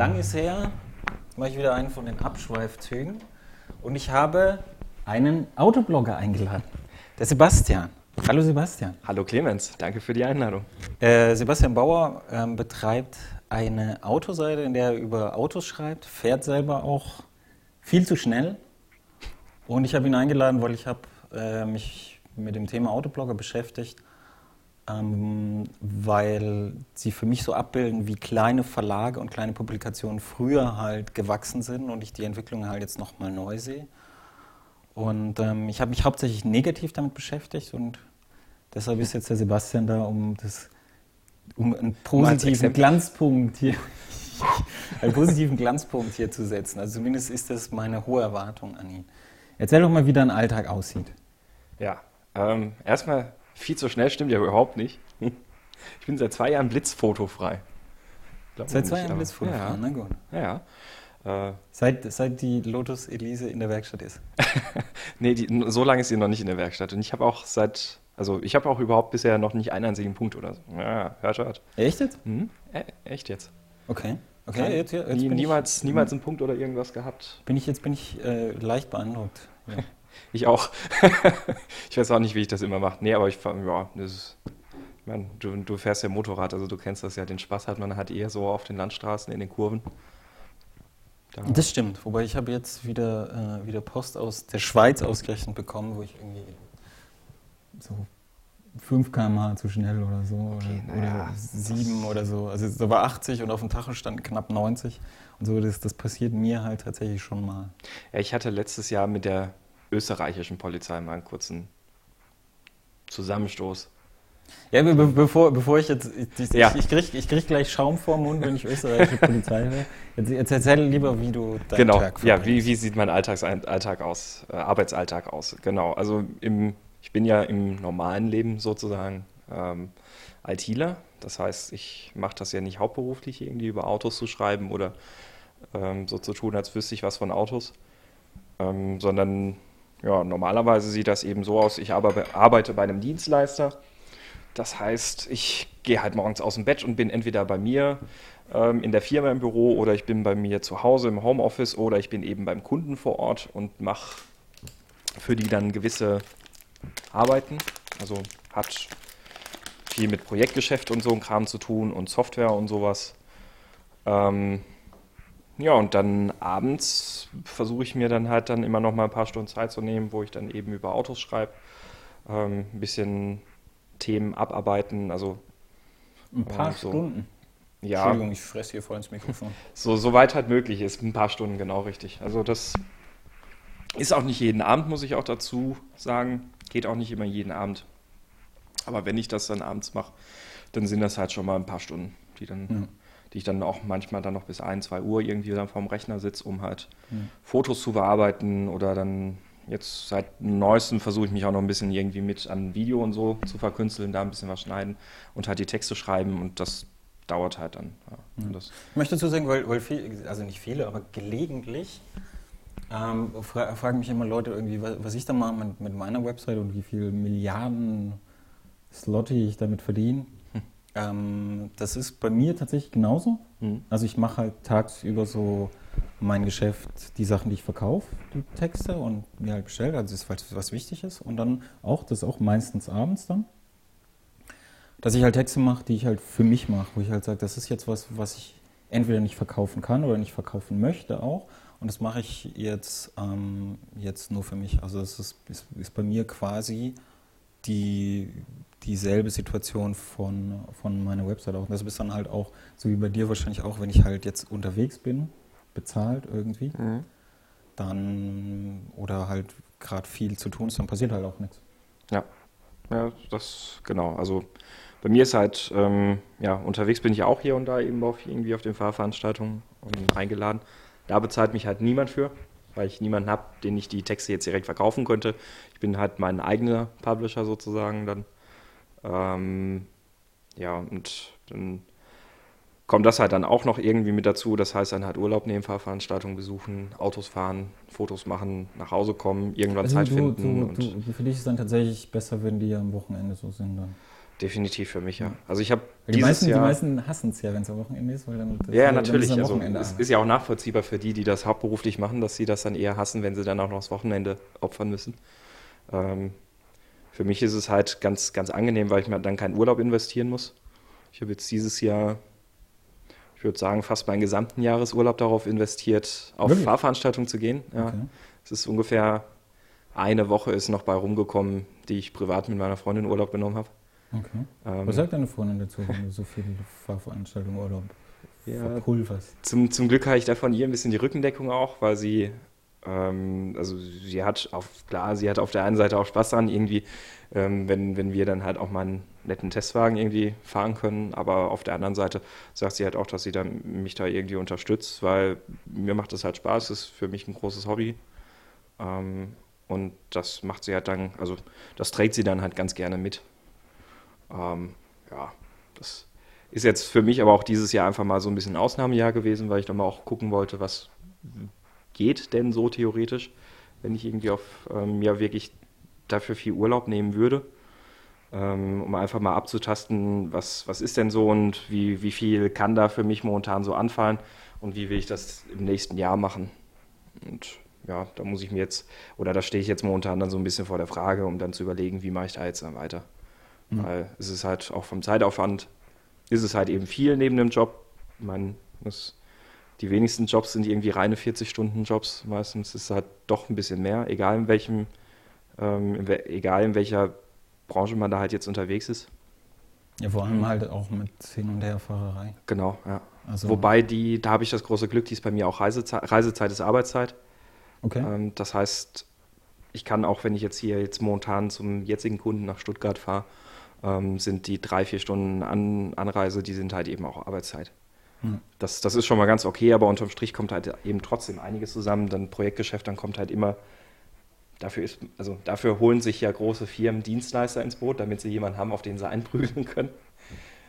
Lang ist her, mache ich wieder einen von den Abschweifzügen. Und ich habe einen Autoblogger eingeladen, der Sebastian. Hallo Sebastian. Hallo Clemens, danke für die Einladung. Äh, Sebastian Bauer ähm, betreibt eine Autoseite, in der er über Autos schreibt, fährt selber auch viel zu schnell. Und ich habe ihn eingeladen, weil ich habe äh, mich mit dem Thema Autoblogger beschäftigt, ähm, weil sie für mich so abbilden, wie kleine Verlage und kleine Publikationen früher halt gewachsen sind und ich die Entwicklung halt jetzt nochmal neu sehe. Und ähm, ich habe mich hauptsächlich negativ damit beschäftigt und deshalb ist jetzt der Sebastian da, um das um einen positiven Glanzpunkt hier einen positiven Glanzpunkt hier zu setzen. Also zumindest ist das meine hohe Erwartung an ihn. Erzähl doch mal, wie dein Alltag aussieht. Ja, ähm, erstmal viel zu schnell stimmt ja überhaupt nicht. Ich bin seit zwei Jahren blitzfotofrei. Seit zwei Jahren blitzfotofrei, ja. na gut. Ja. Äh, seit, seit die Lotus Elise in der Werkstatt ist? nee, die, so lange ist sie noch nicht in der Werkstatt. Und ich habe auch seit, also ich habe auch überhaupt bisher noch nicht einen einzigen Punkt oder so. Ja, hört, hört. Echt jetzt? Mhm. Äh, echt jetzt. Okay. Okay, Nein, jetzt, jetzt Nie, niemals, ich, niemals einen Punkt oder irgendwas gehabt. Bin ich jetzt bin ich äh, leicht beeindruckt. Ja. ich auch. ich weiß auch nicht, wie ich das immer mache. Nee, aber ich ja, das ist, ich du, du fährst ja Motorrad, also du kennst das ja, den Spaß hat man hat eher so auf den Landstraßen, in den Kurven. Da. Das stimmt, wobei ich habe jetzt wieder, äh, wieder Post aus der Schweiz ausgerechnet bekommen, wo ich irgendwie so 5 km/h zu schnell oder so okay, oder, naja, oder 7 oder so. Also da war 80 und auf dem Tacho stand knapp 90 und so. Das, das passiert mir halt tatsächlich schon mal. Ja, ich hatte letztes Jahr mit der österreichischen Polizei mal einen kurzen Zusammenstoß. Ja, be bevor, bevor ich jetzt. Ich, ja. ich, krieg, ich krieg gleich Schaum vor den Mund, wenn ich österreichische Polizei höre. Jetzt, jetzt, erzähl lieber, wie du deinen genau. Tag Genau, ja, wie, wie sieht mein Alltags Alltag aus, äh, Arbeitsalltag aus? Genau, also im, ich bin ja im normalen Leben sozusagen ähm, ITler. Das heißt, ich mache das ja nicht hauptberuflich, irgendwie über Autos zu schreiben oder ähm, so zu tun, als wüsste ich was von Autos, ähm, sondern ja, normalerweise sieht das eben so aus, ich arbeite bei einem Dienstleister. Das heißt, ich gehe halt morgens aus dem Bett und bin entweder bei mir ähm, in der Firma im Büro oder ich bin bei mir zu Hause im Homeoffice oder ich bin eben beim Kunden vor Ort und mache für die dann gewisse Arbeiten. Also hat viel mit Projektgeschäft und so ein Kram zu tun und Software und sowas. Ähm, ja, und dann abends versuche ich mir dann halt dann immer noch mal ein paar Stunden Zeit zu nehmen, wo ich dann eben über Autos schreibe, ähm, ein bisschen Themen abarbeiten, also ein paar so. Stunden. Ja. Entschuldigung, ich fresse hier voll ins Mikrofon. So, so weit halt möglich ist, ein paar Stunden, genau richtig. Also das ist auch nicht jeden Abend, muss ich auch dazu sagen. Geht auch nicht immer jeden Abend. Aber wenn ich das dann abends mache, dann sind das halt schon mal ein paar Stunden, die dann ja die ich dann auch manchmal dann noch bis 1, 2 Uhr irgendwie dann vorm Rechner sitze, um halt mhm. Fotos zu bearbeiten oder dann jetzt seit neuestem versuche ich mich auch noch ein bisschen irgendwie mit an Video und so zu verkünsteln, da ein bisschen was schneiden und halt die Texte schreiben und das dauert halt dann. Ja. Mhm. ich möchte dazu sagen, weil, weil viel, also nicht viele, aber gelegentlich ähm, fra fragen mich immer Leute irgendwie, was, was ich da mache mit, mit meiner Website und wie viele Milliarden Slotti ich damit verdiene. Ähm, das ist bei mir tatsächlich genauso. Mhm. Also ich mache halt tagsüber so mein Geschäft, die Sachen, die ich verkaufe, die Texte und mir halt bestelle, also das ist was wichtig ist. Und dann auch, das auch meistens abends dann, dass ich halt Texte mache, die ich halt für mich mache, wo ich halt sage, das ist jetzt was, was ich entweder nicht verkaufen kann oder nicht verkaufen möchte auch. Und das mache ich jetzt, ähm, jetzt nur für mich. Also es ist, ist, ist bei mir quasi die dieselbe Situation von, von meiner Website auch. Und das ist dann halt auch, so wie bei dir wahrscheinlich auch, wenn ich halt jetzt unterwegs bin, bezahlt irgendwie, mhm. dann oder halt gerade viel zu tun ist, dann passiert halt auch nichts. Ja, ja, das genau. Also bei mir ist halt, ähm, ja, unterwegs bin ich auch hier und da eben auf, irgendwie auf den Fahrveranstaltungen eingeladen. Da bezahlt mich halt niemand für, weil ich niemanden habe, den ich die Texte jetzt direkt verkaufen könnte. Ich bin halt mein eigener Publisher sozusagen dann. Ähm, ja, und dann kommt das halt dann auch noch irgendwie mit dazu. Das heißt dann halt Urlaub nehmen, Fahrveranstaltungen besuchen, Autos fahren, Fotos machen, nach Hause kommen, irgendwann also Zeit du, finden. Du, du, für dich ist dann tatsächlich besser, wenn die am Wochenende so sind dann. definitiv für mich, ja. Also ich habe die meisten, Jahr, die meisten hassen es ja, wenn es am Wochenende ist, weil dann ja, ja natürlich. Dann also es ist ja auch nachvollziehbar für die, die das hauptberuflich machen, dass sie das dann eher hassen, wenn sie dann auch noch das Wochenende opfern müssen. Ähm, für mich ist es halt ganz, ganz angenehm, weil ich mir dann keinen Urlaub investieren muss. Ich habe jetzt dieses Jahr, ich würde sagen, fast meinen gesamten Jahresurlaub darauf investiert, auf Wirklich? Fahrveranstaltungen zu gehen. Ja. Okay. Es ist ungefähr eine Woche ist noch bei rumgekommen, die ich privat mit meiner Freundin Urlaub genommen habe. Okay. Ähm, Was sagt deine Freundin dazu, wenn du so viele Fahrveranstaltungen Urlaub ja, verpulverst? Zum, zum Glück habe ich da von ihr ein bisschen die Rückendeckung auch, weil sie ähm, also sie hat auf, klar, sie hat auf der einen Seite auch Spaß daran, irgendwie, ähm, wenn, wenn wir dann halt auch mal einen netten Testwagen irgendwie fahren können, aber auf der anderen Seite sagt sie halt auch, dass sie dann mich da irgendwie unterstützt, weil mir macht das halt Spaß, das ist für mich ein großes Hobby. Ähm, und das macht sie halt dann, also das trägt sie dann halt ganz gerne mit. Ähm, ja, das ist jetzt für mich aber auch dieses Jahr einfach mal so ein bisschen Ausnahmejahr gewesen, weil ich dann mal auch gucken wollte, was geht denn so theoretisch, wenn ich irgendwie auf ähm, ja wirklich dafür viel Urlaub nehmen würde, ähm, um einfach mal abzutasten, was, was ist denn so und wie, wie viel kann da für mich momentan so anfallen und wie will ich das im nächsten Jahr machen. Und ja, da muss ich mir jetzt, oder da stehe ich jetzt momentan dann so ein bisschen vor der Frage, um dann zu überlegen, wie mache ich da jetzt dann weiter. Mhm. Weil es ist halt auch vom Zeitaufwand, ist es halt eben viel neben dem Job. Ich meine, das die wenigsten Jobs sind irgendwie reine 40-Stunden-Jobs. Meistens ist es halt doch ein bisschen mehr, egal in welchem, ähm, in we egal in welcher Branche man da halt jetzt unterwegs ist. Ja, vor allem halt auch mit Hin- und Herfahrerei. Genau, ja. Also Wobei die, da habe ich das große Glück, die ist bei mir auch Reisezeit, Reisezeit ist Arbeitszeit. Okay. Ähm, das heißt, ich kann auch, wenn ich jetzt hier jetzt momentan zum jetzigen Kunden nach Stuttgart fahre, ähm, sind die drei, vier Stunden An Anreise, die sind halt eben auch Arbeitszeit. Das, das ist schon mal ganz okay, aber unterm Strich kommt halt eben trotzdem einiges zusammen. Dann Projektgeschäft, dann kommt halt immer, dafür ist, also dafür holen sich ja große Firmen Dienstleister ins Boot, damit sie jemanden haben, auf den sie einprügeln können.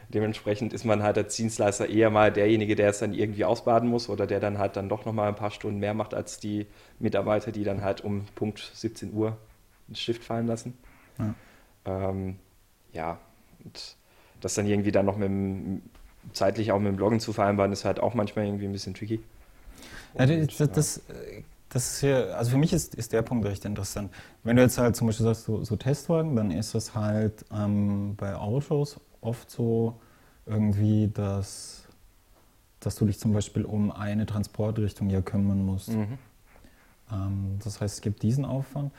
Dementsprechend ist man halt als Dienstleister eher mal derjenige, der es dann irgendwie ausbaden muss oder der dann halt dann doch nochmal ein paar Stunden mehr macht als die Mitarbeiter, die dann halt um Punkt 17 Uhr den Stift fallen lassen. Ja, ähm, ja und das dann irgendwie dann noch mit dem zeitlich auch mit dem Bloggen zu vereinbaren, ist halt auch manchmal irgendwie ein bisschen tricky. Ja, das, das, das, ist hier, also für mich ist, ist der Punkt recht interessant. Wenn du jetzt halt zum Beispiel sagst, so, so Testwagen, dann ist das halt ähm, bei Autos oft so irgendwie, dass, dass du dich zum Beispiel um eine Transportrichtung hier kümmern musst. Mhm. Ähm, das heißt, es gibt diesen Aufwand.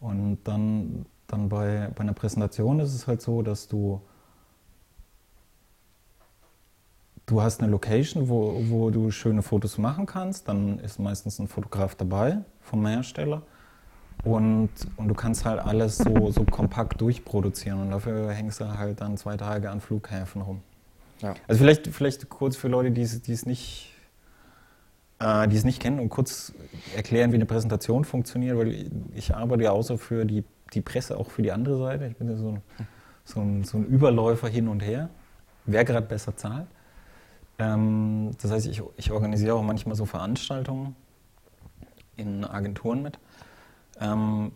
Und dann, dann bei, bei einer Präsentation ist es halt so, dass du Du hast eine Location, wo, wo du schöne Fotos machen kannst. Dann ist meistens ein Fotograf dabei vom Hersteller. Und, und du kannst halt alles so, so kompakt durchproduzieren. Und dafür hängst du halt dann zwei Tage an Flughäfen rum. Ja. Also vielleicht, vielleicht kurz für Leute, die es, die es nicht äh, die es nicht kennen und kurz erklären, wie eine Präsentation funktioniert, weil ich arbeite ja außer für die, die Presse auch für die andere Seite. Ich bin ja so ein, so ein, so ein Überläufer hin und her, wer gerade besser zahlt. Ähm, das heißt, ich, ich, organisiere auch manchmal so Veranstaltungen in Agenturen mit. Ähm,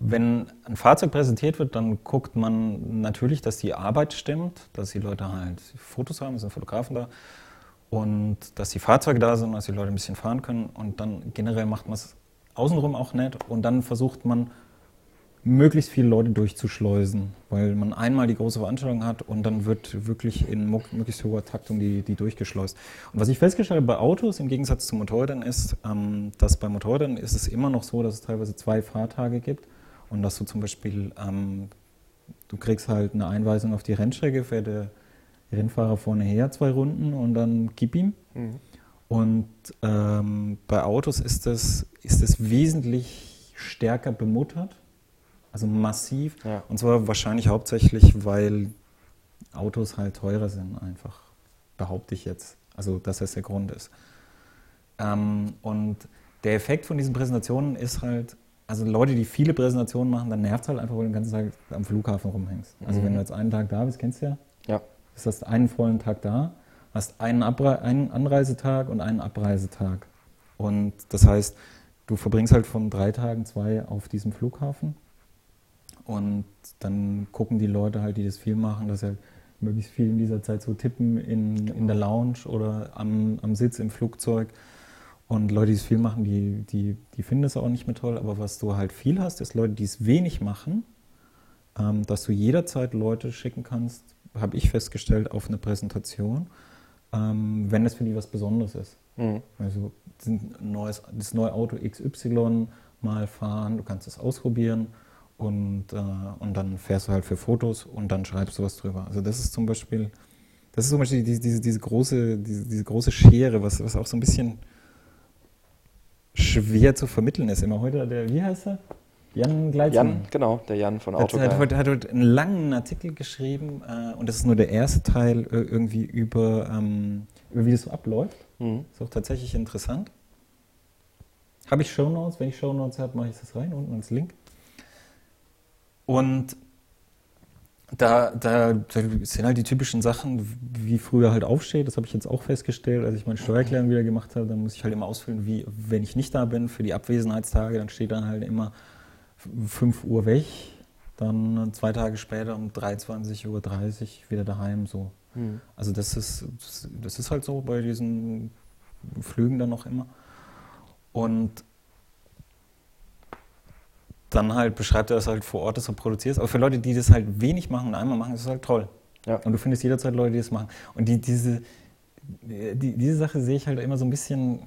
wenn ein Fahrzeug präsentiert wird, dann guckt man natürlich, dass die Arbeit stimmt, dass die Leute halt Fotos haben, es sind Fotografen da und dass die Fahrzeuge da sind, dass die Leute ein bisschen fahren können und dann generell macht man es außenrum auch nett und dann versucht man möglichst viele Leute durchzuschleusen, weil man einmal die große Veranstaltung hat und dann wird wirklich in möglichst hoher Taktung die, die durchgeschleust. Und was ich festgestellt habe bei Autos im Gegensatz zu Motorrädern ist, ähm, dass bei Motorrädern ist es immer noch so, dass es teilweise zwei Fahrtage gibt und dass du zum Beispiel, ähm, du kriegst halt eine Einweisung auf die Rennstrecke, fährt der Rennfahrer vorne her zwei Runden und dann gib ihm. Mhm. Und ähm, bei Autos ist das, ist das wesentlich stärker bemuttert also massiv. Ja. Und zwar wahrscheinlich hauptsächlich, weil Autos halt teurer sind, einfach. Behaupte ich jetzt. Also, dass das der Grund ist. Ähm, und der Effekt von diesen Präsentationen ist halt, also Leute, die viele Präsentationen machen, dann nervt es halt einfach, weil du den ganzen Tag am Flughafen rumhängst. Also mhm. wenn du jetzt einen Tag da bist, kennst du ja. Ja. Du hast einen vollen Tag da, hast einen, Abre einen Anreisetag und einen Abreisetag. Und das heißt, du verbringst halt von drei Tagen zwei auf diesem Flughafen Und dann gucken die Leute halt, die das viel machen, dass sie halt möglichst viel in dieser Zeit so tippen in, in der Lounge oder am, am Sitz im Flugzeug. Und Leute, die es viel machen, die, die, die finden es auch nicht mehr toll. Aber was du halt viel hast, ist Leute, die es wenig machen, ähm, dass du jederzeit Leute schicken kannst, habe ich festgestellt, auf eine Präsentation, ähm, wenn das für die was Besonderes ist. Mhm. Also neues, das neue Auto XY mal fahren, du kannst es ausprobieren und, äh, und dann fährst du halt für Fotos und dann schreibst du was drüber. Also das ist zum Beispiel, das ist zum Beispiel diese, diese, diese große, diese, diese, große Schere, was, was auch so ein bisschen schwer zu vermitteln ist. Immer heute, der, wie heißt er? Jan Gleitzmann. Jan, genau, der Jan von Auto. Hat, hat, heute, hat heute einen langen Artikel geschrieben äh, und das ist nur der erste Teil äh, irgendwie über, ähm, über wie das so abläuft. Mhm. Ist auch tatsächlich interessant. Habe ich Shownotes? Wenn ich Shownotes habe, mache ich das rein, unten als Link. Und da, da, da, sind halt die typischen Sachen, wie früher halt aufsteht. Das habe ich jetzt auch festgestellt, als ich meine Steuererklärung wieder gemacht habe. Dann muss ich halt immer ausfüllen, wie, wenn ich nicht da bin, für die Abwesenheitstage, dann steht dann halt immer 5 Uhr weg, dann zwei Tage später um 23.30 Uhr wieder daheim. So. Mhm. Also das ist, das ist halt so bei diesen Flügen dann noch immer. Und dann halt beschreibt er das halt vor Ort, dass du produzierst. Aber für Leute, die das halt wenig machen und einmal machen, ist es halt toll. Ja. Und du findest jederzeit Leute, die das machen. Und die, diese, die, diese Sache sehe ich halt immer so ein bisschen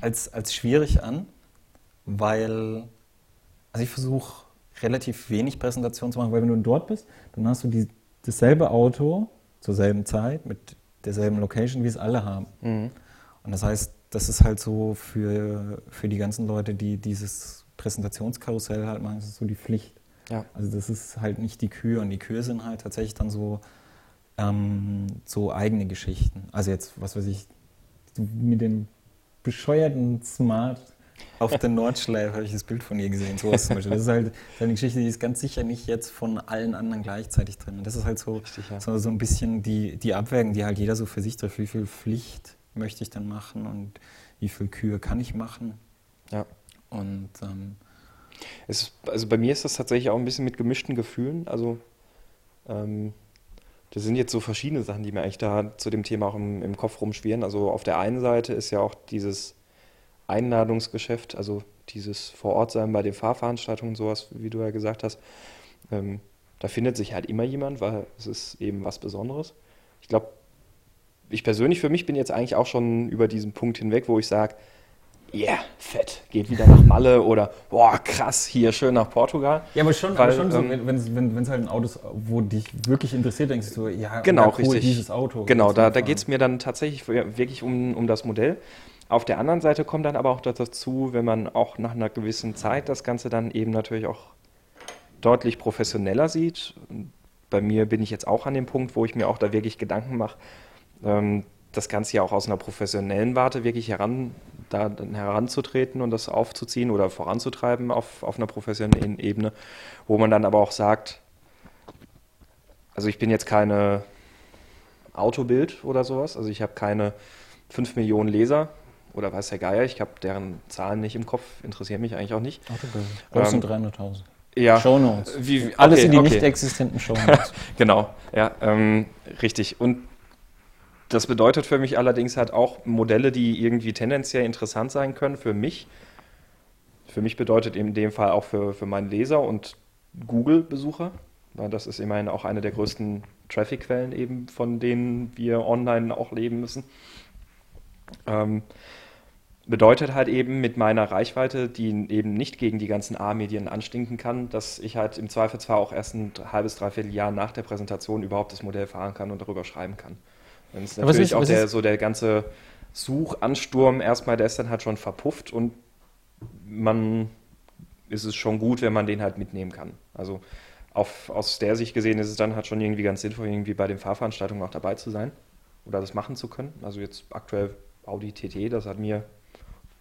als, als schwierig an, weil, also ich versuche relativ wenig Präsentation zu machen, weil wenn du dort bist, dann hast du die, dasselbe Auto zur selben Zeit mit derselben Location, wie es alle haben. Mhm. Und das heißt, das ist halt so für, für die ganzen Leute, die dieses Präsentationskarussell halt machen, das ist so die Pflicht. Ja. Also das ist halt nicht die Kühe und die Kühe sind halt tatsächlich dann so, ähm, so eigene Geschichten. Also jetzt, was weiß ich, mit dem bescheuerten Smart auf der Nordschleife habe ich das Bild von ihr gesehen. So zum Beispiel. Das ist halt eine Geschichte, die ist ganz sicher nicht jetzt von allen anderen gleichzeitig drin. Und das ist halt so, Richtig, ja. so, so, ein bisschen die, die Abwägung, die halt jeder so für sich trifft. Wie viel Pflicht möchte ich dann machen und wie viel Kühe kann ich machen? Ja. Und ähm, es, also bei mir ist das tatsächlich auch ein bisschen mit gemischten Gefühlen. Also ähm, das sind jetzt so verschiedene Sachen, die mir eigentlich da zu dem Thema auch im, im Kopf rumschwirren. Also auf der einen Seite ist ja auch dieses Einladungsgeschäft, also dieses Vorortsein bei den Fahrveranstaltungen, sowas, wie du ja gesagt hast. Ähm, da findet sich halt immer jemand, weil es ist eben was Besonderes. Ich glaube, ich persönlich für mich bin jetzt eigentlich auch schon über diesen Punkt hinweg, wo ich sage, yeah, fett, geht wieder nach Malle oder boah, krass, hier schön nach Portugal. Ja, aber schon, Weil, aber schon ähm, so, wenn es wenn, halt ein Auto ist, wo dich wirklich interessiert, denkst du so, ja, genau, cool, richtig. dieses Auto. Genau, da, da geht es mir dann tatsächlich wirklich um, um das Modell. Auf der anderen Seite kommt dann aber auch dazu, wenn man auch nach einer gewissen Zeit das Ganze dann eben natürlich auch deutlich professioneller sieht. Bei mir bin ich jetzt auch an dem Punkt, wo ich mir auch da wirklich Gedanken mache, ähm, das Ganze ja auch aus einer professionellen Warte wirklich heran da heranzutreten und das aufzuziehen oder voranzutreiben auf, auf einer professionellen Ebene, wo man dann aber auch sagt, also ich bin jetzt keine Autobild oder sowas, also ich habe keine 5 Millionen Leser oder weiß der Geier, ich habe deren Zahlen nicht im Kopf, interessiert mich eigentlich auch nicht. Autobild, das ähm, sind 300.000. Ja. Shownotes. Wie, okay, Alles in die okay. nicht existenten Shownotes. genau, ja, ähm, richtig. Und das bedeutet für mich allerdings halt auch Modelle, die irgendwie tendenziell interessant sein können für mich. Für mich bedeutet in dem Fall auch für, für meinen Leser und Google-Besucher, weil das ist immerhin auch eine der größten Traffic-Quellen eben, von denen wir online auch leben müssen. Ähm, bedeutet halt eben mit meiner Reichweite, die eben nicht gegen die ganzen A-Medien anstinken kann, dass ich halt im Zweifelsfall auch erst ein halbes, dreiviertel Jahr nach der Präsentation überhaupt das Modell fahren kann und darüber schreiben kann. Dann ist natürlich ist, auch der, so der ganze Suchansturm erstmal, der ist dann halt schon verpufft und man ist es schon gut, wenn man den halt mitnehmen kann. Also auf, aus der Sicht gesehen ist es dann halt schon irgendwie ganz sinnvoll, irgendwie bei den Fahrveranstaltungen auch dabei zu sein oder das machen zu können. Also jetzt aktuell Audi TT, das hat mir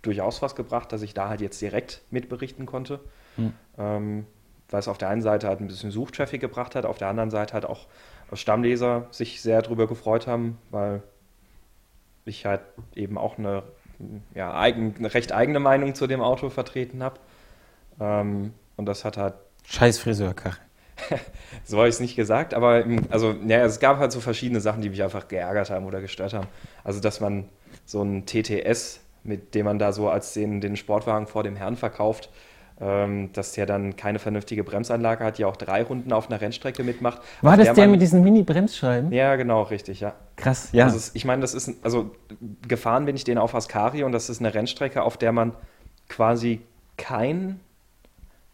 durchaus was gebracht, dass ich da halt jetzt direkt mitberichten konnte. Hm. Ähm, weil es auf der einen Seite halt ein bisschen Suchtraffic gebracht hat, auf der anderen Seite halt auch Stammleser sich sehr darüber gefreut haben, weil ich halt eben auch eine, ja, eigen, eine recht eigene Meinung zu dem Auto vertreten habe. Ähm, und das hat halt Scheiß Friseurkarre. so habe ich es nicht gesagt, aber also, ja, es gab halt so verschiedene Sachen, die mich einfach geärgert haben oder gestört haben. Also, dass man so ein TTS, mit dem man da so als den, den Sportwagen vor dem Herrn verkauft, dass der dann keine vernünftige Bremsanlage hat, die auch drei Runden auf einer Rennstrecke mitmacht. War das der, der mit diesen Mini-Bremsscheiben? Ja, genau, richtig, ja. Krass, ja. Also ich meine, das ist, also gefahren bin ich den auf Ascari und das ist eine Rennstrecke, auf der man quasi kein,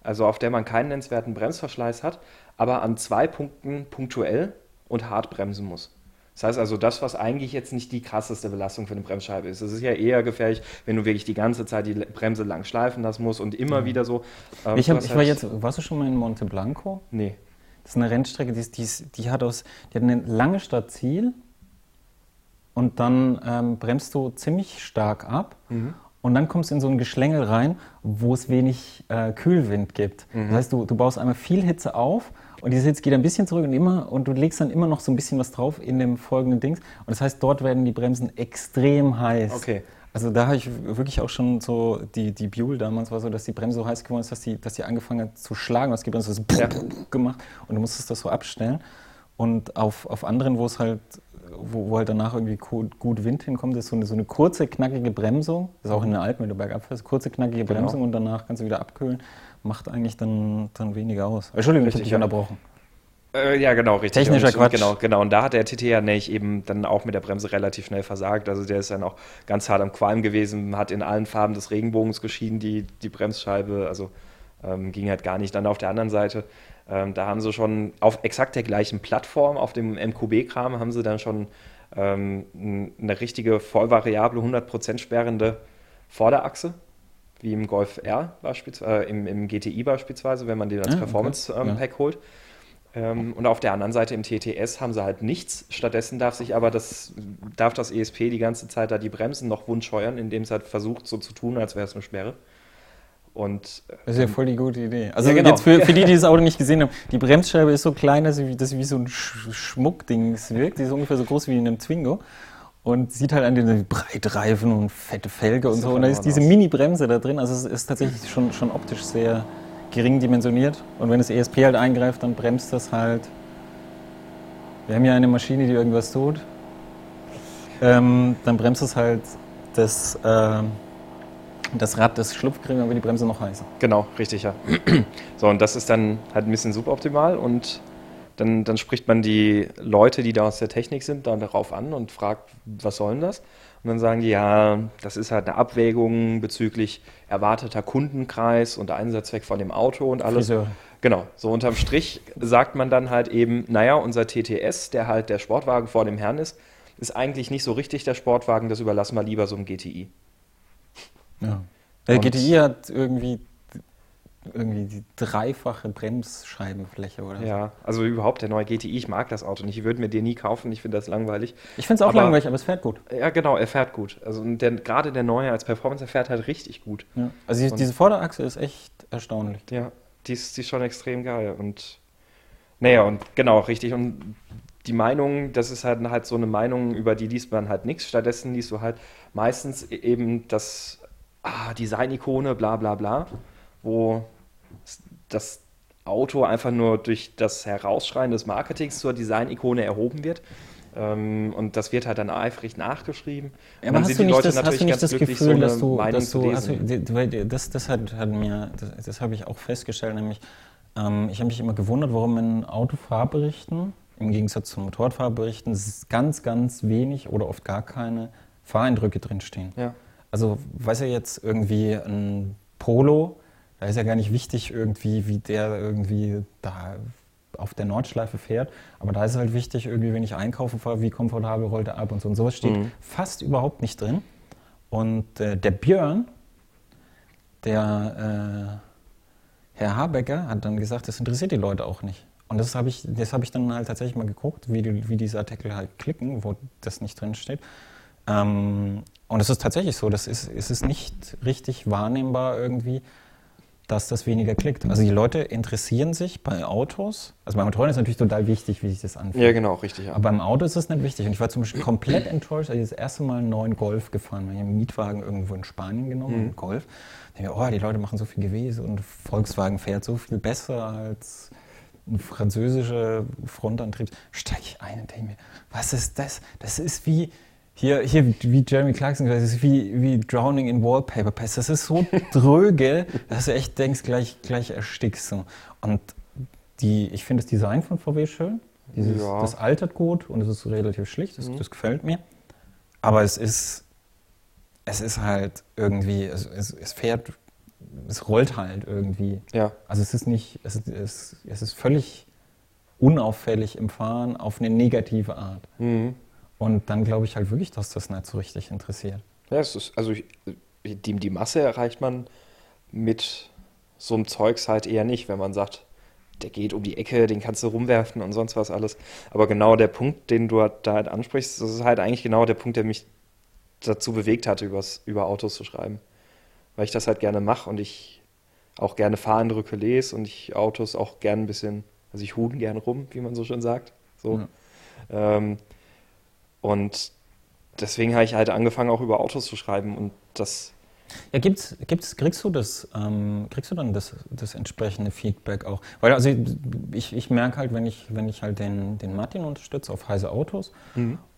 also auf der man keinen nennenswerten Bremsverschleiß hat, aber an zwei Punkten punktuell und hart bremsen muss. Das heißt also, das, was eigentlich jetzt nicht die krasseste Belastung für eine Bremsscheibe ist. Das ist ja eher gefährlich, wenn du wirklich die ganze Zeit die Bremse lang schleifen lassen musst und immer mhm. wieder so. Ähm, ich, hab, ich war jetzt, warst du schon mal in Monte Blanco? Nee. Das ist eine Rennstrecke, die, die, die hat aus, die hat eine lange Stadt Ziel und dann ähm, bremst du ziemlich stark ab. Mhm. Und dann kommst du in so ein Geschlängel rein, wo es wenig äh, Kühlwind gibt. Mhm. Das heißt, du, du baust einmal viel Hitze auf und diese Hitze geht ein bisschen zurück und immer und du legst dann immer noch so ein bisschen was drauf in dem folgenden Dings. Und das heißt, dort werden die Bremsen extrem heiß. Okay. Also da habe ich wirklich auch schon so, die, die Buell damals war so, dass die Bremse so heiß geworden ist, dass die, dass die angefangen hat zu schlagen. Es gibt dann so ja. gemacht und du musstest das so abstellen. Und auf, auf anderen, wo es halt, wo, wo halt danach irgendwie gut Wind hinkommt, ist so eine, so eine kurze, knackige Bremsung. Das ist auch in den Alpen, wenn du bergab fährst, kurze, knackige genau. Bremsung und danach kannst du wieder abkühlen macht eigentlich dann, dann weniger aus. Entschuldigung, ich habe dich unterbrochen. Äh, ja, genau, richtig. Technischer und, Quatsch. Genau, genau. Und da hat der TT ja nämlich eben dann auch mit der Bremse relativ schnell versagt. Also der ist dann auch ganz hart am Qualm gewesen, hat in allen Farben des Regenbogens geschieden, die, die Bremsscheibe. Also ähm, ging halt gar nicht. Dann auf der anderen Seite, ähm, da haben sie schon auf exakt der gleichen Plattform, auf dem MQB-Kram, haben sie dann schon ähm, eine richtige vollvariable, 100% sperrende Vorderachse wie im Golf R beispielsweise, äh, im, im, GTI beispielsweise, wenn man den als ah, Performance-Pack okay. ähm, ja. holt. Ähm, und auf der anderen Seite im TTS haben sie halt nichts. Stattdessen darf sich aber das, darf das ESP die ganze Zeit da die Bremsen noch wundscheuern, indem es halt versucht, so zu tun, als wäre es eine Sperre. Und, das ist ja voll die gute Idee. Also ja, genau. jetzt für, für die, die das Auto nicht gesehen haben, die Bremsscheibe ist so klein, dass sie, dass sie wie so ein Schmuckding wirkt. Die ist ungefähr so groß wie in einem Twingo und sieht halt an den Breitreifen und fette Felge und so. Und da ist diese Mini-Bremse da drin. Also es ist tatsächlich schon, schon optisch sehr gering dimensioniert. Und wenn das ESP halt eingreift, dann bremst das halt. Wir haben ja eine Maschine, die irgendwas tut. Ähm, dann bremst es halt das, äh, das Rad des Schlupfgeringen, aber die Bremse noch heißer. Genau, richtig, ja. So, und das ist dann halt ein bisschen suboptimal und dann, dann spricht man die Leute, die da aus der Technik sind, dann darauf an und fragt, was soll denn das? Und dann sagen die, ja, das ist halt eine Abwägung bezüglich erwarteter Kundenkreis und Einsatzzweck von dem Auto und alles. Friseur. Genau, so unterm Strich sagt man dann halt eben, naja, unser TTS, der halt der Sportwagen vor dem Herrn ist, ist eigentlich nicht so richtig der Sportwagen, das überlassen wir lieber so einem GTI. Ja. Der GTI hat irgendwie irgendwie die dreifache Bremsscheibenfläche oder Ja, also überhaupt der neue GTI, ich mag das Auto nicht. Ich würde mir den nie kaufen, ich finde das langweilig. Ich finde es auch aber, langweilig, aber es fährt gut. Ja, genau, er fährt gut. Also der, gerade der neue als Performance, er fährt halt richtig gut. Ja. Also die, diese Vorderachse ist echt erstaunlich. Ja, die ist, die ist schon extrem geil und naja, und genau, richtig. Und die Meinung, das ist halt, halt so eine Meinung, über die liest man halt nichts. Stattdessen liest du halt meistens eben das ah, Design-Ikone, bla bla bla wo das Auto einfach nur durch das Herausschreien des Marketings zur Design-Ikone erhoben wird. Ähm, und das wird halt dann eifrig nachgeschrieben. Ja, aber hast du, nicht das, hast du nicht das Gefühl, so dass du, dass du also, das, das hat, hat mir, das, das habe ich auch festgestellt, nämlich ähm, ich habe mich immer gewundert, warum in Autofahrberichten im Gegensatz zu Motorradfahrberichten ganz, ganz wenig oder oft gar keine Fahreindrücke drinstehen. Ja. Also weiß ja jetzt irgendwie ein Polo da ist ja gar nicht wichtig irgendwie, wie der irgendwie da auf der Nordschleife fährt. Aber da ist es halt wichtig, irgendwie, wenn ich einkaufen fahre, wie komfortabel rollt er ab und so. Und sowas steht mhm. fast überhaupt nicht drin. Und äh, der Björn, der äh, Herr Habecker, hat dann gesagt, das interessiert die Leute auch nicht. Und das habe ich, hab ich dann halt tatsächlich mal geguckt, wie, die, wie diese Artikel halt klicken, wo das nicht drin steht. Ähm, und es ist tatsächlich so, das ist, es ist nicht richtig wahrnehmbar irgendwie, dass das weniger klickt. Also die Leute interessieren sich bei Autos. Also beim Motorrad ist natürlich total wichtig, wie sich das anfühlt. Ja, genau, richtig. Ja. Aber beim Auto ist das nicht wichtig. Und ich war zum Beispiel komplett enttäuscht, als ich das erste Mal einen neuen Golf gefahren bin. Ich habe einen Mietwagen irgendwo in Spanien genommen, einen Golf. Da ich mir, oh, die Leute machen so viel Gewese und Volkswagen fährt so viel besser als ein französischer Frontantrieb. Steige ich ein und denke mir, was ist das? Das ist wie, hier, hier, wie Jeremy Clarkson gesagt hat, das ist wie, wie Drowning in Wallpaper Paste. Das ist so dröge, dass du echt denkst, gleich, gleich erstickst du. Und die, ich finde das Design von VW schön. Dieses, Ja. Das altert gut und es ist relativ schlicht, das, das gefällt mir. Aber es ist, es ist halt irgendwie, es, es, es fährt, es rollt halt irgendwie. ja. Also es ist nicht, es es, es ist völlig unauffällig im Fahren auf eine negative Art. Mhm. Und dann glaube ich halt wirklich, dass das nicht so richtig interessiert. Ja, es ist, also die, die Masse erreicht man mit so einem Zeugs halt eher nicht, wenn man sagt, der geht um die Ecke, den kannst du rumwerfen und sonst was alles. Aber genau der Punkt, den du da halt ansprichst, das ist halt eigentlich genau der Punkt, der mich dazu bewegt hatte, übers, über Autos zu schreiben. Weil ich das halt gerne mache und ich auch gerne Fahreindrücke lese und ich Autos auch gerne ein bisschen, also ich hude gerne rum, wie man so schön sagt. So. Ähm, und deswegen habe ich halt angefangen, auch über Autos zu schreiben und das, Ja, gibt's, gibt's, kriegst du das, ähm, kriegst du dann das, das entsprechende Feedback auch? Weil also ich, ich merke halt, wenn ich, wenn ich halt den, den Martin unterstütze auf Heise Autos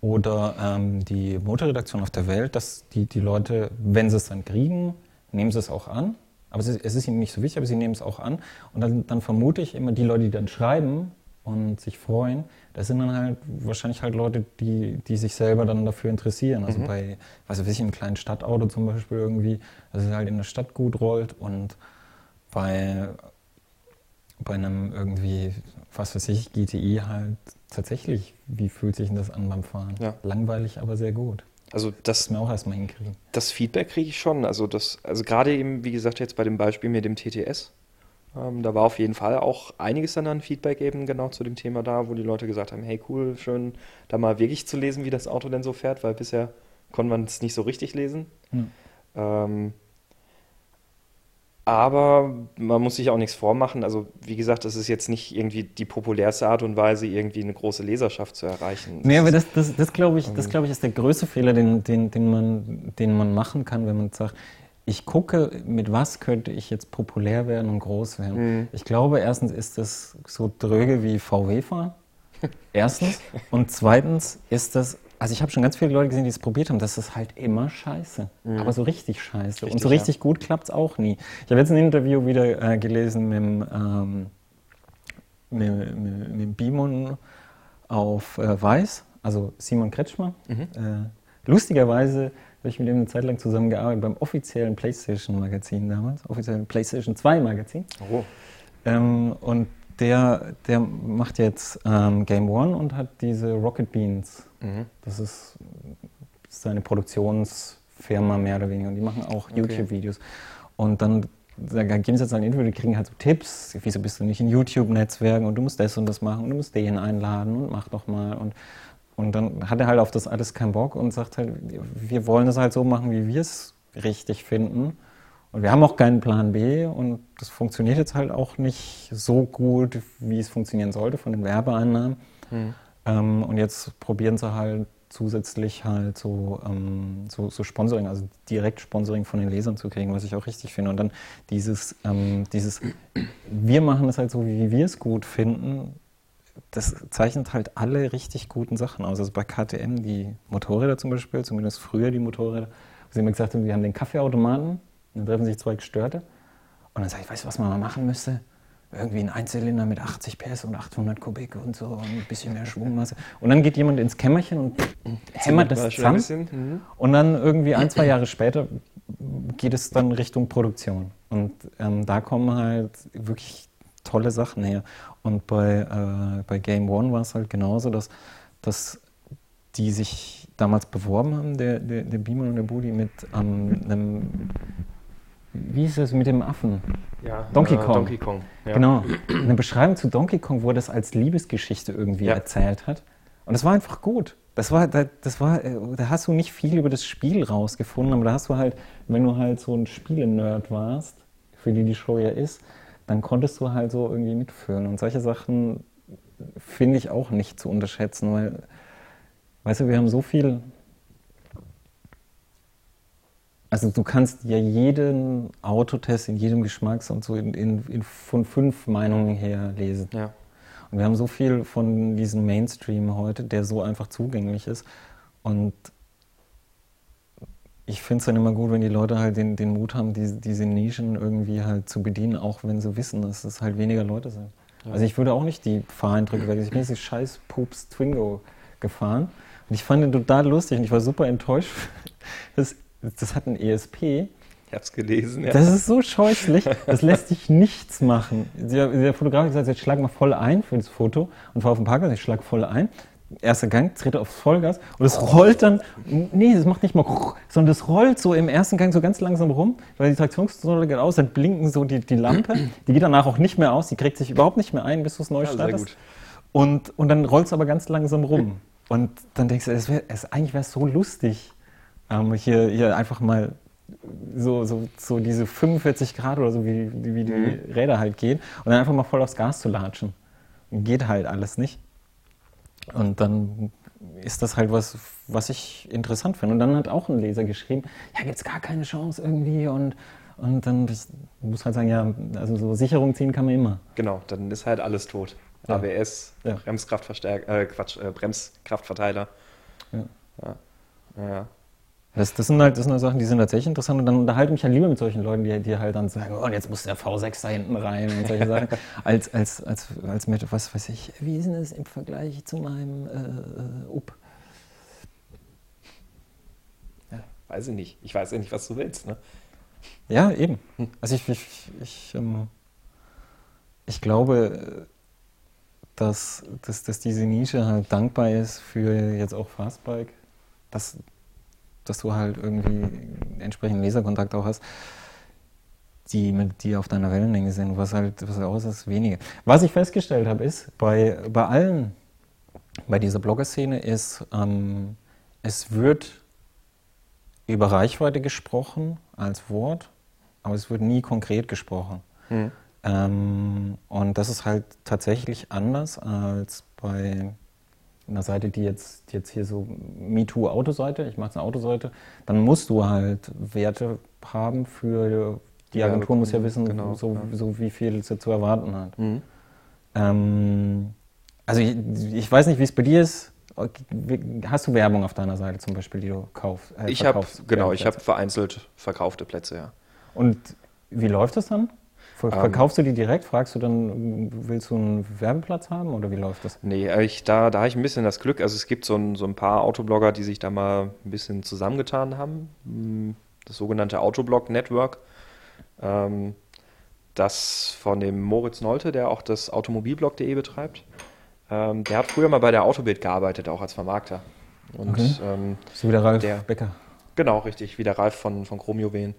oder ähm, die Motorredaktion auf der Welt, dass die, die Leute, wenn sie es dann kriegen, nehmen sie es auch an. Aber es ist, es ist ihnen nicht so wichtig, aber sie nehmen es auch an. Und dann, dann vermute ich immer, die Leute, die dann schreiben und sich freuen, das sind dann halt wahrscheinlich halt Leute, die, die sich selber dann dafür interessieren. Also bei, was weiß ich, einem kleinen Stadtauto zum Beispiel irgendwie, dass es halt in der Stadt gut rollt und bei, bei einem irgendwie, was weiß ich, GTI halt tatsächlich, wie fühlt sich denn das an beim Fahren? Ja. Langweilig, aber sehr gut. also Das das, mir auch erstmal hinkriegen. das Feedback kriege ich schon. Also das, also gerade eben, wie gesagt, jetzt bei dem Beispiel mit dem TTS, ähm, da war auf jeden Fall auch einiges dann an Feedback eben genau zu dem Thema da, wo die Leute gesagt haben, hey cool, schön da mal wirklich zu lesen, wie das Auto denn so fährt, weil bisher konnte man es nicht so richtig lesen. Hm. Ähm, aber man muss sich auch nichts vormachen. Also, wie gesagt, das ist jetzt nicht irgendwie die populärste Art und Weise, irgendwie eine große Leserschaft zu erreichen. Nee, aber das, das, das glaube ich, das, glaub ich, ist der größte Fehler, den, den, den, man, den man machen kann, wenn man sagt, ich gucke, mit was könnte ich jetzt populär werden und groß werden. Ich glaube, erstens ist das so dröge wie VW fahren. Erstens. Und zweitens ist das, also ich habe schon ganz viele Leute gesehen, die es probiert haben, das ist halt immer scheiße. Aber so richtig scheiße. und Richtig, so richtig gut klappt es auch nie. Ich habe jetzt ein Interview wieder äh, gelesen mit, dem, ähm, mit, mit, mit Bimon auf äh, Weiß, also Simon Kretschmer. Äh, lustigerweise habe ich mit ihm eine Zeit lang zusammengearbeitet beim offiziellen PlayStation-Magazin damals, offiziellen PlayStation 2-Magazin. Oh. Ähm, und der, der macht jetzt ähm, Game One und hat diese Rocket Beans. Mhm. Das ist seine Produktionsfirma mehr oder weniger. Und die machen auch YouTube-Videos. Und dann da geben sie jetzt ein Interview, die kriegen halt so Tipps, wieso bist du nicht in YouTube-Netzwerken und du musst das und das machen und du musst den einladen und mach doch mal. Und, und dann hat er halt auf das alles keinen Bock und sagt halt, wir wollen es halt so machen, wie wir es richtig finden. Und wir haben auch keinen Plan B und das funktioniert jetzt halt auch nicht so gut, wie es funktionieren sollte von den Werbeeinnahmen. Ähm, und jetzt probieren sie halt zusätzlich halt so, ähm, so, so Sponsoring, also direkt Sponsoring von den Lesern zu kriegen, was ich auch richtig finde. Und dann dieses, ähm, dieses wir machen es halt so, wie wir es gut finden, das zeichnet halt alle richtig guten Sachen aus. Also bei KTM, die Motorräder zum Beispiel, zumindest früher die Motorräder, wo sie immer gesagt haben, wir haben den Kaffeeautomaten, dann treffen sich zwei Gestörte. Und dann sage ich, weißt du, was man mal machen müsste? Irgendwie ein Einzylinder mit 80 PS und 800 Kubik und so und ein bisschen mehr Schwungmasse. Und dann geht jemand ins Kämmerchen und hämmert das zusammen. Mhm. Und dann irgendwie ein, zwei Jahre später geht es dann Richtung Produktion. Und ähm, da kommen halt wirklich tolle Sachen her. Und bei, äh, bei Game One war es halt genauso, dass, dass die sich damals beworben haben, der, der, der Beamer und der Budi, mit ähm, einem, wie ist das, mit dem Affen? Ja, Donkey äh, Kong. Donkey Kong. Ja. Genau. Eine Beschreibung zu Donkey Kong, wo er das als Liebesgeschichte irgendwie Ja. erzählt hat. Und das war einfach gut. Das war, da- das war, äh, da hast du nicht viel über das Spiel rausgefunden, aber da hast du halt, wenn du halt so ein Spiele-Nerd warst, für die die Show ja ist, dann konntest du halt so irgendwie mitfühlen. Und solche Sachen finde ich auch nicht zu unterschätzen, weil, weißt du, wir haben so viel. Also du kannst ja jeden Autotest in jedem Geschmacks und so in, in, in von fünf Meinungen her lesen. Ja. Und wir haben so viel von diesem Mainstream heute, der so einfach zugänglich ist. Und ich finde es dann immer gut, wenn die Leute halt den, den Mut haben, diese, diese Nischen irgendwie halt zu bedienen, auch wenn sie wissen, dass es halt weniger Leute sind. Ja. Also ich würde auch nicht die Fahreindrücke wechseln. Ich bin jetzt die scheiß Pups Twingo gefahren und ich fand den total lustig und ich war super enttäuscht. Das, das hat ein ESP. Ich habe es gelesen, ja. Das ist so scheußlich, das lässt sich nichts machen. Der, der Fotograf hat gesagt, jetzt schlag mal voll ein für das Foto und fahr auf den Parkplatz, ich schlag voll ein. Erster Gang, trete aufs Vollgas und es rollt dann, nee, das macht nicht mal, sondern das rollt so im ersten Gang so ganz langsam rum, weil die Traktionskontrolle geht aus, dann blinken so die, die Lampe, die geht danach auch nicht mehr aus, die kriegt sich überhaupt nicht mehr ein, bis du es neu ja, startest. Und, und dann rollt es aber ganz langsam rum. Und dann denkst du, es wär, es, eigentlich wäre es so lustig, ähm, hier, hier einfach mal so, so, so diese 45 Grad oder so, wie, wie die mhm. Räder halt gehen, und dann einfach mal voll aufs Gas zu latschen. Geht halt alles nicht. Und dann ist das halt was, was ich interessant finde. Und dann hat auch ein Leser geschrieben, ja, gibt es gar keine Chance irgendwie und und dann muss halt sagen, ja, also so Sicherung ziehen kann man immer. Genau, dann ist halt alles tot. Ja. ABS, ja. Bremskraftverstärker, äh, Quatsch, äh, Bremskraftverteiler. Ja. ja. Das, das, sind halt, das sind halt Sachen, die sind tatsächlich interessant und dann unterhalte ich mich halt lieber mit solchen Leuten, die, die halt dann sagen, oh, und jetzt muss der V6 da hinten rein und solche Sachen, als, als, als, als mit, was weiß ich, wie ist denn das im Vergleich zu meinem äh, äh UP? Ja, weiß ich nicht. Ich weiß ja nicht, was du willst, ne? Ja, eben. Also ich, ich, ich, ähm, ich glaube, dass, dass, dass diese Nische halt dankbar ist für jetzt auch Fastbike. Das, dass du halt irgendwie entsprechenden Leserkontakt auch hast, die, mit, die auf deiner Wellenlänge sind, was halt, was aus ist, wenige. Was ich festgestellt habe, ist, bei, bei allen, bei dieser Blogger-Szene ist, ähm, es wird über Reichweite gesprochen als Wort, aber es wird nie konkret gesprochen. Mhm. Ähm, und das ist halt tatsächlich anders als bei einer Seite, die jetzt, die jetzt hier so MeToo-Autoseite, ich mache eine Autoseite, dann musst du halt Werte haben für, die Agentur ja, muss ja wissen, genau, so, ja. so wie viel sie zu erwarten hat. Mhm. Ähm, also ich, ich, weiß nicht, wie es bei dir ist. Hast du Werbung auf deiner Seite zum Beispiel, die du kaufst? Äh, ich habe genau, ich habe vereinzelt verkaufte Plätze, ja. Und wie läuft das dann? Ähm, verkaufst du die direkt? Fragst du dann, willst du einen Werbeplatz haben oder wie läuft das? Nee, ich, da, da habe ich ein bisschen das Glück. Also es gibt so ein, so ein paar Autoblogger, die sich da mal ein bisschen zusammengetan haben. Hm, das sogenannte Autoblog Network. Ähm, das von dem Moritz Nolte, der auch das Automobilblog.de betreibt. Ähm, der hat früher mal bei der Autobild gearbeitet, auch als Vermarkter. Und, okay. ähm, so wie der Ralf der, Becker. Genau, richtig, wie der Ralf von, von Chromjuwelen.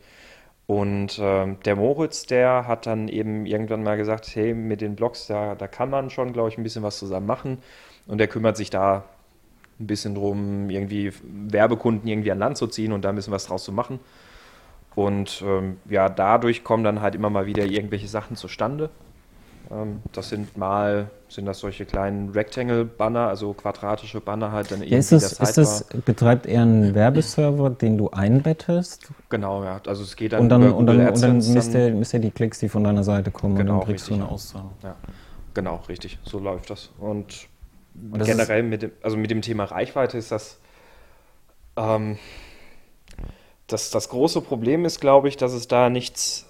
Und ähm, der Moritz, der hat dann eben irgendwann mal gesagt, hey, mit den Blogs, da, da kann man schon, glaube ich, ein bisschen was zusammen machen. Und der kümmert sich da ein bisschen drum, irgendwie Werbekunden irgendwie an Land zu ziehen und da ein bisschen was draus zu machen. Und ähm, ja, dadurch kommen dann halt immer mal wieder irgendwelche Sachen zustande. Ähm, das sind mal, sind das solche kleinen Rectangle-Banner, also quadratische Banner halt dann ja, ist das, ist das, betreibt er einen Werbeserver, den du einbettest? Genau, ja. Also es geht dann und dann, über und dann, und dann misst er, misst er die Klicks, die von deiner Seite kommen genau, und dann kriegst richtig. du eine Auszahlung. Ja. Genau, richtig. So läuft das. Und, und generell mit dem, also mit dem Thema Reichweite ist das, ähm, das, das große Problem ist, glaube ich, dass es da nichts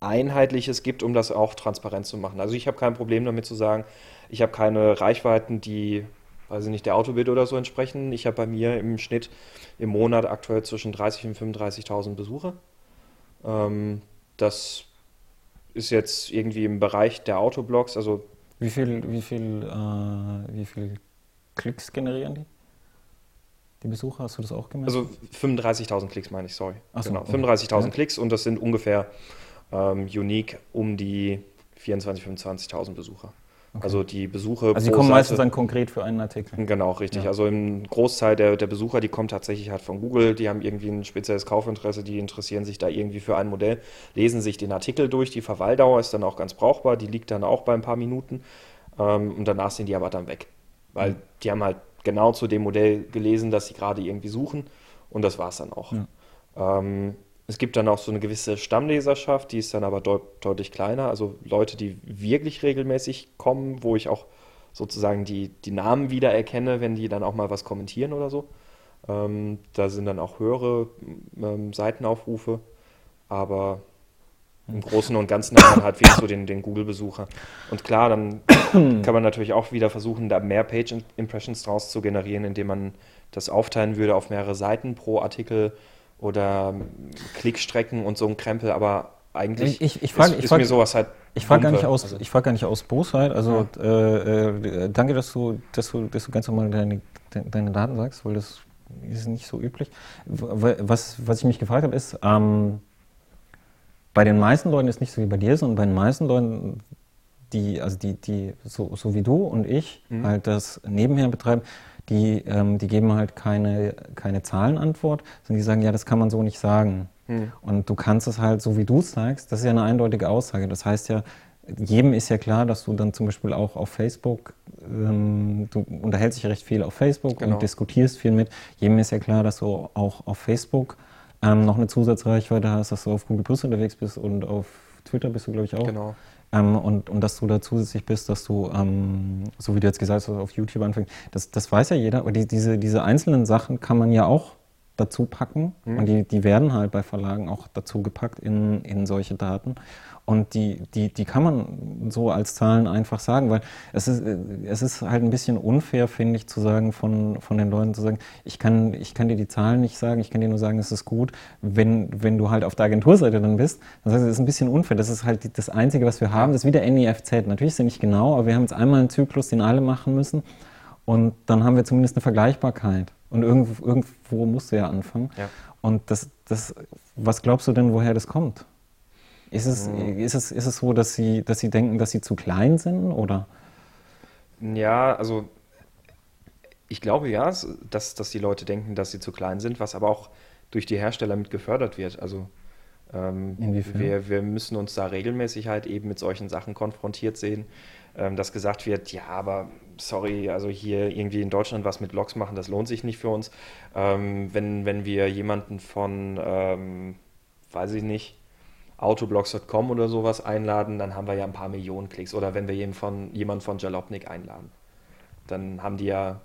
Einheitliches gibt, um das auch transparent zu machen. Also ich habe kein Problem damit zu sagen, ich habe keine Reichweiten, die, weiß ich nicht, der Autobild oder so entsprechen. Ich habe bei mir im Schnitt im Monat aktuell zwischen 30.000 und 35.000 Besucher. Ähm, das ist jetzt irgendwie im Bereich der Autoblogs. Also wie viel, wie viel, äh, wie viel Klicks generieren die? Die Besucher, hast du das auch gemerkt? Also 35.000 Klicks meine ich, sorry. So, genau, 35.000 ja. Klicks und das sind ungefähr ähm, Unique um die 24.000, 25.000 Besucher. Okay. Also die Besuche. Also die kommen Seite, meistens dann konkret für einen Artikel. Genau, richtig. Ja. Also im Großteil der, der Besucher, die kommen tatsächlich halt von Google, die haben irgendwie ein spezielles Kaufinteresse, die interessieren sich da irgendwie für ein Modell, lesen sich den Artikel durch, die Verweildauer ist dann auch ganz brauchbar, die liegt dann auch bei ein paar Minuten ähm, und danach sind die aber dann weg. Weil mhm. die haben halt genau zu dem Modell gelesen, das sie gerade irgendwie suchen und das war es dann auch. Ja. Ähm, es gibt dann auch so eine gewisse Stammleserschaft, die ist dann aber deut deutlich kleiner. Also Leute, die wirklich regelmäßig kommen, wo ich auch sozusagen die, die Namen wiedererkenne, wenn die dann auch mal was kommentieren oder so. Ähm, da sind dann auch höhere ähm, Seitenaufrufe, aber im Großen und Ganzen hat man halt wieder so den, den Google-Besucher. Und klar, dann kann man natürlich auch wieder versuchen, da mehr Page-Impressions draus zu generieren, indem man das aufteilen würde auf mehrere Seiten pro Artikel oder Klickstrecken und so ein Krempel, aber eigentlich ich, ich frag, ist, ich frag, mir sowas halt. Ich frage gar nicht aus, also. ich frage gar nicht aus Bosheit. Also ja. äh, äh, danke, dass du, dass du, dass du ganz normal deine, deine Daten sagst, weil das ist nicht so üblich. Was, was ich mich gefragt habe, ist, ähm, bei den meisten Leuten ist nicht so wie bei dir, sondern bei den meisten Leuten, die, also die, die so, so wie du und ich mhm. halt das nebenher betreiben, die, ähm, die geben halt keine, keine Zahlenantwort, sondern die sagen, ja, das kann man so nicht sagen. Hm. Und du kannst es halt, so wie du es sagst, das ist ja eine eindeutige Aussage. Das heißt ja, jedem ist ja klar, dass du dann zum Beispiel auch auf Facebook, ähm, du unterhältst dich recht viel auf Facebook genau. und diskutierst viel mit. Jedem ist ja klar, dass du auch auf Facebook ähm, noch eine Zusatzreichweite hast, dass du auf Google Plus unterwegs bist und auf Twitter bist du, glaube ich, auch. Genau. Ähm, und, und dass du da zusätzlich bist, dass du, ähm, so wie du jetzt gesagt hast, auf YouTube anfängst, das, das weiß ja jeder, aber die, diese, diese einzelnen Sachen kann man ja auch dazu packen mhm. und die, die werden halt bei Verlagen auch dazu gepackt in, in solche Daten. Und die, die, die kann man so als Zahlen einfach sagen, weil es ist, es ist halt ein bisschen unfair, finde ich, zu sagen von, von den Leuten zu sagen, ich kann, ich kann dir die Zahlen nicht sagen, ich kann dir nur sagen, es ist gut, wenn, wenn du halt auf der Agenturseite dann bist. Das heißt, es ist ein bisschen unfair. Das ist halt das Einzige, was wir haben. Das ist wie der NEFZ. Natürlich ist er nicht genau, aber wir haben jetzt einmal einen Zyklus, den alle machen müssen. Und dann haben wir zumindest eine Vergleichbarkeit. Und irgendwo, irgendwo musst du ja anfangen. Ja. Und das, das, was glaubst du denn, woher das kommt? Ist es, mhm. ist es, ist es so, dass sie, dass sie denken, dass sie zu klein sind? Oder? Ja, also ich glaube ja, dass, dass die Leute denken, dass sie zu klein sind, was aber auch durch die Hersteller mit gefördert wird. Also ähm, wir, wir müssen uns da regelmäßig halt eben mit solchen Sachen konfrontiert sehen, ähm, dass gesagt wird, ja, aber sorry, also hier irgendwie in Deutschland was mit Logs machen, das lohnt sich nicht für uns. Ähm, wenn, wenn wir jemanden von, ähm, weiß ich nicht, autoblogs.com oder sowas einladen, dann haben wir ja ein paar Millionen Klicks. Oder wenn wir jemanden von, jemanden von Jalopnik einladen, dann haben die ja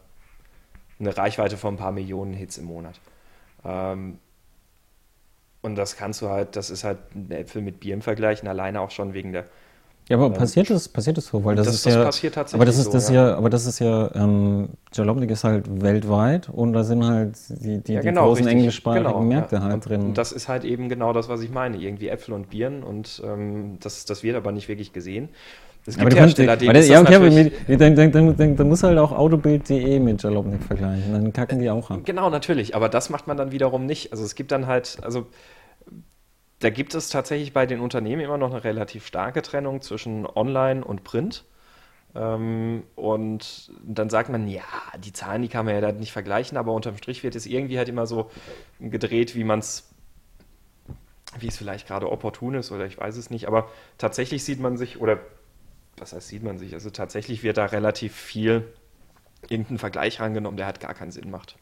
eine Reichweite von ein paar Millionen Hits im Monat. Ähm, und das kannst du halt, das ist halt ein Äpfel mit Bier im Vergleichen, alleine auch schon wegen der ja, aber ähm, passiert das, passiert das so? Weil das, das ist das ja, passiert tatsächlich aber das ist, das so, ja. ja. aber das ist ja, ähm, Jalopnik ist halt weltweit und da sind halt die, die, ja, genau, die großen englischsprachigen genau, Märkte halt und, drin. Und das ist halt eben genau das, was ich meine. Irgendwie Äpfel und Bieren und ähm, das, das wird aber nicht wirklich gesehen. Es gibt aber Hersteller, die ja, okay, aber mit, dann, dann, dann, dann muss halt auch autobild.de mit Jalopnik vergleichen. Dann kacken die auch ab. Genau, natürlich. Aber das macht man dann wiederum nicht. Also es gibt dann halt, also da gibt es tatsächlich bei den Unternehmen immer noch eine relativ starke Trennung zwischen Online und Print. Ähm, und dann sagt man, ja, die Zahlen, die kann man ja da nicht vergleichen, aber unterm Strich wird es irgendwie halt immer so gedreht, wie man es, wie es vielleicht gerade opportun ist oder ich weiß es nicht, aber tatsächlich sieht man sich, oder was heißt sieht man sich, also tatsächlich wird da relativ viel irgendein Vergleich rangenommen, der halt gar keinen Sinn macht.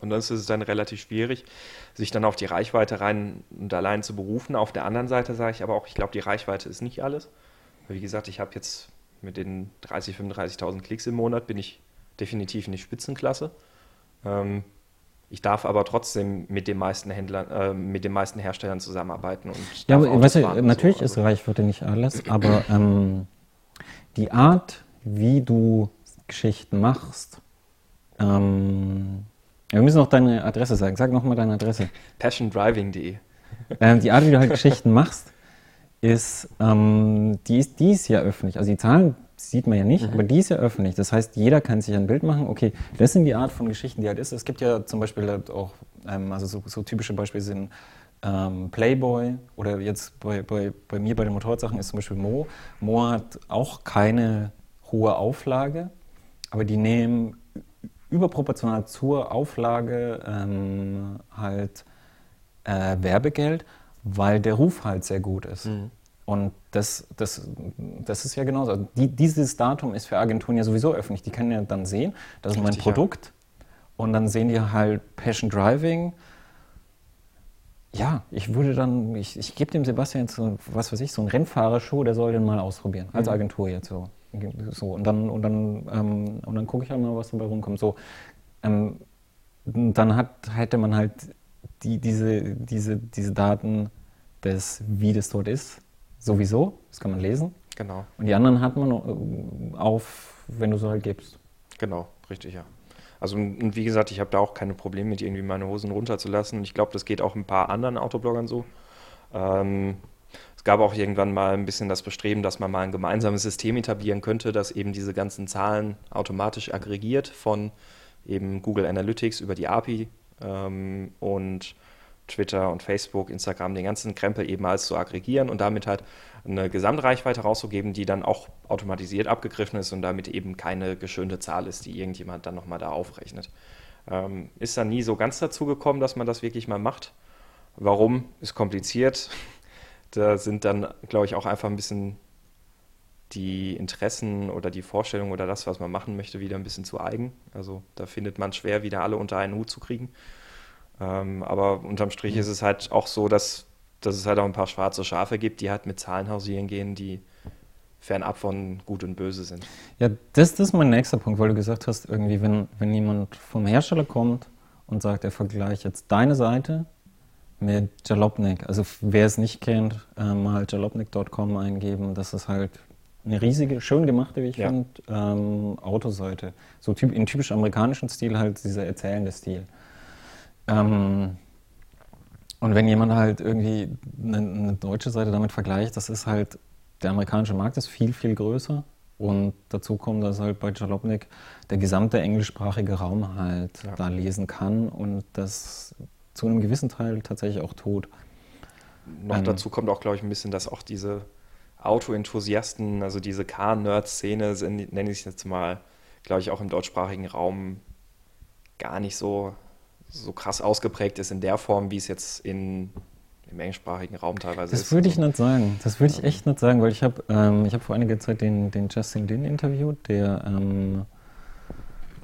Und dann ist es dann relativ schwierig, sich dann auf die Reichweite rein und allein zu berufen. Auf der anderen Seite sage ich aber auch, ich glaube, die Reichweite ist nicht alles. Wie gesagt, ich habe jetzt mit den 30.000, 35.000 Klicks im Monat bin ich definitiv in die Spitzenklasse. Ähm, ich darf aber trotzdem mit den meisten Händlern, äh, mit den meisten Herstellern zusammenarbeiten. Und ja, aber weißt du, natürlich so. ist also Reichweite nicht alles, aber ähm, die Art, wie du Geschichten machst, ähm, wir müssen noch deine Adresse sagen. Sag nochmal deine Adresse. Passiondriving.de. Ähm, die Art, wie du halt Geschichten machst, ist, ähm, die ist, die ist ja öffentlich. Also die Zahlen sieht man ja nicht, mhm. aber die ist ja öffentlich. Das heißt, jeder kann sich ein Bild machen. Okay, das sind die Art von Geschichten, die halt ist. Es gibt ja zum Beispiel halt auch, ähm, also so, so, typische Beispiele sind ähm, Playboy oder jetzt bei, bei, bei mir bei den Motorradsachen ist zum Beispiel Mo. Mo hat auch keine hohe Auflage, aber die nehmen überproportional zur Auflage ähm, halt äh, Werbegeld, weil der Ruf halt sehr gut ist. Mhm. Und das, das, das ist ja genauso. Also die, dieses Datum ist für Agenturen ja sowieso öffentlich. Die können ja dann sehen, das ist mein Produkt. Ja. Und dann sehen die halt Passion Driving. Ja, ich würde dann, ich, ich gebe dem Sebastian so, was weiß ich, so einen Rennfahrerschuh, der soll den mal ausprobieren. Als mhm. Agentur jetzt so. So und dann, und dann, ähm, und dann gucke ich halt mal, was dabei rumkommt. So, ähm, dann hat, hätte man halt die, diese, diese, diese Daten des, wie das dort ist sowieso, das kann man lesen. Genau. Und die anderen hat man äh, auf, wenn du so halt gibst. Genau, richtig, ja. Also und wie gesagt, ich habe da auch keine Probleme mit irgendwie meine Hosen runterzulassen. Ich glaube, das geht auch ein paar anderen Autobloggern so. Ähm, es gab auch irgendwann mal ein bisschen das Bestreben, dass man mal ein gemeinsames System etablieren könnte, das eben diese ganzen Zahlen automatisch aggregiert von eben Google Analytics über die API ähm, und Twitter und Facebook, Instagram, den ganzen Krempel eben als zu aggregieren und damit halt eine Gesamtreichweite rauszugeben, die dann auch automatisiert abgegriffen ist und damit eben keine geschönte Zahl ist, die irgendjemand dann nochmal da aufrechnet. Ähm, ist dann nie so ganz dazu gekommen, dass man das wirklich mal macht. Warum? Ist kompliziert. Da sind dann, glaube ich, auch einfach ein bisschen die Interessen oder die Vorstellungen oder das, was man machen möchte, wieder ein bisschen zu eigen. Also da findet man schwer, wieder alle unter einen Hut zu kriegen. Ähm, aber unterm Strich mhm. ist es halt auch so, dass, dass es halt auch ein paar schwarze Schafe gibt, die halt mit Zahlen hausieren gehen, die fernab von Gut und Böse sind. Ja, das, das ist mein nächster Punkt, weil du gesagt hast, irgendwie, wenn, wenn jemand vom Hersteller kommt und sagt, er vergleicht jetzt deine Seite mit Jalopnik, also wer es nicht kennt, äh, mal jalopnik.com eingeben, das ist halt eine riesige, schön gemachte, wie ich ja. finde, ähm, Autoseite. So typ, in typisch amerikanischen Stil halt dieser erzählende Stil. Ähm, und wenn jemand halt irgendwie eine, eine, deutsche Seite damit vergleicht, das ist halt, der amerikanische Markt ist viel, viel größer. Und dazu kommt, dass halt bei Jalopnik der gesamte englischsprachige Raum halt ja. da lesen kann und das zu einem gewissen Teil tatsächlich auch tut. Noch ähm, dazu kommt auch, glaube ich, ein bisschen, dass auch diese Auto-Enthusiasten, also diese Car-Nerd-Szene, nenne ich es jetzt mal, glaube ich, auch im deutschsprachigen Raum gar nicht so so krass ausgeprägt ist in der Form, wie es jetzt in, im englischsprachigen Raum teilweise das ist. Das würde ich nicht sagen. Das würde ich echt nicht sagen, weil ich habe ähm, hab vor einiger Zeit den, den Justin Lin interviewt, der ähm,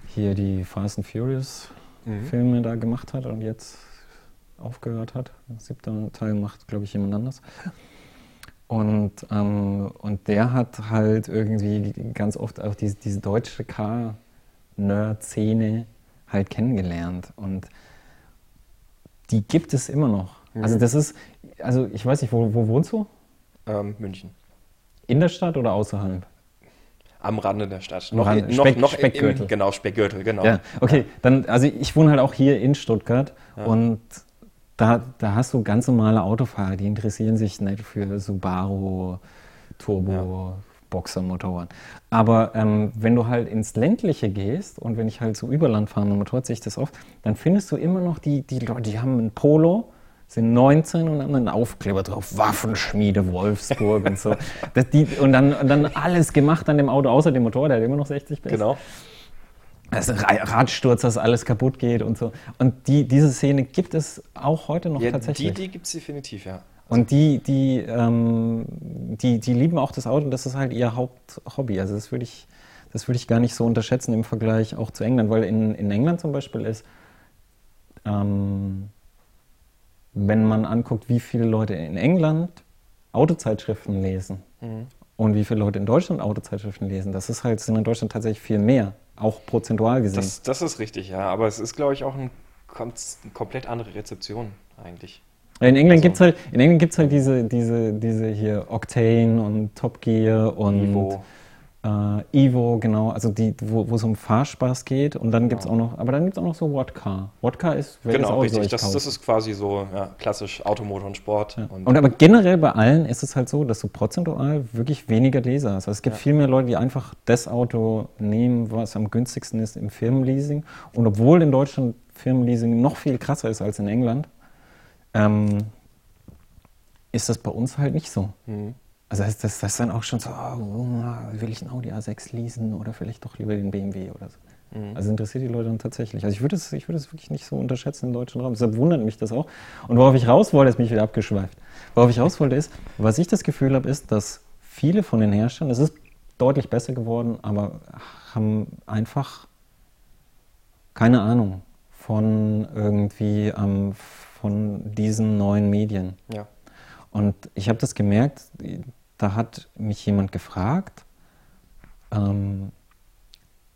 hier die Fast and Furious mhm. Filme da gemacht hat und jetzt aufgehört hat. Der siebte Teil macht, glaube ich, jemand anders. Und, ähm, und der hat halt irgendwie ganz oft auch diese, diese deutsche Car-Nerd-Szene halt kennengelernt. Und die gibt es immer noch. Mhm. Also das ist, also ich weiß nicht, wo, wo wohnst du? Ähm, München. In der Stadt oder außerhalb? Am Rande der Stadt. Noch, Rande, noch, Speck, noch Speckgürtel. Im, genau, Speckgürtel, genau. Ja, okay, dann, also ich wohne halt auch hier in Stuttgart ja. und da, da hast du ganz normale Autofahrer, die interessieren sich nicht für Subaru, Turbo, ja. Boxermotoren. Aber ähm, wenn du halt ins Ländliche gehst und wenn ich halt so Überland fahre mit Motorrad, sehe ich das oft, dann findest du immer noch die, die Leute, die haben ein Polo, sind 19 und haben einen Aufkleber drauf, Waffenschmiede Wolfsburg und so. Die, und, dann, und dann alles gemacht an dem Auto, außer dem Motor, der hat immer noch 60 PS. Genau. Also Radsturz, dass alles kaputt geht und so. Und die, diese Szene gibt es auch heute noch ja, tatsächlich. Die, die gibt es definitiv, ja. Und die, die, ähm, die, die lieben auch das Auto und das ist halt ihr Haupthobby. Also das würde ich, das würde ich gar nicht so unterschätzen im Vergleich auch zu England, weil in, in England zum Beispiel ist, ähm, wenn man anguckt, wie viele Leute in England Autozeitschriften lesen mhm. und wie viele Leute in Deutschland Autozeitschriften lesen, das ist halt, sind in Deutschland tatsächlich viel mehr, auch prozentual gesehen. Das, das ist richtig, ja, aber es ist, glaube ich, auch ein, eine komplett andere Rezeption eigentlich. In England also. gibt es halt, halt diese, diese, diese hier Octane und Top Gear und Evo, äh, Evo genau, also die, wo, es um Fahrspaß geht und dann gibt es auch noch, aber dann gibt es auch noch so Wodka. Wodka ist Genau, richtig, das, das, ist quasi so ja, klassisch Automotor und Sport. Ja. Und, und, aber generell bei allen ist es halt so, dass du prozentual wirklich weniger Leser hast. Also es gibt ja. viel mehr Leute, die einfach das Auto nehmen, was am günstigsten ist im Firmenleasing und obwohl in Deutschland Firmenleasing noch viel krasser ist als in England, ähm, ist das bei uns halt nicht so. Mhm. Also das, das, das ist dann auch schon so, oh, will ich einen Audi A6 leasen oder vielleicht doch lieber den BMW oder so. Mhm. Also interessiert die Leute dann tatsächlich. Also ich würde es ich würd wirklich nicht so unterschätzen im deutschen Raum. Deshalb wundert mich das auch. Und worauf ich raus wollte, ist mich wieder abgeschweift. Worauf ich raus wollte ist, was ich das Gefühl habe, ist, dass viele von den Herstellern, es ist deutlich besser geworden, aber haben einfach keine Ahnung von irgendwie ähm, von diesen neuen Medien. Ja. Und ich habe das gemerkt, da hat mich jemand gefragt, ähm,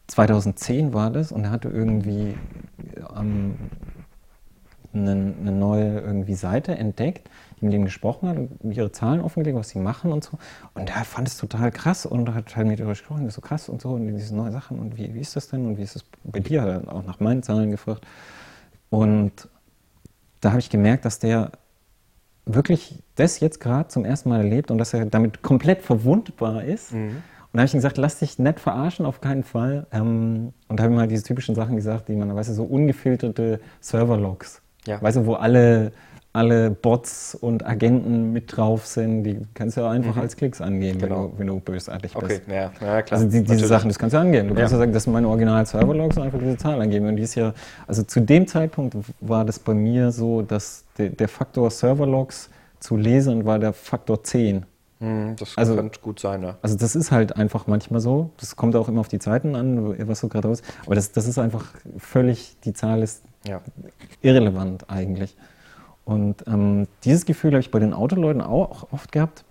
2010 war das, und er hatte irgendwie ähm, eine, eine, neue irgendwie Seite entdeckt, die mit ihm gesprochen hat und ihre Zahlen offengelegt, was sie machen und so. Und er fand es total krass und hat halt mit ihr gesprochen, so krass und so und diese neuen Sachen und wie, wie ist das denn und wie ist das bei dir? Hat er auch nach meinen Zahlen gefragt. Und da habe ich gemerkt, dass der wirklich das jetzt gerade zum ersten Mal erlebt und dass er damit komplett verwundbar ist. Mhm. Und da habe ich ihm gesagt, lass dich nicht verarschen, auf keinen Fall. Ähm, und da habe ich mal diese typischen Sachen gesagt, die man, weißt du, so ungefilterte Serverlogs. Ja. Weißt du, wo alle alle Bots und Agenten mit drauf sind, die kannst du ja einfach mhm. als Klicks angeben, genau. wenn, du, wenn, du, bösartig okay. bist. Ja, ja klar. Also die, diese Sachen, das kannst du angeben. Du kannst ja sagen, das sind meine Original-Serverlogs und einfach diese Zahl angeben. Und die ist ja, also zu dem Zeitpunkt war das bei mir so, dass de, der Faktor Serverlogs zu lesen war der Faktor 10. Mhm, das also, könnte gut sein, ja. Also das ist halt einfach manchmal so. Das kommt auch immer auf die Zeiten an, was du gerade raus. Aber das, das ist einfach völlig, die Zahl ist ja. irrelevant eigentlich. Und ähm, dieses Gefühl habe ich bei den Autoleuten auch oft gehabt.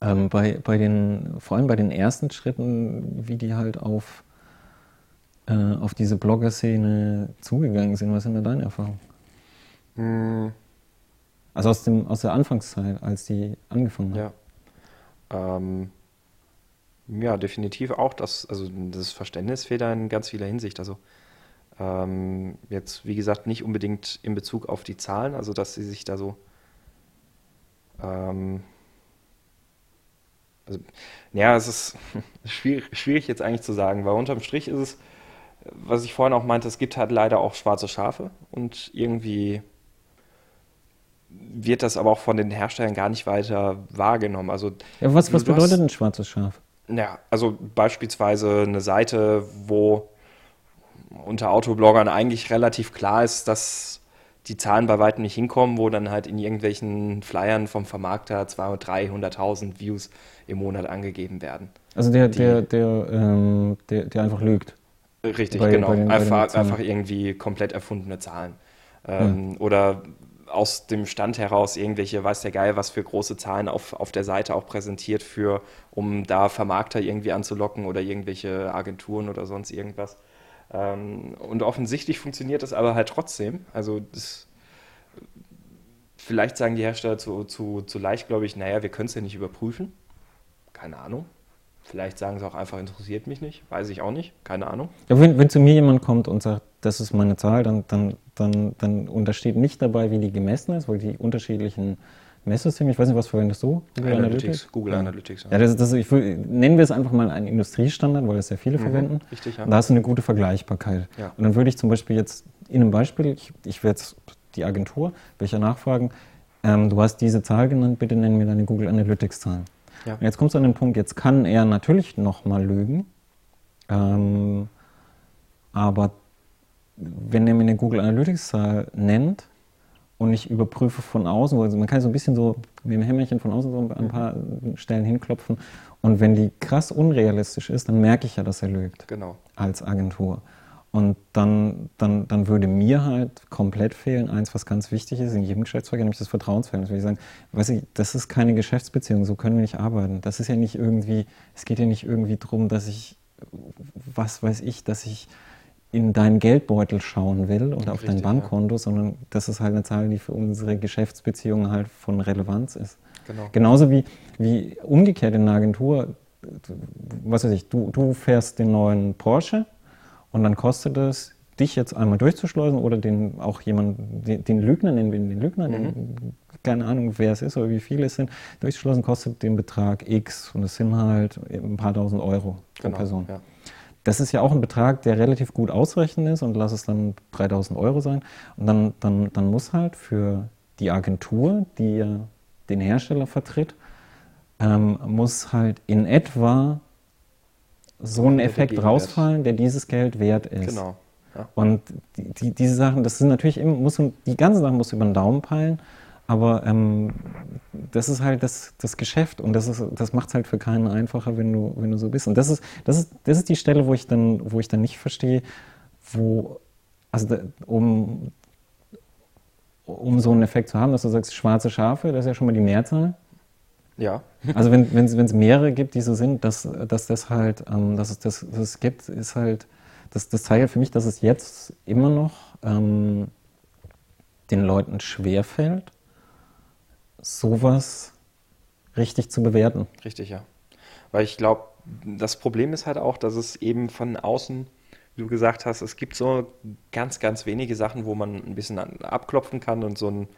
Ähm, bei, bei den, vor allem bei den ersten Schritten, wie die halt auf, äh, auf diese Blogger-Szene zugegangen sind. Was sind da deine Erfahrungen? Mhm. Also aus, dem, aus der Anfangszeit, als die angefangen haben. Ja. Ähm, ja, definitiv auch. Das, also das Verständnis fehlt da in ganz vieler Hinsicht. Also ähm, jetzt, wie gesagt, nicht unbedingt in Bezug auf die Zahlen, also dass sie sich da so. Ähm, also, ja, es ist schwierig, schwierig jetzt eigentlich zu sagen, weil unterm Strich ist es, was ich vorhin auch meinte, es gibt halt leider auch schwarze Schafe und irgendwie wird das aber auch von den Herstellern gar nicht weiter wahrgenommen. Also, ja, was was bedeutet hast, ein schwarzes Schaf? Ja, also beispielsweise eine Seite, wo unter Autobloggern eigentlich relativ klar ist, dass die Zahlen bei weitem nicht hinkommen, wo dann halt in irgendwelchen Flyern vom Vermarkter 200.000, 300.000 Views im Monat angegeben werden. Also der, der, der, ähm, der, der einfach lügt. Richtig, bei, genau. Bei den, einfach, einfach irgendwie komplett erfundene Zahlen. Ähm, ja. Oder aus dem Stand heraus irgendwelche, weiß der Geil, was für große Zahlen auf, auf der Seite auch präsentiert für, um da Vermarkter irgendwie anzulocken oder irgendwelche Agenturen oder sonst irgendwas. Ähm, und offensichtlich funktioniert das aber halt trotzdem. Also das, vielleicht sagen die Hersteller zu, zu, zu leicht, glaube ich, naja, wir können es ja nicht überprüfen. Keine Ahnung. Vielleicht sagen sie auch einfach, interessiert mich nicht. Weiß ich auch nicht. Keine Ahnung. Ja, wenn, wenn zu mir jemand kommt und sagt, das ist meine Zahl, dann, dann, dann, dann untersteht nicht dabei, wie die gemessen ist, weil die unterschiedlichen Messsystem, ich weiß nicht, was verwendest du? Google Analytics. Analytics? Google Analytics. Ja, das, das, ich nennen wir es einfach mal einen Industriestandard, weil das sehr viele mhm, verwenden. Richtig, ja. Da hast du eine gute Vergleichbarkeit. Ja. Und dann würde ich zum Beispiel jetzt in einem Beispiel, ich, ich werde jetzt die Agentur, welcher nachfragen, ähm, du hast diese Zahl genannt, bitte nenn mir deine Google Analytics-Zahl. Ja. Und jetzt kommst du an den Punkt, jetzt kann er natürlich nochmal lügen, ähm, aber wenn er mir eine Google Analytics-Zahl nennt, und ich überprüfe von außen. Also man kann so ein bisschen so mit dem Hämmerchen von außen so an ein paar Stellen hinklopfen. Und wenn die krass unrealistisch ist, dann merke ich ja, dass er lügt. Genau. Als Agentur. Und dann, dann, dann würde mir halt komplett fehlen, eins, was ganz wichtig ist in jedem Geschäftsverkehr, nämlich das Vertrauensverhältnis. Würde ich sagen, weiß ich, das ist keine Geschäftsbeziehung, so können wir nicht arbeiten. Das ist ja nicht irgendwie, es geht ja nicht irgendwie darum, dass ich, was weiß ich, dass ich in deinen Geldbeutel schauen will oder auf dein Bankkonto, ja. sondern das ist halt eine Zahl, die für unsere Geschäftsbeziehungen halt von Relevanz ist. Genau. Genauso wie, wie umgekehrt in einer Agentur, was weiß ich, du, du fährst den neuen Porsche und dann kostet es, dich jetzt einmal durchzuschleusen oder den auch jemand, den, den Lügner, nennen wir den Lügner, mhm. den, keine Ahnung, wer es ist oder wie viele es sind, durchzuschleusen, kostet den Betrag X und es sind halt ein paar tausend Euro pro genau, Person. Ja. Das ist ja auch ein Betrag, der relativ gut ausrechnen ist und lass es dann 3000 Euro sein. Und dann, dann, dann muss halt für die Agentur, die den Hersteller vertritt, ähm, muss halt in etwa so ein Effekt rausfallen, der dieses Geld wert ist. Genau. Ja. Und die, die, diese Sachen, das sind natürlich immer, muss, die ganzen Sachen muss über den Daumen peilen, aber ähm, das ist halt das, das Geschäft und das, das macht es halt für keinen einfacher, wenn du, wenn du so bist. Und das ist, das, ist, das ist die Stelle, wo ich dann, wo ich dann nicht verstehe, wo, also da, um, um so einen Effekt zu haben, dass du sagst, schwarze Schafe, das ist ja schon mal die Mehrzahl. Ja. Also wenn es wenn, mehrere gibt, die so sind, dass, dass das halt, ähm, dass es das, das gibt, ist halt, das, das zeigt halt für mich, dass es jetzt immer noch ähm, den Leuten schwerfällt, sowas richtig zu bewerten. Richtig, ja. Weil ich glaube, das Problem ist halt auch, dass es eben von außen, wie du gesagt hast, es gibt so ganz, ganz wenige Sachen, wo man ein bisschen abklopfen kann und so ein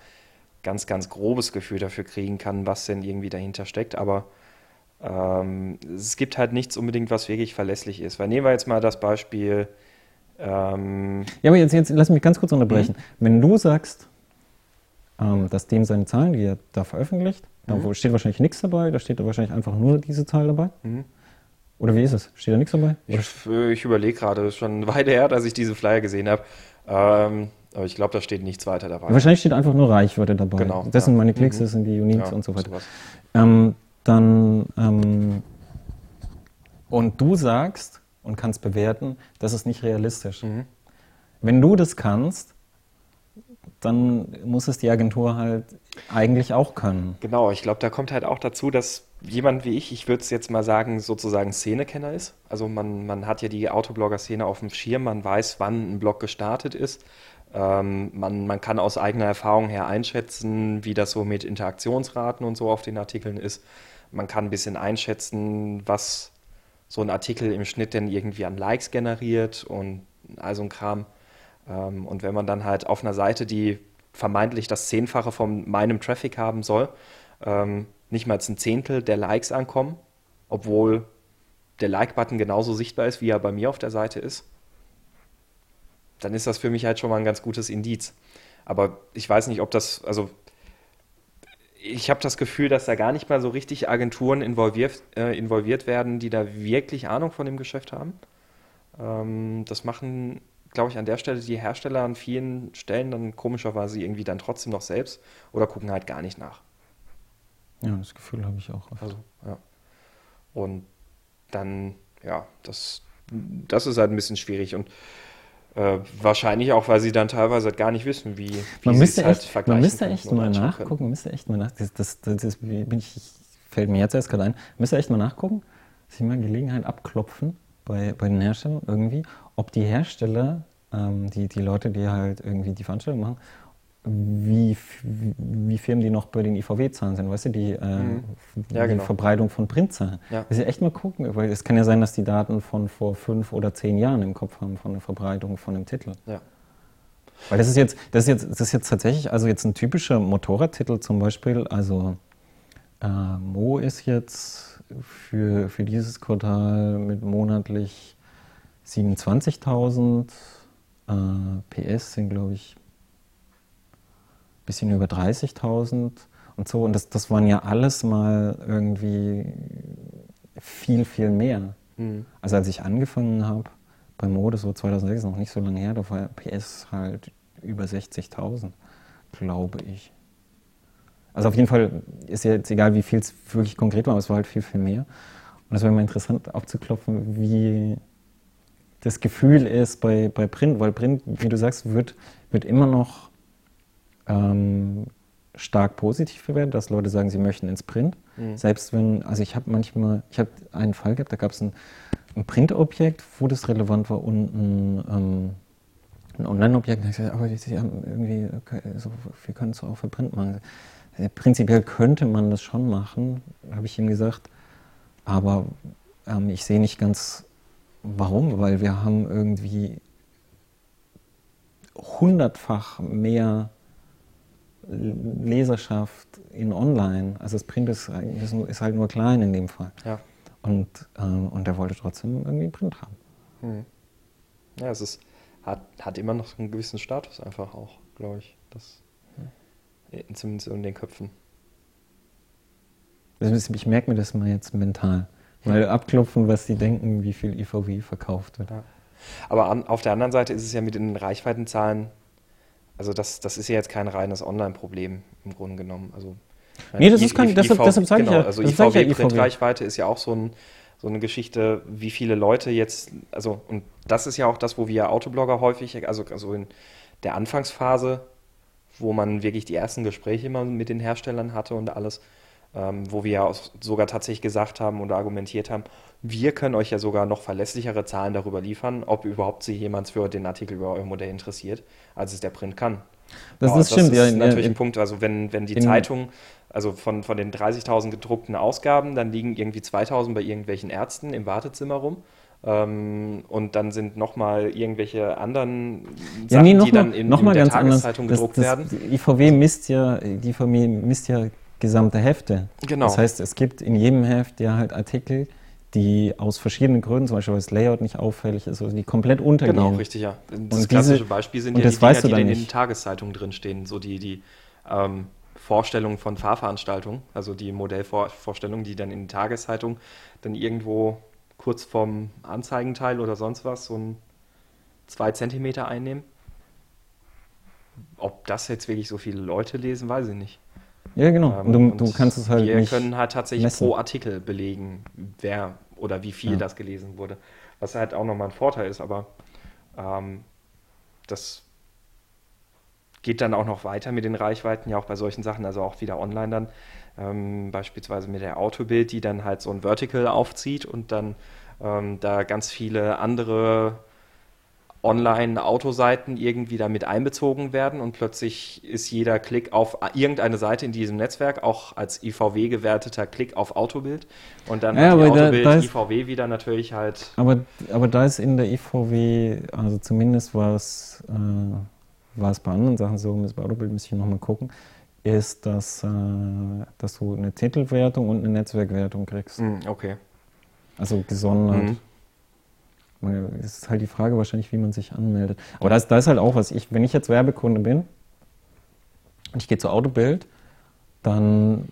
ganz, ganz grobes Gefühl dafür kriegen kann, was denn irgendwie dahinter steckt. Aber ähm, es gibt halt nichts unbedingt, was wirklich verlässlich ist. Weil nehmen wir jetzt mal das Beispiel. Ähm ja, aber jetzt, jetzt lass mich ganz kurz unterbrechen. Mhm. Wenn du sagst, ähm, dass dem seine Zahlen, die er da veröffentlicht, mhm. da steht wahrscheinlich nichts dabei, da steht da wahrscheinlich einfach nur diese Zahl dabei. Mhm. Oder wie ist es? Steht da nichts dabei? Ich, ich überlege gerade, ist schon weit her, dass ich diese Flyer gesehen habe. Ähm, aber ich glaube, da steht nichts weiter dabei. Wahrscheinlich steht einfach nur Reichweite dabei. Genau. Das ja. sind meine Klicks, mhm. das sind die Uniques ja, und so weiter. Ähm, dann, ähm, und du sagst und kannst bewerten, das ist nicht realistisch. Mhm. Wenn du das kannst, dann muss es die Agentur halt eigentlich auch können. Genau, ich glaube, da kommt halt auch dazu, dass jemand wie ich, ich würde es jetzt mal sagen, sozusagen Szenekenner ist. Also man, man hat ja die Autoblogger-Szene auf dem Schirm, man weiß, wann ein Blog gestartet ist. Ähm, man, man kann aus eigener Erfahrung her einschätzen, wie das so mit Interaktionsraten und so auf den Artikeln ist. Man kann ein bisschen einschätzen, was so ein Artikel im Schnitt denn irgendwie an Likes generiert und all ein Kram. Ähm, und wenn man dann halt auf einer Seite, die vermeintlich das Zehnfache von meinem Traffic haben soll, ähm, nicht mal ein Zehntel der Likes ankommen, obwohl der Like-Button genauso sichtbar ist, wie er bei mir auf der Seite ist, dann ist das für mich halt schon mal ein ganz gutes Indiz. Aber ich weiß nicht, ob das, also ich habe das Gefühl, dass da gar nicht mal so richtig Agenturen involviert, äh, involviert werden, die da wirklich Ahnung von dem Geschäft haben. Ähm, das machen glaube ich, an der Stelle die Hersteller an vielen Stellen dann komischerweise irgendwie dann trotzdem noch selbst oder gucken halt gar nicht nach. Ja, das Gefühl habe ich auch. Oft. Also, ja. Und dann, ja, das, das ist halt ein bisschen schwierig und äh, wahrscheinlich auch, weil sie dann teilweise halt gar nicht wissen, wie, wie man müsste halt echt, vergleichen Man müsste echt mal nachgucken, müsste echt mal nachgucken. Das, das, das, bin ich, fällt mir jetzt erst gerade ein, müsste echt mal nachgucken, sich mal Gelegenheit abklopfen bei, bei den Herstellern irgendwie, ob die Hersteller, ähm, die, die Leute, die halt irgendwie die Veranstaltung machen, wie, wie Firmen die noch bei den IVW-Zahlen sind, weißt du, die, äh, mhm. ja, die genau. Verbreitung von Printzahlen. Ja. Das ist ja echt mal gucken, weil es kann ja sein, dass die Daten von vor fünf oder zehn Jahren im Kopf haben von der Verbreitung von einem Titel. Ja. Weil das ist jetzt, das ist jetzt, das ist jetzt tatsächlich, also jetzt ein typischer Motorradtitel zum Beispiel, also äh, Mo ist jetzt für, für dieses Quartal mit monatlich 27.000, äh, PS sind glaube ich ein bisschen über 30.000 und so. Und das, das waren ja alles mal irgendwie viel, viel mehr. Mhm. Also als ich angefangen habe bei Mode, so 2006, noch nicht so lange her, da war PS halt über 60.000, glaube ich. Also auf jeden Fall ist jetzt egal, wie viel es wirklich konkret war, aber es war halt viel, viel mehr. Und es wäre immer interessant abzuklopfen, wie das Gefühl ist bei, bei Print, weil Print, wie du sagst, wird, wird immer noch ähm, stark positiv bewertet, dass Leute sagen, sie möchten ins Print. Mhm. Selbst wenn, also ich habe manchmal, ich habe einen Fall gehabt, da gab es ein, ein Printobjekt, wo das relevant war und ein, ähm, ein Online-Objekt. aber sie haben irgendwie, so, wir können es auch für Print machen. Prinzipiell könnte man das schon machen, habe ich ihm gesagt. Aber ähm, ich sehe nicht ganz, warum, weil wir haben irgendwie hundertfach mehr Leserschaft in Online. Also das Print ist, ist halt nur klein in dem Fall. Ja. Und, ähm, und er wollte trotzdem irgendwie Print haben. Hm. Ja, es ist, hat, hat immer noch einen gewissen Status einfach auch, glaube ich. Das. Zumindest in den Köpfen. ist, ich merke mir das mal jetzt mental. Weil abklopfen, was sie denken, wie viel IVW verkauft wird. Ja. Aber an, auf der anderen Seite ist es ja mit den Reichweitenzahlen, also das, das ist ja jetzt kein reines Online-Problem im Grunde genommen. Also, nee, das ist kein, deshalb, deshalb sage genau, ich ja. Also IVW-Printreichweite ist ja auch so, ein, so eine Geschichte, wie viele Leute jetzt, also und das ist ja auch das, wo wir Autoblogger häufig, also, also in der Anfangsphase, wo man wirklich die ersten Gespräche immer mit den Herstellern hatte und alles, ähm, wo wir ja sogar tatsächlich gesagt haben oder argumentiert haben, wir können euch ja sogar noch verlässlichere Zahlen darüber liefern, ob überhaupt sich jemand für den Artikel über euer Modell interessiert, als es der Print kann. Das, ja, ist, das stimmt, ist ja, natürlich ein Punkt. Also wenn, wenn die Zeitung, also von, von den 30.000 gedruckten Ausgaben, dann liegen irgendwie 2.000 bei irgendwelchen Ärzten im Wartezimmer rum. Ähm, und dann sind nochmal irgendwelche anderen ja, Sachen, nee, die dann in, in der Tageszeitung das, gedruckt das, werden. Die IVW misst ja, die IVW misst ja gesamte Hefte. Genau. Das heißt, es gibt in jedem Heft ja halt Artikel, die aus verschiedenen Gründen, zum Beispiel weil das Layout nicht auffällig ist, also die komplett untergehen. Genau, richtig, ja. Das und klassische diese, Beispiel sind ja die Dinger, die in den Tageszeitungen drinstehen, so die, die ähm, Vorstellungen von Fahrveranstaltungen, also die Modellvorstellungen, die dann in den Tageszeitungen dann irgendwo kurz vorm Anzeigenteil oder sonst was so ein zwei Zentimeter einnehmen. Ob das jetzt wirklich so viele Leute lesen, weiß ich nicht. Ja, genau. Ähm, du, du, kannst es halt. Wir nicht können halt tatsächlich messen. pro Artikel belegen, wer oder wie viel ja. das gelesen wurde. Was halt auch nochmal ein Vorteil ist, aber ähm, das geht dann auch noch weiter mit den Reichweiten, ja auch bei solchen Sachen, also auch wieder online dann. Ähm, beispielsweise mit der Autobild, die dann halt so ein Vertical aufzieht und dann ähm, da ganz viele andere Online-Autoseiten irgendwie damit einbezogen werden und plötzlich ist jeder Klick auf irgendeine Seite in diesem Netzwerk auch als IVW gewerteter Klick auf Autobild und dann ja, hat Autobild da, da IVW wieder natürlich halt. Aber, aber da ist in der IVW, also zumindest war es, äh, war es bei anderen Sachen so, das bei Autobild müsste ich nochmal gucken, ist, dass, äh, dass du eine Titelwertung und eine Netzwerkwertung kriegst. Mm, okay. Also gesondert. Mhm. Es ist halt die Frage wahrscheinlich, wie man sich anmeldet. Aber da ist, da ist halt auch was. Ich, wenn ich jetzt Werbekunde bin und ich gehe zu Autobild, dann,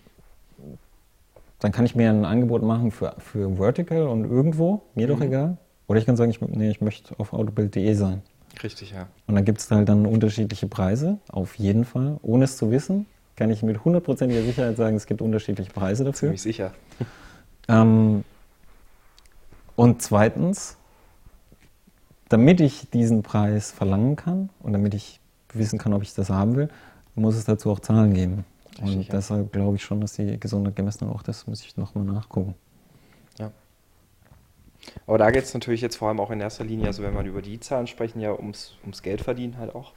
dann kann ich mir ein Angebot machen für, für Vertical und irgendwo, mir mhm. doch egal. Oder ich kann sagen, ich, nee, ich möchte auf autobild.de sein. Richtig, ja. Und dann gibt es halt dann unterschiedliche Preise, auf jeden Fall. Ohne es zu wissen, kann ich mit hundertprozentiger Sicherheit sagen, es gibt unterschiedliche Preise dafür. Ziemlich sicher. Ähm, und zweitens, damit ich diesen Preis verlangen kann und damit ich wissen kann, ob ich das haben will, muss es dazu auch Zahlen geben. Richtig, und ja. deshalb glaube ich schon, dass die Gesundheit gemessen auch das muss ich nochmal nachgucken. Ja. Aber da geht es natürlich jetzt vor allem auch in erster Linie, also wenn wir über die Zahlen sprechen, ja ums, ums Geld verdienen halt auch.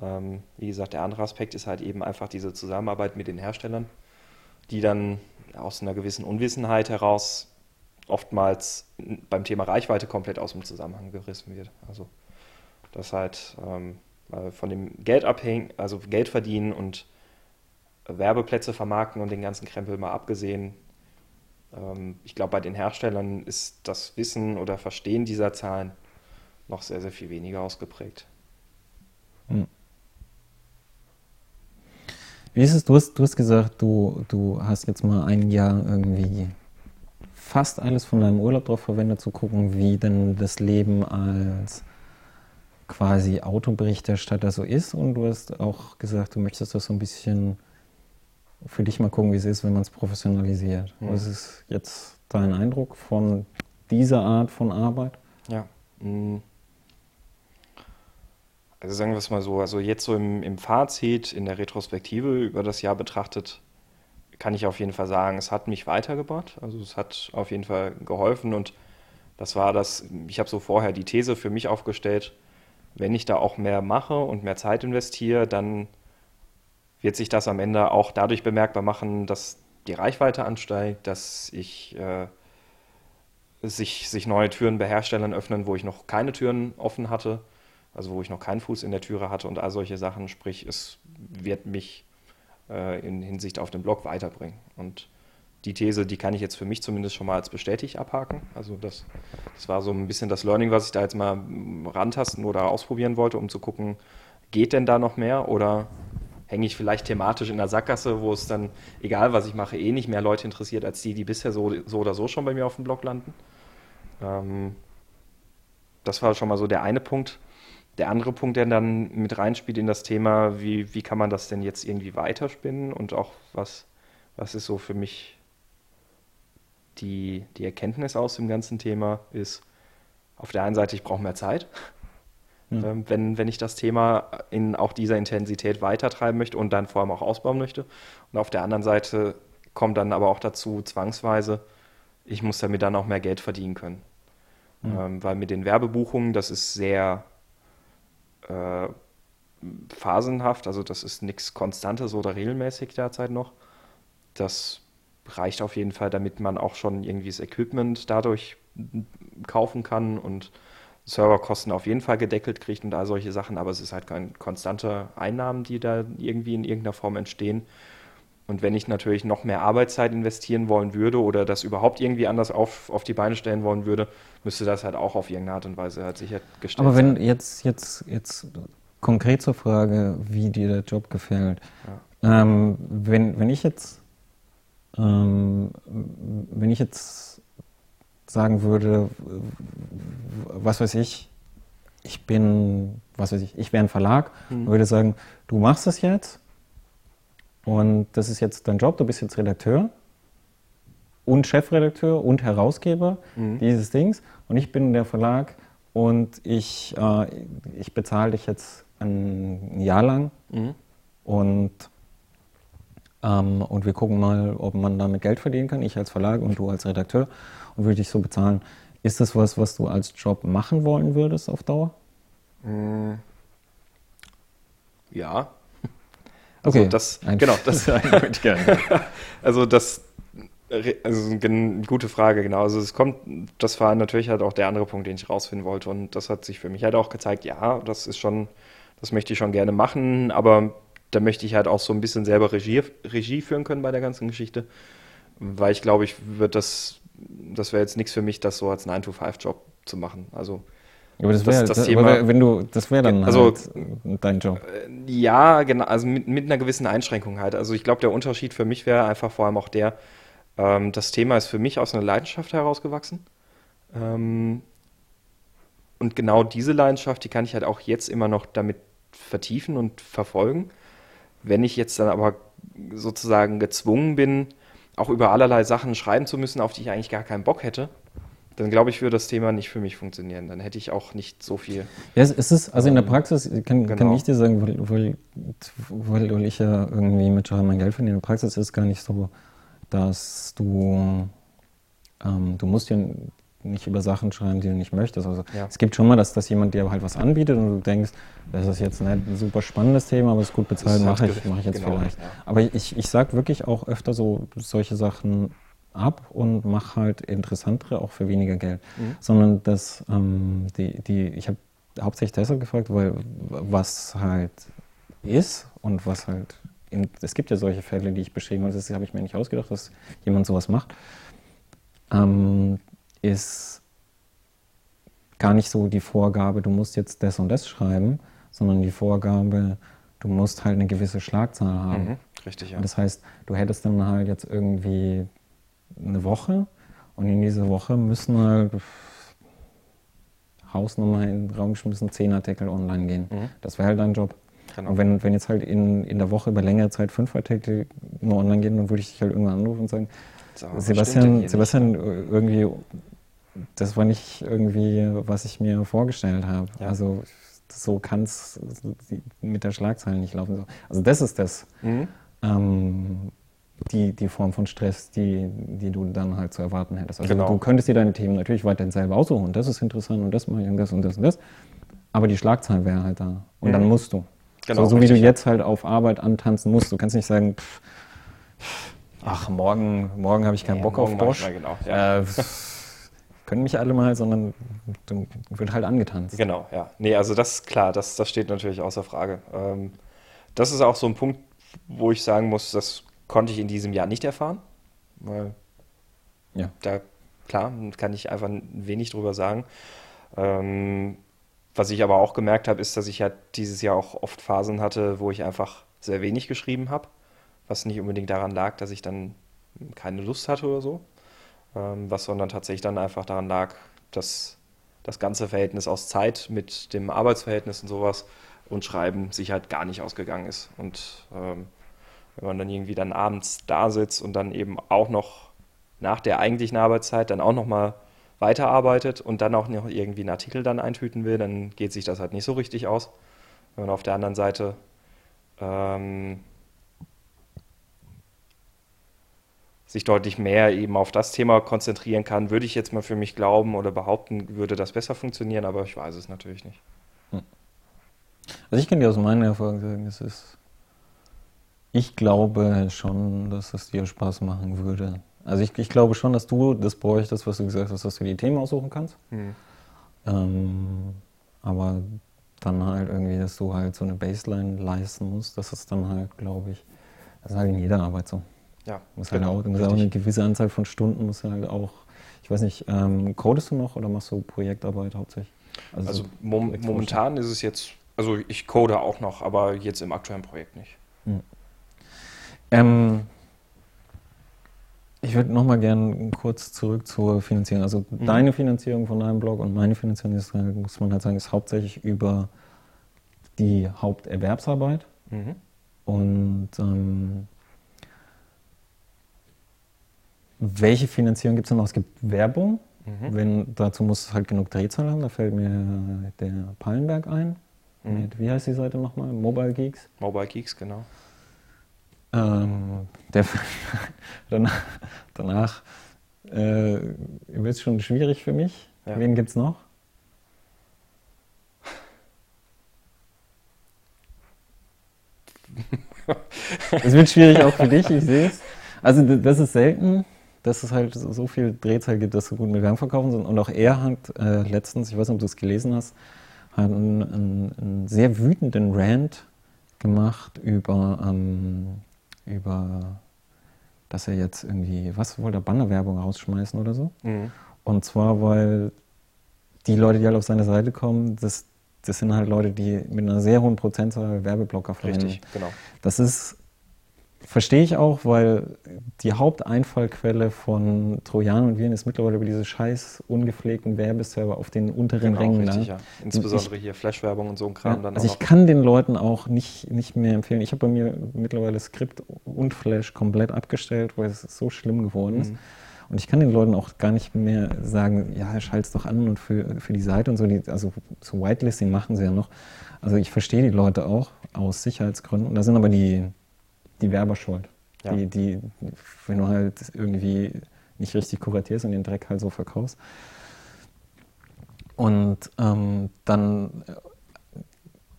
Ähm, wie gesagt, der andere Aspekt ist halt eben einfach diese Zusammenarbeit mit den Herstellern, die dann aus einer gewissen Unwissenheit heraus oftmals beim Thema Reichweite komplett aus dem Zusammenhang gerissen wird. Also das halt ähm, von dem Geld abhängen, also Geld verdienen und Werbeplätze vermarkten und den ganzen Krempel mal abgesehen. Ähm, ich glaube, bei den Herstellern ist das Wissen oder Verstehen dieser Zahlen noch sehr, sehr viel weniger ausgeprägt. Hm. Wie ist es, du hast, du hast gesagt, du, du hast jetzt mal ein Jahr irgendwie fast alles von deinem Urlaub darauf verwendet, zu gucken, wie denn das Leben als quasi Autoberichterstatter so ist. Und du hast auch gesagt, du möchtest das so ein bisschen für dich mal gucken, wie es ist, wenn man es professionalisiert. Mhm. Was ist jetzt dein Eindruck von dieser Art von Arbeit? Ja. Mm. Also sagen wir es mal so, also jetzt so im, im Fazit, in der Retrospektive über das Jahr betrachtet, kann ich auf jeden Fall sagen, es hat mich weitergebracht. Also es hat auf jeden Fall geholfen und das war das, ich habe so vorher die These für mich aufgestellt, wenn ich da auch mehr mache und mehr Zeit investiere, dann wird sich das am Ende auch dadurch bemerkbar machen, dass die Reichweite ansteigt, dass ich äh, sich, sich neue Türen bei Herstellern öffnen, wo ich noch keine Türen offen hatte, also wo ich noch keinen Fuß in der Türe hatte und all solche Sachen. Sprich, es wird mich äh, in Hinsicht auf den Blog weiterbringen. Und die These, die kann ich jetzt für mich zumindest schon mal als bestätigt abhaken. Also das, das war so ein bisschen das Learning, was ich da jetzt mal rantasten oder ausprobieren wollte, um zu gucken, geht denn da noch mehr oder hänge ich vielleicht thematisch in der Sackgasse, wo es dann, egal was ich mache, eh nicht mehr Leute interessiert, als die, die bisher so, so oder so schon bei mir auf dem Blog landen. Ähm, das war schon mal so der eine Punkt. Der andere Punkt, der dann mit reinspielt in das Thema, wie, wie kann man das denn jetzt irgendwie weiterspinnen und auch was, was ist so für mich die, die Erkenntnis aus dem ganzen Thema, ist auf der einen Seite, ich brauche mehr Zeit. Mhm. wenn, wenn ich das Thema in auch dieser Intensität weitertreiben möchte und dann vor allem auch ausbauen möchte. Und auf der anderen Seite kommt dann aber auch dazu zwangsweise, ich muss damit dann auch mehr Geld verdienen können. Mhm. Ähm, weil mit den Werbebuchungen, das ist sehr äh, phasenhaft, also das ist nichts Konstantes oder regelmäßig derzeit noch. Das reicht auf jeden Fall, damit man auch schon irgendwie das Equipment dadurch kaufen kann und Serverkosten auf jeden Fall gedeckelt kriegt und all solche Sachen, aber es ist halt keine konstante Einnahmen, die da irgendwie in irgendeiner Form entstehen. Und wenn ich natürlich noch mehr Arbeitszeit investieren wollen würde oder das überhaupt irgendwie anders auf, auf die Beine stellen wollen würde, müsste das halt auch auf irgendeine Art und Weise halt sichergestellt Aber wenn sein. jetzt, jetzt, jetzt konkret zur Frage, wie dir der Job gefällt, ja. ähm, wenn, wenn ich jetzt, ähm, wenn ich jetzt sagen würde, was weiß ich, ich bin, was weiß ich, ich wäre ein Verlag, mhm. würde sagen, du machst es jetzt und das ist jetzt dein Job, du bist jetzt Redakteur und Chefredakteur und Herausgeber mhm. dieses Dings. Und ich bin der Verlag und ich, äh, ich bezahle dich jetzt ein Jahr lang mhm. und, ähm, und wir gucken mal, ob man damit Geld verdienen kann, ich als Verlag und du als Redakteur und würde dich so bezahlen. Ist das was, was du als Job machen wollen würdest auf Dauer? Mhm. Ja, also okay, das, ein genau, das ich gerne. also das, also eine gute Frage, genau. Also es kommt, das war natürlich halt auch der andere Punkt, den ich rausfinden wollte. Und das hat sich für mich halt auch gezeigt, ja, das ist schon, das möchte ich schon gerne machen, aber da möchte ich halt auch so ein bisschen selber Regie, Regie führen können bei der ganzen Geschichte. Weil ich glaube, ich würde das, das wäre jetzt nichts für mich, das so als 9-to-5-Job zu machen. Also aber das wäre das, das Thema, wenn du, das wäre dann also, halt dein Job. Ja, genau, also mit, mit einer gewissen Einschränkung halt. Also ich glaube, der Unterschied für mich wäre einfach vor allem auch der, ähm, das Thema ist für mich aus einer Leidenschaft herausgewachsen. Ähm, und genau diese Leidenschaft, die kann ich halt auch jetzt immer noch damit vertiefen und verfolgen. Wenn ich jetzt dann aber sozusagen gezwungen bin, auch über allerlei Sachen schreiben zu müssen, auf die ich eigentlich gar keinen Bock hätte, dann glaube ich, würde das Thema nicht für mich funktionieren. Dann hätte ich auch nicht so viel. Ja, es ist, also in der ähm, Praxis, kann, genau. kann ich dir sagen, weil, weil, weil ich ja irgendwie mit mein Geld verdiene. In der Praxis ist es gar nicht so, dass du, ähm, du musst ja nicht über Sachen schreiben, die du nicht möchtest. Also ja. es gibt schon mal, dass, dass jemand dir halt was anbietet und du denkst, das ist jetzt ein super spannendes Thema, aber es ist gut bezahlt, mache ich, mach ich jetzt genau, vielleicht. Ja. Aber ich, ich sage wirklich auch öfter so solche Sachen ab und mache halt interessantere auch für weniger Geld. Mhm. Sondern das, ähm, die, die, ich habe hauptsächlich deshalb gefragt, weil was halt ist und was halt, in, es gibt ja solche Fälle, die ich beschrieben habe, das habe ich mir nicht ausgedacht, dass jemand sowas macht, ähm, ist gar nicht so die Vorgabe, du musst jetzt das und das schreiben, sondern die Vorgabe, du musst halt eine gewisse Schlagzahl haben. Mhm, richtig, ja. Und das heißt, du hättest dann halt jetzt irgendwie eine Woche und in dieser Woche müssen halt Hausnummer in den Raum geschmissen, zehn Artikel online gehen. Mhm. Das wäre halt dein Job. Genau. Und wenn, wenn jetzt halt in, in der Woche über längere Zeit fünf Artikel nur online gehen, dann würde ich dich halt irgendwann anrufen und sagen, Sebastian, Sebastian, irgendwie, das war nicht irgendwie, was ich mir vorgestellt habe. Ja. Also so kann es mit der Schlagzeile nicht laufen. Also das ist das. Mhm. Ähm, die, die Form von Stress, die, die du dann halt zu erwarten hättest. Also genau. du könntest dir deine Themen natürlich weiterhin selber aussuchen und das ist interessant und das mache ich und das und das und das. Aber die Schlagzahl wäre halt da. Und mhm. dann musst du. Genau, so, so wie du jetzt halt auf Arbeit antanzen musst. Du kannst nicht sagen, pff, ach, morgen, morgen habe ich keinen nee, Bock auf Bosch. Genau, ja. äh, können mich alle mal, sondern dann wird halt angetanzt. Genau, ja. Nee, also das klar, das, das steht natürlich außer Frage. Ähm, das ist auch so ein Punkt, wo ich sagen muss, das konnte ich in diesem Jahr nicht erfahren, weil ja. da, klar, kann ich einfach wenig drüber sagen. Ähm, was ich aber auch gemerkt habe, ist, dass ich halt dieses Jahr auch oft Phasen hatte, wo ich einfach sehr wenig geschrieben habe, was nicht unbedingt daran lag, dass ich dann keine Lust hatte oder so, ähm, was sondern tatsächlich dann einfach daran lag, dass das ganze Verhältnis aus Zeit mit dem Arbeitsverhältnis und sowas und Schreiben sich halt gar nicht ausgegangen ist. Und ähm, wenn man dann irgendwie dann abends da sitzt und dann eben auch noch nach der eigentlichen Arbeitszeit dann auch noch mal weiterarbeitet und dann auch noch irgendwie einen Artikel dann eintüten will, dann geht sich das halt nicht so richtig aus. Wenn man auf der anderen Seite ähm, sich deutlich mehr eben auf das Thema konzentrieren kann, würde ich jetzt mal für mich glauben oder behaupten, würde das besser funktionieren, aber ich weiß es natürlich nicht. Hm. Also ich kann dir aus meiner Erfahrung sagen, es ist, ich glaube schon, dass es dir Spaß machen würde. Also ich, ich glaube schon, dass du das bräuchtest, was du gesagt hast, dass du die Themen aussuchen kannst. Hm. Ähm, aber dann halt irgendwie, dass du halt so eine Baseline leisten musst, das ist dann halt, glaube ich, das ist halt in jeder Arbeit so. Ja, muss halt genau, auch, muss auch eine gewisse Anzahl von Stunden muss halt auch, ich weiß nicht, ähm, codest du noch oder machst du Projektarbeit hauptsächlich? Also, also mom momentan ist es jetzt, also ich code auch noch, aber jetzt im aktuellen Projekt nicht. Hm. Ähm, ich würde nochmal gerne kurz zurück zur Finanzierung. Also mhm. deine Finanzierung von deinem Blog und meine Finanzierung ist, muss man halt sagen, ist hauptsächlich über die Haupterwerbsarbeit. Mhm. Und ähm, welche Finanzierung gibt es noch? Es gibt Werbung. Mhm. Wenn, dazu muss es halt genug Drehzahl haben. Da fällt mir der Pallenberg ein. Mhm. Mit, wie heißt die Seite nochmal? Mobile Geeks? Mobile Geeks, genau. Ähm, der, danach danach äh, wird es schon schwierig für mich. Ja. Wen gibt es noch? Es wird schwierig auch für dich, ich sehe es. Also das ist selten, dass es halt so viel Drehzahl gibt, dass so gut mit Werbung verkaufen sind. Und auch er hat äh, letztens, ich weiß nicht, ob du es gelesen hast, hat einen, einen, einen, sehr wütenden Rant gemacht über ähm, über, dass er jetzt irgendwie, was wollte er, Bannerwerbung rausschmeißen oder so. Mhm. Und zwar, weil die Leute, die halt auf seine Seite kommen, das, das sind halt Leute, die mit einer sehr hohen Prozentzahl Werbeblocker verwenden. Richtig, genau. Das ist Verstehe ich auch, weil die Haupteinfallquelle von Trojan und Viren ist mittlerweile über diese scheiß ungepflegten Werbeserver auf den unteren genau, Rängen. Richtig, ja. Insbesondere ich, hier Flash-Werbung und so ein Kram. Ja, dann also ich kann den Leuten auch nicht, nicht mehr empfehlen. Ich habe bei mir mittlerweile Skript und Flash komplett abgestellt, weil es so schlimm geworden ist. Mhm. Und ich kann den Leuten auch gar nicht mehr sagen, ja, schalt's doch an und für, für die Seite und so. Die, also so Whitelisting machen sie ja noch. Also ich verstehe die Leute auch aus Sicherheitsgründen. Und da sind aber die die Werber schuld. Ja. Die, die, wenn du halt irgendwie nicht richtig kuratierst und den Dreck halt so verkaufst. Und ähm, dann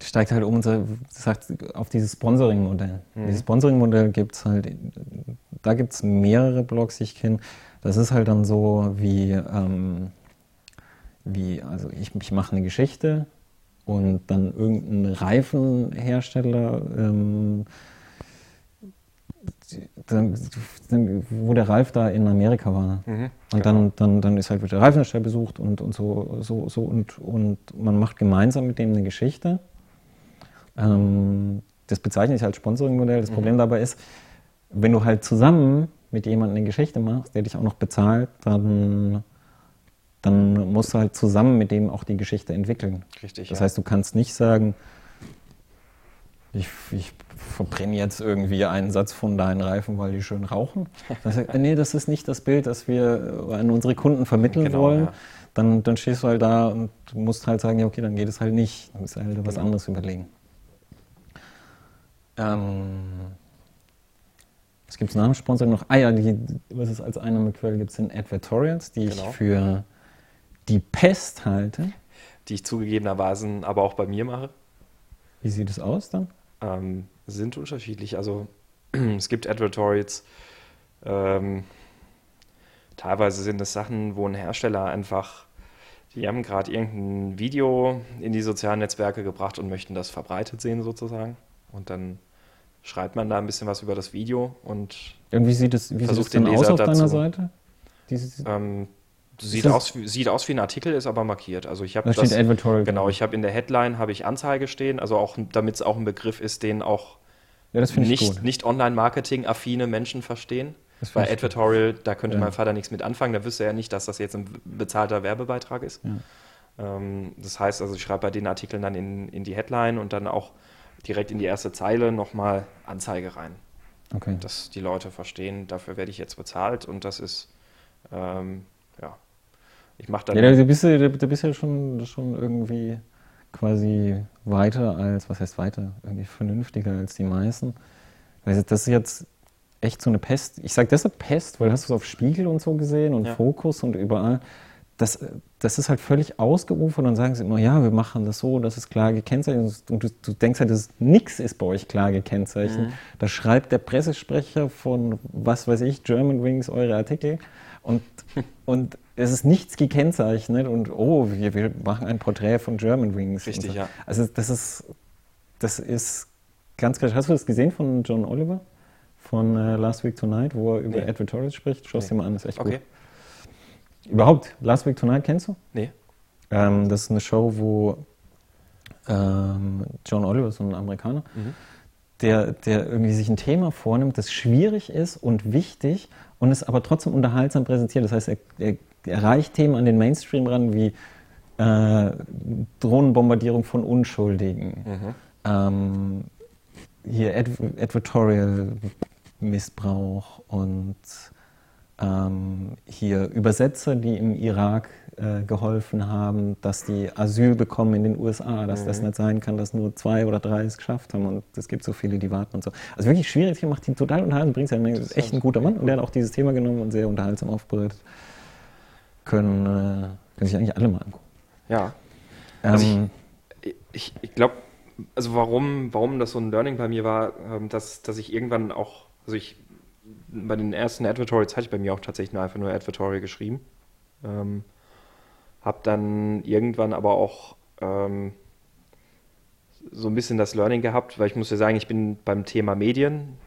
steigt halt um und sagt auf dieses Sponsoring-Modell. Mhm. Dieses Sponsoring-Modell gibt es halt, da gibt es mehrere Blogs, die ich kenne. Das ist halt dann so wie, ähm, wie also ich, ich mache eine Geschichte und dann irgendein Reifenhersteller ähm, dann, dann, wo der Ralf da in Amerika war. Mhm, und dann, genau. dann, dann ist halt wird der Reifenhersteller besucht und, und so, so, so und, und man macht gemeinsam mit dem eine Geschichte. Ähm, das bezeichne ich als Sponsoring-Modell. Das mhm. Problem dabei ist, wenn du halt zusammen mit jemandem eine Geschichte machst, der dich auch noch bezahlt, dann, dann musst du halt zusammen mit dem auch die Geschichte entwickeln. Richtig. Das ja. heißt, du kannst nicht sagen, ich, ich verbrenne jetzt irgendwie einen Satz von deinen Reifen, weil die schön rauchen. Dann sagt, nee, das ist nicht das Bild, das wir an unsere Kunden vermitteln genau, wollen. Ja. Dann, dann stehst du halt da und musst halt sagen, ja, okay, dann geht es halt nicht. Dann musst du halt genau. was anderes überlegen. Ähm, was gibt es nach dem Sponsoring noch? Ah ja, die, was es als Einnahmequelle gibt, sind Advertorials, die genau. ich für die Pest halte. Die ich zugegebenerweise aber auch bei mir mache. Wie sieht es aus dann? Ähm, sind unterschiedlich. Also es gibt Advertorials, ähm, teilweise sind es Sachen, wo ein Hersteller einfach, die haben gerade irgendein Video in die sozialen Netzwerke gebracht und möchten das verbreitet sehen sozusagen. Und dann schreibt man da ein bisschen was über das Video und, und wie sieht es, wie versucht sieht es denn aus auf dazu, deiner Seite? Ähm, Sieht aus, sieht aus wie ein Artikel, ist aber markiert. Also ich habe da das, Editorial. Genau, ich habe in der Headline habe ich Anzeige stehen, also auch damit es auch ein Begriff ist, den auch ja, nicht, nicht Online-Marketing-affine Menschen verstehen. Bei Advertorial, da könnte ja. mein Vater nichts mit anfangen, da wüsste er nicht, dass das jetzt ein bezahlter Werbebeitrag ist. Ja. Ähm, das heißt also, ich schreibe bei den Artikeln dann in, in die Headline und dann auch direkt in die erste Zeile nochmal Anzeige rein. Okay. Dass die Leute verstehen, dafür werde ich jetzt bezahlt und das ist, ähm, ja, ich mache dann. Ja, da bist du, da bist ja schon, schon irgendwie quasi weiter als, was heißt weiter, irgendwie vernünftiger als die meisten. Weil das ist jetzt echt so eine Pest. Ich sage deshalb Pest, weil hast du es auf Spiegel und so gesehen und ja. Fokus und überall. Das, das ist halt völlig ausgerufen und dann sagen sie immer, ja, wir machen das so, das ist klar gekennzeichnet. Und du, du denkst halt, dass nichts ist bei euch klar gekennzeichnet. Mhm. Da schreibt der Pressesprecher von, was weiß ich, German Wings eure Artikel und, und es ist nichts gekennzeichnet und oh, wir, wir machen ein Porträt von German Wings. Richtig, so. ja. Also das ist, das ist ganz klar. Hast du das gesehen von John Oliver? Von äh, Last Week Tonight, wo er über nee. Advertorials spricht? Schau es nee. dir mal an, ist echt okay. gut. Überhaupt, Last Week Tonight kennst du? Nee. Ähm, das ist eine Show, wo ähm, John Oliver, so ein Amerikaner, mhm. Der, der irgendwie sich ein Thema vornimmt, das schwierig ist und wichtig und es aber trotzdem unterhaltsam präsentiert. Das heißt, er, er erreicht Themen an den Mainstream ran, wie äh, Drohnenbombardierung von Unschuldigen, mhm. ähm, hier Ad Advertorial Missbrauch und ähm, hier Übersetzer, die im Irak äh, geholfen haben, dass die Asyl bekommen in den USA, dass mhm. das nicht sein kann, dass nur zwei oder drei es geschafft haben und es gibt so viele, die warten und so. Also wirklich schwierig, macht ihn total unterhaltsam, bringt es ja echt ein guter Mann und der hat auch dieses Thema genommen und sehr unterhaltsam aufbereitet. Können, äh, können sich eigentlich alle mal angucken. Ja. Also ähm, ich, ich, ich glaube, also warum, warum das so ein Learning bei mir war, ähm, dass, dass ich irgendwann auch, also ich bei den ersten Advertorials hatte ich bei mir auch tatsächlich nur einfach nur Advertorial geschrieben. Ähm, habe dann irgendwann aber auch ähm, so ein bisschen das Learning gehabt, weil ich muss ja sagen, ich bin beim Thema Medien,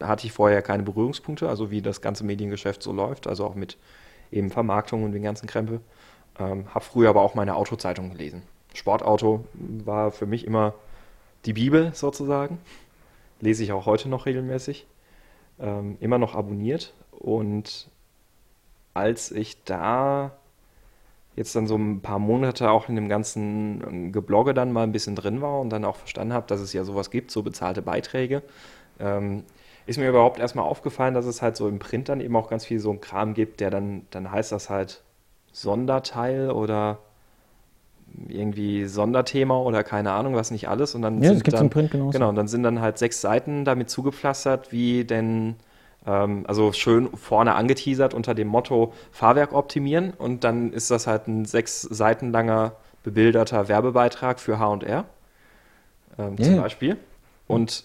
hatte ich vorher keine Berührungspunkte, also wie das ganze Mediengeschäft so läuft, also auch mit eben Vermarktung und den ganzen Krempel. Ähm, habe früher aber auch meine Autozeitung gelesen. Sportauto war für mich immer die Bibel sozusagen. Lese ich auch heute noch regelmäßig. Ähm, immer noch abonniert. Und als ich da jetzt dann so ein paar Monate auch in dem ganzen ähm, Geblogge dann mal ein bisschen drin war und dann auch verstanden habe, dass es ja sowas gibt, so bezahlte Beiträge, ähm, ist mir überhaupt erstmal aufgefallen, dass es halt so im Print dann eben auch ganz viel so ein Kram gibt, der dann, dann heißt das halt Sonderteil oder irgendwie Sonderthema oder keine Ahnung, was nicht alles. Und dann ja, das gibt es im Print genauso. Genau, und dann sind dann halt sechs Seiten damit zugepflastert, wie denn ähm, also schön vorne angeteasert unter dem Motto Fahrwerk optimieren und dann ist das halt ein sechs Seiten langer bebilderter Werbebeitrag für H&R ähm, yeah. zum Beispiel. Und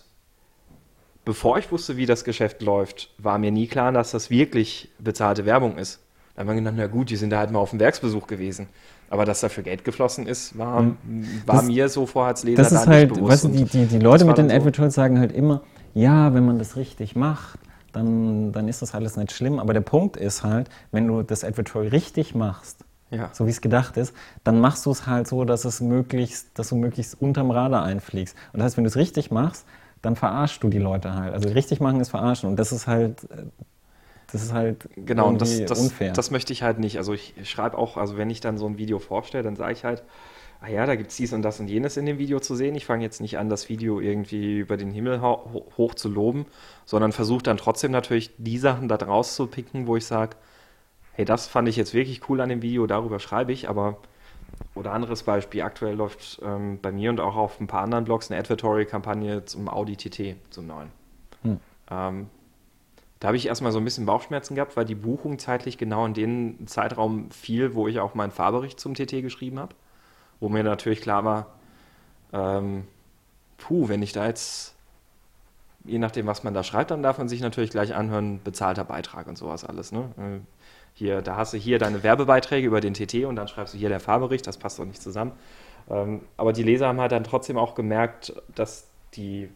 bevor ich wusste, wie das Geschäft läuft, war mir nie klar, dass das wirklich bezahlte Werbung ist. Da haben wir gedacht, na gut, die sind da halt mal auf dem Werksbesuch gewesen. Aber dass dafür Geld geflossen ist, war, hm. war das, mir so vorher als Leser das ist halt, bewusst. Weißt du, die, die, die Leute mit den so. Advertorials sagen halt immer, ja, wenn man das richtig macht, dann, dann ist das alles nicht schlimm. Aber der Punkt ist halt, wenn du das Advertorial richtig machst, ja. so wie es gedacht ist, dann machst du es halt so, dass es möglichst, dass du möglichst unterm Radar einfliegst. Und das heißt, wenn du es richtig machst, dann verarschst du die Leute halt. Also richtig machen ist verarschen. Und das ist halt, das ist halt genau, und das, das, unfair. Das möchte ich halt nicht. Also ich schreibe auch, also wenn ich dann so ein Video vorstelle, dann sage ich halt, ah ja, da gibt es dies und das und jenes in dem Video zu sehen. Ich fange jetzt nicht an, das Video irgendwie über den Himmel ho hoch zu loben, sondern versuche dann trotzdem natürlich die Sachen da rauszupicken, wo ich sage, hey, das fand ich jetzt wirklich cool an dem Video, darüber schreibe ich, aber oder anderes Beispiel, aktuell läuft ähm, bei mir und auch auf ein paar anderen Blogs eine Advertorial-Kampagne zum Audi TT, zum neuen. Hm. Ähm, da habe ich erstmal so ein bisschen Bauchschmerzen gehabt, weil die Buchung zeitlich genau in den Zeitraum fiel, wo ich auch meinen Fahrbericht zum TT geschrieben habe wo mir natürlich klar war, ähm, puh, wenn ich da jetzt, je nachdem, was man da schreibt, dann darf man sich natürlich gleich anhören, bezahlter Beitrag und sowas alles. Ne? Hier, da hast du hier deine Werbebeiträge über den TT und dann schreibst du hier der Fahrbericht, das passt doch nicht zusammen. Ähm, aber die Leser haben halt dann trotzdem auch gemerkt, dass die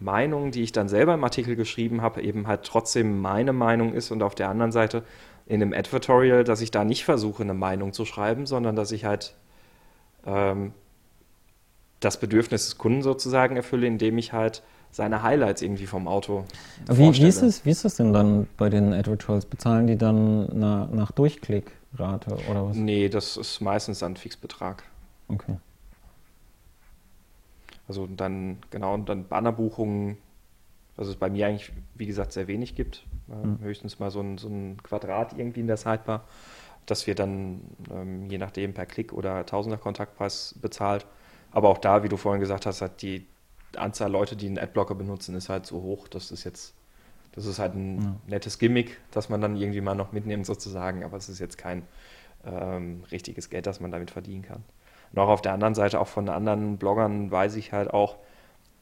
Meinung, die ich dann selber im Artikel geschrieben habe, eben halt trotzdem meine Meinung ist und auf der anderen Seite in einem Advertorial, dass ich da nicht versuche, eine Meinung zu schreiben, sondern dass ich halt ähm, das Bedürfnis des Kunden sozusagen erfülle, indem ich halt seine Highlights irgendwie vom Auto wie, wie, ist es, wie ist das denn dann bei den AdWord Trolls? Bezahlen die dann nach, nach Durchklickrate oder was? Nee, das ist meistens ein Fixbetrag. Okay. Also dann, genau, und dann Bannerbuchungen, was es bei mir eigentlich, wie gesagt, sehr wenig gibt. Mhm. Höchstens mal so ein, so ein Quadrat irgendwie in der Sidebar, dass wir dann ähm, je nachdem per Klick oder Tausender Kontaktpreis bezahlt. Aber auch da, wie du vorhin gesagt hast, hat die Anzahl Leute, die einen Adblocker benutzen, ist halt so hoch, dass es jetzt, das ist halt ein ja. nettes Gimmick, das man dann irgendwie mal noch mitnimmt sozusagen, aber es ist jetzt kein ähm, richtiges Geld, das man damit verdienen kann. Und auch auf der anderen Seite, auch von anderen Bloggern weiß ich halt auch,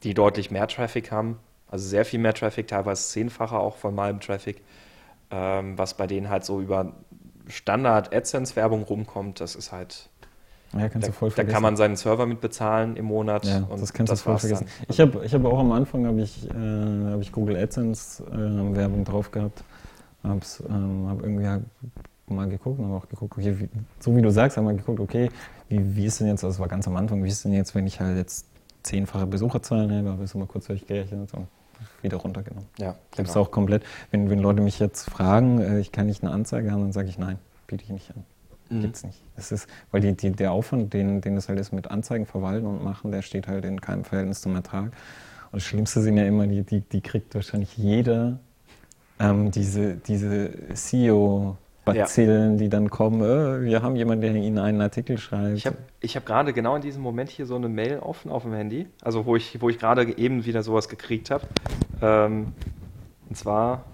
die deutlich mehr Traffic haben, also sehr viel mehr Traffic, teilweise zehnfacher auch von meinem Traffic, ähm, was bei denen halt so über Standard-AdSense-Werbung rumkommt, das ist halt. Ja, kannst da, du voll vergessen. Da kann man seinen Server mit bezahlen im Monat. Ja, das kannst das du voll vergessen. Dann. Ich habe ich hab auch am Anfang habe ich, äh, hab ich Google AdSense äh, Werbung drauf gehabt. Habe ähm, hab irgendwie halt mal geguckt und habe auch geguckt, okay, wie, so wie du sagst, haben wir geguckt, okay, wie, wie ist denn jetzt, das war ganz am Anfang, wie ist denn jetzt, wenn ich halt jetzt zehnfache Besucherzahlen habe, habe ich so mal kurz durchgerechnet und wieder runtergenommen. Ja, genau. auch komplett, wenn, wenn Leute mich jetzt fragen, äh, ich kann nicht eine Anzeige haben, dann sage ich nein, biete ich nicht an. Mhm. Gibt's nicht. Das ist, weil die, die, der Aufwand, den, den das halt ist mit Anzeigen verwalten und machen, der steht halt in keinem Verhältnis zum Ertrag. Und das Schlimmste sind ja immer, die, die, die kriegt wahrscheinlich jeder ähm, diese, diese CEO- Bazillen, ja. die dann kommen, äh, wir haben jemanden, der Ihnen einen Artikel schreibt. Ich habe hab gerade genau in diesem Moment hier so eine Mail offen auf dem Handy, also wo ich, wo ich gerade eben wieder sowas gekriegt habe. Ähm, und zwar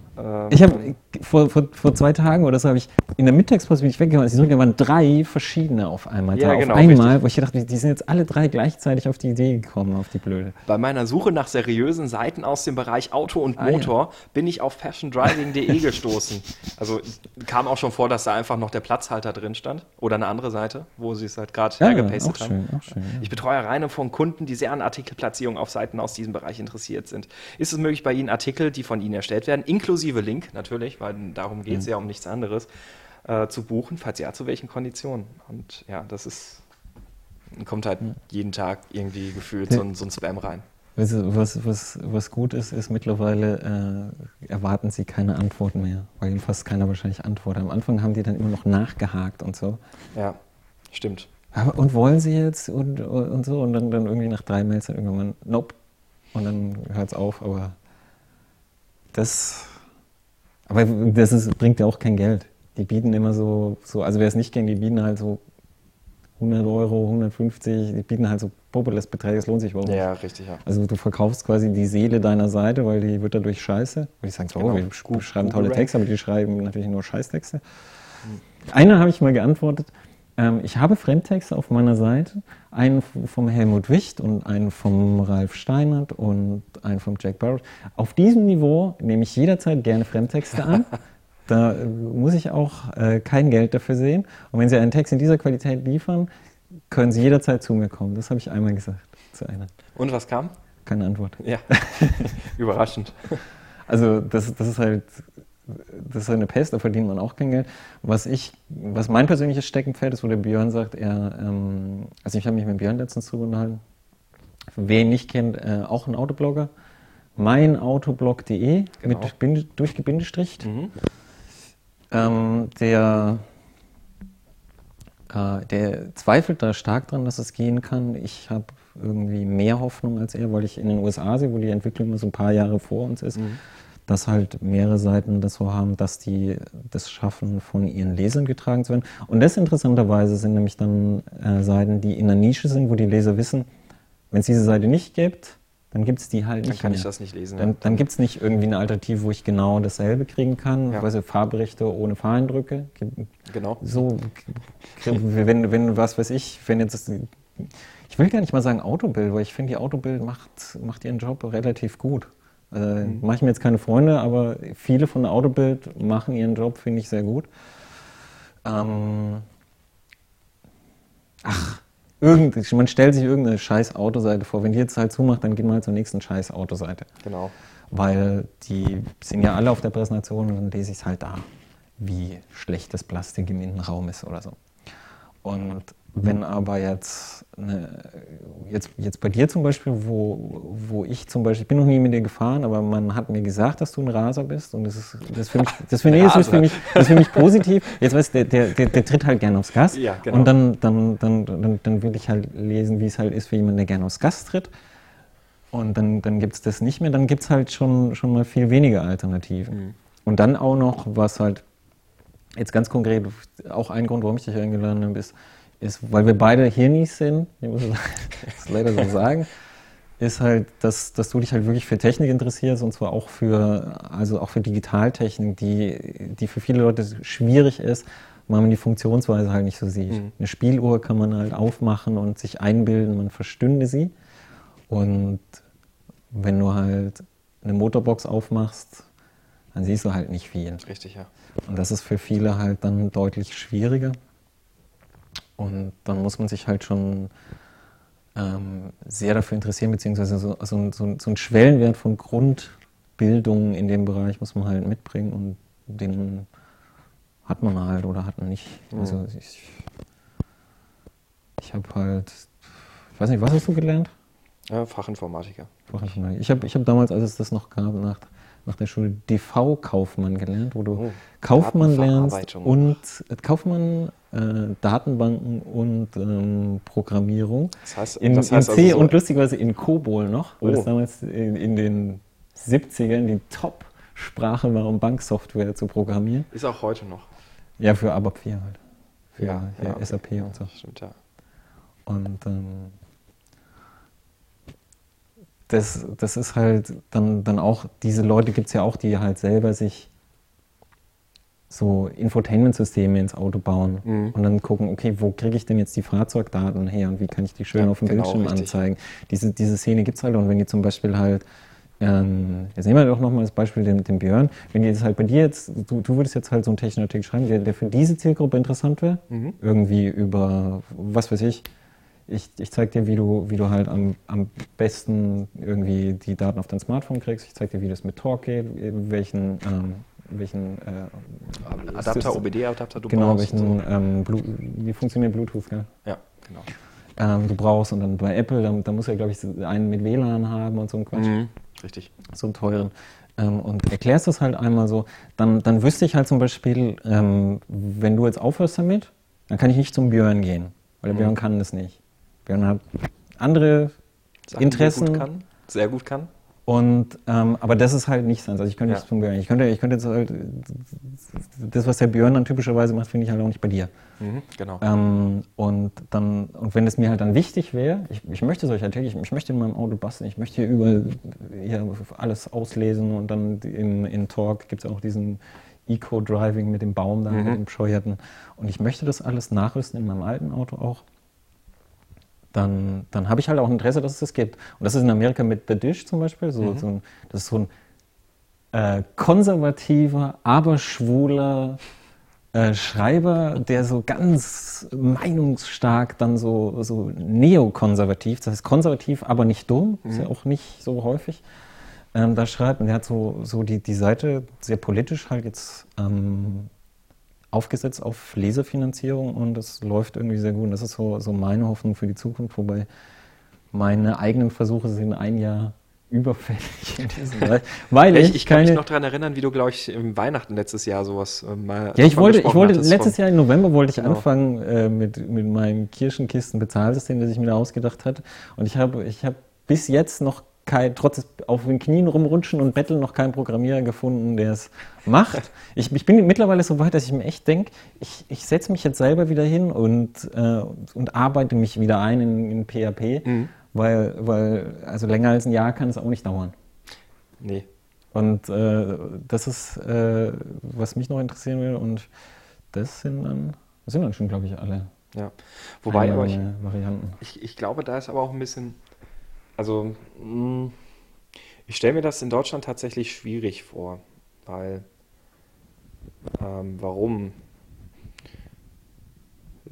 ich habe vor, vor, vor zwei Tagen oder so habe ich in der Mittagspause bin ich weggegangen. Da waren drei verschiedene auf einmal ja, da. Genau, auf einmal, richtig. wo ich dachte, die sind jetzt alle drei gleichzeitig auf die Idee gekommen, auf die Blöde. Bei meiner Suche nach seriösen Seiten aus dem Bereich Auto und Motor ah, ja. bin ich auf fashiondriving.de gestoßen. Also kam auch schon vor, dass da einfach noch der Platzhalter drin stand oder eine andere Seite, wo sie es halt gerade ja, hergepastet haben. Schön, schön, ja. Ich betreue Reihe von Kunden, die sehr an Artikelplatzierung auf Seiten aus diesem Bereich interessiert sind. Ist es möglich, bei Ihnen Artikel, die von Ihnen erstellt werden, inklusive inklusive Link natürlich, weil darum geht es mhm. ja um nichts anderes, äh, zu buchen, falls ja, zu welchen Konditionen. Und ja, das ist, kommt halt mhm. jeden Tag irgendwie gefühlt so ein, so ein Spam rein. Was, was, was gut ist, ist mittlerweile äh, erwarten sie keine Antworten mehr, weil fast keiner wahrscheinlich antwortet. Am Anfang haben die dann immer noch nachgehakt und so. Ja, stimmt. Und wollen sie jetzt und, und so und dann, dann irgendwie nach drei Mails dann irgendwann, nope. Und dann hört es auf, aber das aber das ist, bringt ja auch kein Geld. Die bieten immer so, so also wer es nicht kennt, die bieten halt so 100 Euro, 150, die bieten halt so populäres Beträge, das lohnt sich überhaupt nicht. Ja, richtig, ja. Also du verkaufst quasi die Seele deiner Seite, weil die wird dadurch scheiße. Würde ich sagen, so, genau. wir Google, schreiben tolle Texte, aber die schreiben natürlich nur Scheißtexte. Einer habe ich mal geantwortet, ähm, ich habe Fremdtexte auf meiner Seite, einen vom Helmut Wicht und einen vom Ralf Steinert und einen vom Jack Barrett. Auf diesem Niveau nehme ich jederzeit gerne Fremdtexte an. Da äh, muss ich auch äh, kein Geld dafür sehen. Und wenn Sie einen Text in dieser Qualität liefern, können Sie jederzeit zu mir kommen. Das habe ich einmal gesagt zu einer. Und was kam? Keine Antwort. Ja, überraschend. Also das, das ist halt das ist eine Pest, da verdient man auch kein Geld. Was ich, was mein persönliches Steckenpferd ist, wo der Björn sagt, er, ähm, also ich habe mich mit Björn letztens unterhalten. Wer ihn nicht kennt, äh, auch ein Autoblogger. Meinautoblog.de genau. mit Bind, durchgebindestricht. Mhm. Ähm, der, äh, der zweifelt da stark dran, dass es gehen kann. Ich habe irgendwie mehr Hoffnung als er, weil ich in den USA sehe, wo die Entwicklung immer so ein paar Jahre vor uns ist. Mhm dass halt mehrere Seiten das so haben, dass die das schaffen, von ihren Lesern getragen zu werden. Und das interessanterweise sind nämlich dann äh, Seiten, die in der Nische sind, wo die Leser wissen, wenn es diese Seite nicht gibt, dann gibt es die halt nicht. Dann kann mehr. ich das nicht lesen. Dann, ja. dann gibt es nicht irgendwie eine Alternative, wo ich genau dasselbe kriegen kann, ja. also Fahrberichte ohne Fahreindrücke. Genau. So, wenn, wenn, was weiß ich, wenn jetzt das, ich will gar nicht mal sagen Autobild, weil ich finde, die Autobild macht, macht ihren Job relativ gut. Äh, mhm. Mache ich mir jetzt keine Freunde, aber viele von der Autobild machen ihren Job, finde ich, sehr gut. Ähm, ach, irgend, man stellt sich irgendeine scheiß Autoseite vor. Wenn die jetzt halt zumacht, dann geht man halt zur nächsten scheiß Autoseite. Genau. Weil die sind ja alle auf der Präsentation und dann lese ich es halt da, wie schlecht das Plastik im Innenraum ist oder so. Und wenn aber jetzt, eine, jetzt, jetzt bei dir zum Beispiel, wo, wo ich zum Beispiel, ich bin noch nie mit dir gefahren, aber man hat mir gesagt, dass du ein Raser bist und das ist, das für mich, das für, nee, das ist für mich, das ist für mich positiv. Jetzt weißt du, der, der, der tritt halt gerne aufs Gas Ja, genau. und dann, dann, dann, dann, dann will ich halt lesen, wie es halt ist für jemanden, der gerne aufs Gas tritt. Und dann, dann gibt es das nicht mehr, dann gibt es halt schon, schon mal viel weniger Alternativen. Mhm. Und dann auch noch, was halt jetzt ganz konkret, auch ein Grund, warum ich dich eingeladen habe, ist, ist weil wir beide Hirnis sind, ich muss das leider so sagen, ist halt, dass, dass du dich halt wirklich für Technik interessierst und zwar auch für, also auch für Digitaltechnik, die, die für viele Leute schwierig ist, weil man die Funktionsweise halt nicht so sieht. Mhm. Eine Spieluhr kann man halt aufmachen und sich einbilden, man verstünde sie. Und wenn du halt eine Motorbox aufmachst, dann siehst du halt nicht viel. Richtig, ja. Und das ist für viele halt dann deutlich schwieriger. Und dann muss man sich halt schon ähm, sehr dafür interessieren, beziehungsweise so, so, so, so einen Schwellenwert von Grundbildung in dem Bereich muss man halt mitbringen und den hat man halt oder hat man nicht. Mhm. Also ich, ich habe halt, ich weiß nicht, was hast du gelernt? ja Fachinformatiker. Fachinformatik. Ich habe ich hab damals, als es das noch gab, nach, nach der Schule DV-Kaufmann gelernt, wo du Oh, Kaufmann lernst und äh, Kaufmann, äh, Datenbanken und ähm, Programmierung. Das heißt, In, das heißt in C also so, und lustigerweise in COBOL noch, weil Oh. das damals in, in den 70ern die Top-Sprache war, um Banksoftware zu programmieren. ist auch heute noch. Ja, für ABAP 4 halt. Für Ja, ja, okay. SAP und so. Stimmt, ja. Und ähm, das, das ist halt dann, dann auch, diese Leute gibt es ja auch, die halt selber sich so Infotainment-Systeme ins Auto bauen Mhm. und dann gucken, okay, wo kriege ich denn jetzt die Fahrzeugdaten her und wie kann ich die schön Ja, auf dem genau, Bildschirm richtig. anzeigen. Diese, diese Szene gibt es halt und wenn die zum Beispiel halt, ähm, jetzt nehmen wir doch nochmal das Beispiel den, den Björn, wenn die jetzt halt bei dir jetzt, du, du würdest jetzt halt so einen Technikartikel schreiben, der, der für diese Zielgruppe interessant wäre, Mhm. irgendwie über, was weiß ich, ich, ich zeig dir, wie du, wie du halt am, am besten irgendwie die Daten auf dein Smartphone kriegst. Ich zeig dir, wie das mit Talk geht, welchen, ähm, welchen äh, Adapter, OBD-Adapter du Genau, brauchst. welchen, und so. ähm, Blu wie funktioniert Bluetooth, gell? Ja, genau. Ähm, du brauchst und dann bei Apple, da, da muss ja, glaube ich, einen mit WLAN haben und so ein Quatsch Mhm. Richtig. so einen teuren. Ähm, und erklärst das halt einmal so, dann, dann wüsste ich halt zum Beispiel, ähm, wenn du jetzt aufhörst damit, dann kann ich nicht zum Björn gehen, weil der Mhm. Björn kann das nicht. Björn hat andere Sachen, er Interessen Gut kann, sehr gut kann. und ähm, aber das ist halt nicht sein. Also ich könnte Ja. nicht zum Björn. Ich könnte, ich könnte jetzt halt das, was der Björn dann typischerweise macht, finde ich halt auch nicht bei dir. Mhm, genau. Ähm, und dann, und wenn es mir halt dann wichtig wäre, ich, ich möchte solche Artikel, ich, ich möchte in meinem Auto basteln, ich möchte hier überall hier alles auslesen und dann in, in Talk gibt es auch diesen Eco-Driving mit dem Baum da, Mhm. mit dem Bescheuerten. Und ich möchte das alles nachrüsten in meinem alten Auto auch. Dann, dann habe ich halt auch ein Interesse, dass es das gibt. Und das ist in Amerika mit The Dish zum Beispiel. So, Mhm. so ein, das ist so ein äh, konservativer, aber schwuler äh, Schreiber, der so ganz meinungsstark dann so, so neokonservativ, das heißt konservativ, aber nicht dumm, ist ja auch nicht so häufig, ähm, da schreibt. Und der hat so, so die, die Seite sehr politisch halt jetzt ähm, aufgesetzt auf Lesefinanzierung und das läuft irgendwie sehr gut. Und das ist so, so meine Hoffnung für die Zukunft, wobei meine eigenen Versuche sind ein Jahr überfällig Bereich, weil ich, ich, ich kann keine, mich noch daran erinnern, wie du, glaube ich, im Weihnachten letztes Jahr sowas äh, mal. Ja, ich wollte, ich wollte letztes Jahr im November wollte ich Genau. anfangen äh, mit, mit meinem Kirschenkisten-Bezahlsystem, das ich mir da ausgedacht hatte. Und ich habe ich habe bis jetzt noch kein, trotz auf den Knien rumrutschen und betteln, noch keinen Programmierer gefunden, der es macht. Ich, ich bin mittlerweile so weit, dass ich mir echt denke, ich, ich setze mich jetzt selber wieder hin und, äh, und arbeite mich wieder ein in, in PHP, Mhm. weil, weil also länger als ein Jahr kann es auch nicht dauern. Nee. Und äh, das ist, äh, was mich noch interessieren will. Und das sind dann, das sind dann schon, glaube ich, alle Ja. Wobei, aber ich, ich, ich glaube, da ist aber auch ein bisschen. Also, mh, ich stelle mir das in Deutschland tatsächlich schwierig vor, weil. Ähm, warum?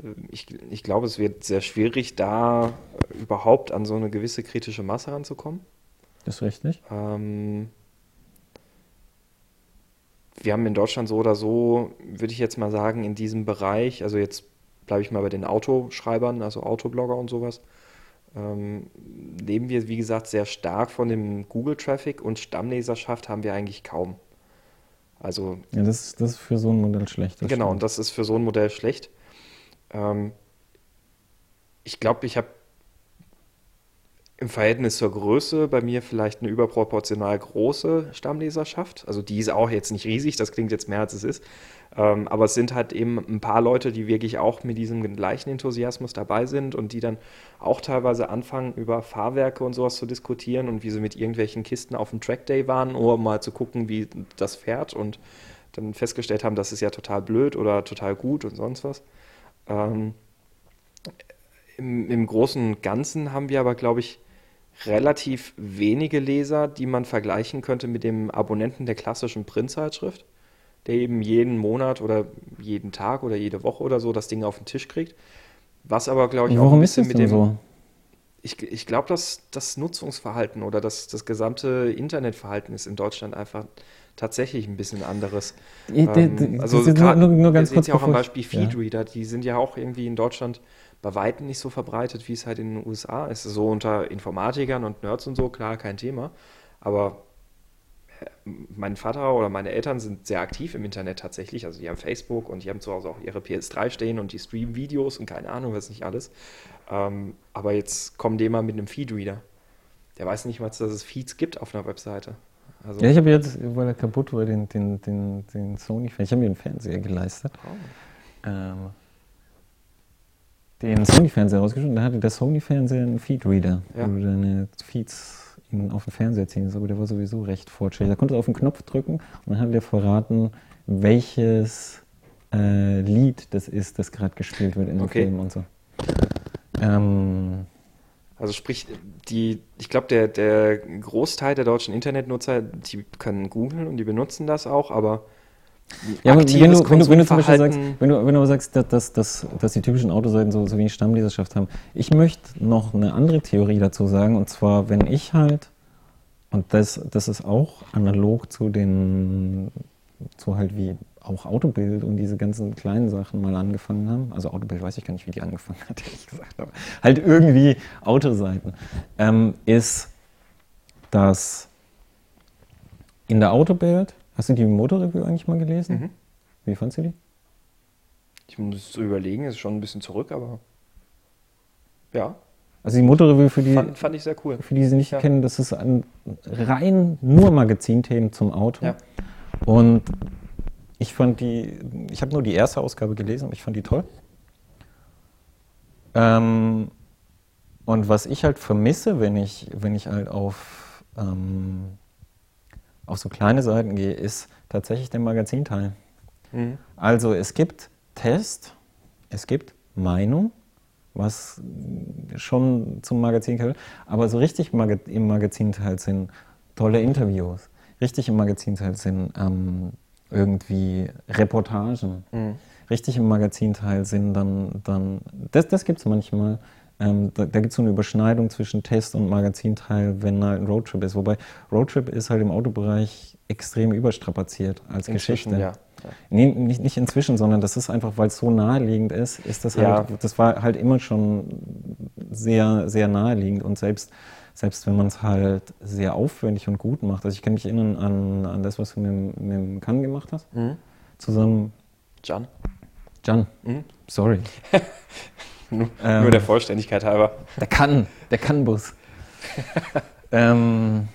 Äh, Ich, ich glaube, es wird sehr schwierig, da überhaupt an so eine gewisse kritische Masse ranzukommen. Das ist richtig. Ähm, wir haben in Deutschland so oder so, würde ich jetzt mal sagen, in diesem Bereich, also jetzt bleibe ich mal bei den Autoschreibern, also Autoblogger und sowas, ähm, leben wir, wie gesagt, sehr stark von dem Google-Traffic und Stammleserschaft haben wir eigentlich kaum. Also, ja, das, das ist für so ein Modell schlecht. Genau, stimmt. und das ist für so ein Modell schlecht. Ähm, ich glaube, ich habe im Verhältnis zur Größe bei mir vielleicht eine überproportional große Stammleserschaft. Also die ist auch jetzt nicht riesig, das klingt jetzt mehr als es ist. Ähm, aber es sind halt eben ein paar Leute, die wirklich auch mit diesem gleichen Enthusiasmus dabei sind und die dann auch teilweise anfangen, über Fahrwerke und sowas zu diskutieren und wie sie mit irgendwelchen Kisten auf dem Trackday waren, um mal zu gucken, wie das fährt und dann festgestellt haben, das ist ja total blöd oder total gut und sonst was. Ähm, im, Im Großen und Ganzen haben wir aber, glaube ich, relativ wenige Leser, die man vergleichen könnte mit dem Abonnenten der klassischen Printzeitschrift, der eben jeden Monat oder jeden Tag oder jede Woche oder so das Ding auf den Tisch kriegt. Was aber, glaube ich, Warum auch ein bisschen mit dem. So? Ich, ich glaube, dass das Nutzungsverhalten oder das, das gesamte Internetverhalten ist in Deutschland einfach tatsächlich ein bisschen anderes. Ja, ähm, also nur, nur, nur ganz kurz. ja auch am Beispiel Feedreader, ja. die sind ja auch irgendwie in Deutschland bei weitem nicht so verbreitet, wie es halt in den USA ist. So unter Informatikern und Nerds und so, klar, kein Thema. Aber mein Vater oder meine Eltern sind sehr aktiv im Internet tatsächlich. Also die haben Facebook und die haben zu Hause auch ihre PS3 stehen und die streamen Videos und keine Ahnung, was nicht alles. Ähm, aber jetzt kommen die mal mit einem Feedreader. Der weiß nicht mal, dass es Feeds gibt auf einer Webseite. Also ja, ich habe jetzt, weil er kaputt war, den, den, den, den Sony, ich habe mir einen Fernseher geleistet. Oh. Ähm, den Sony-Fernseher rausgeschnitten. Da hatte der Sony-Fernseher einen Feed-Reader, ja. wo du deine Feeds auf den Fernseher ziehen aber der war sowieso recht fortschrittlich. Da konntest du auf den Knopf drücken und dann hat der verraten, welches äh, Lied das ist, das gerade gespielt wird in dem okay. Film und so. Ähm, also sprich, die, ich glaube, der, der Großteil der deutschen Internetnutzer, die können googeln und die benutzen das auch, aber ja, wenn du, wenn, du, wenn du zum Beispiel sagst, wenn du, wenn du sagst, dass, dass, dass die typischen Autoseiten so, so wenig Stammleserschaft haben, ich möchte noch eine andere Theorie dazu sagen, und zwar, wenn ich halt, und das, das ist auch analog zu den, zu halt wie auch Autobild und diese ganzen kleinen Sachen mal angefangen haben. Also Autobild weiß ich gar nicht, wie die angefangen hat, ehrlich gesagt, aber halt irgendwie Autoseiten, ähm, ist, dass in der Autobild Hast du die Motorreview eigentlich mal gelesen? Mhm. Wie fandst du die? Ich muss so überlegen, ist schon ein bisschen zurück, aber ja. Also die Motorreview für die, fand, fand ich sehr cool. Für die, die sie nicht ja. kennen, das ist ein rein nur Magazinthemen zum Auto. Ja. Und ich fand die, ich habe nur die erste Ausgabe gelesen und ich fand die toll. Ähm, und was ich halt vermisse, wenn ich, wenn ich halt auf ähm, auf so kleine Seiten gehe, ist tatsächlich der Magazinteil. Mhm. Also es gibt Test, es gibt Meinung, was schon zum Magazin gehört, aber so richtig im Magazinteil sind tolle Interviews. Richtig im Magazinteil sind ähm, irgendwie Reportagen. Mhm. Richtig im Magazinteil sind dann, dann das, das gibt es manchmal, ähm, da da gibt es so eine Überschneidung zwischen Test und Magazinteil, wenn halt ein Roadtrip ist. Wobei Roadtrip ist halt im Autobereich extrem überstrapaziert als inzwischen, Geschichte. Ja. Nee, nicht, nicht inzwischen, sondern das ist einfach, weil es so naheliegend ist, ist das halt, ja. das war halt immer schon sehr, sehr naheliegend und selbst, selbst wenn man es halt sehr aufwendig und gut macht. Also ich kann mich erinnern an, an das, was du mit, mit dem Kann gemacht hast. Mhm. Zusammen. Jan. Jan. Mhm. Sorry. Nur, ähm, nur der Vollständigkeit halber. Der kann, der kann Bus. ähm,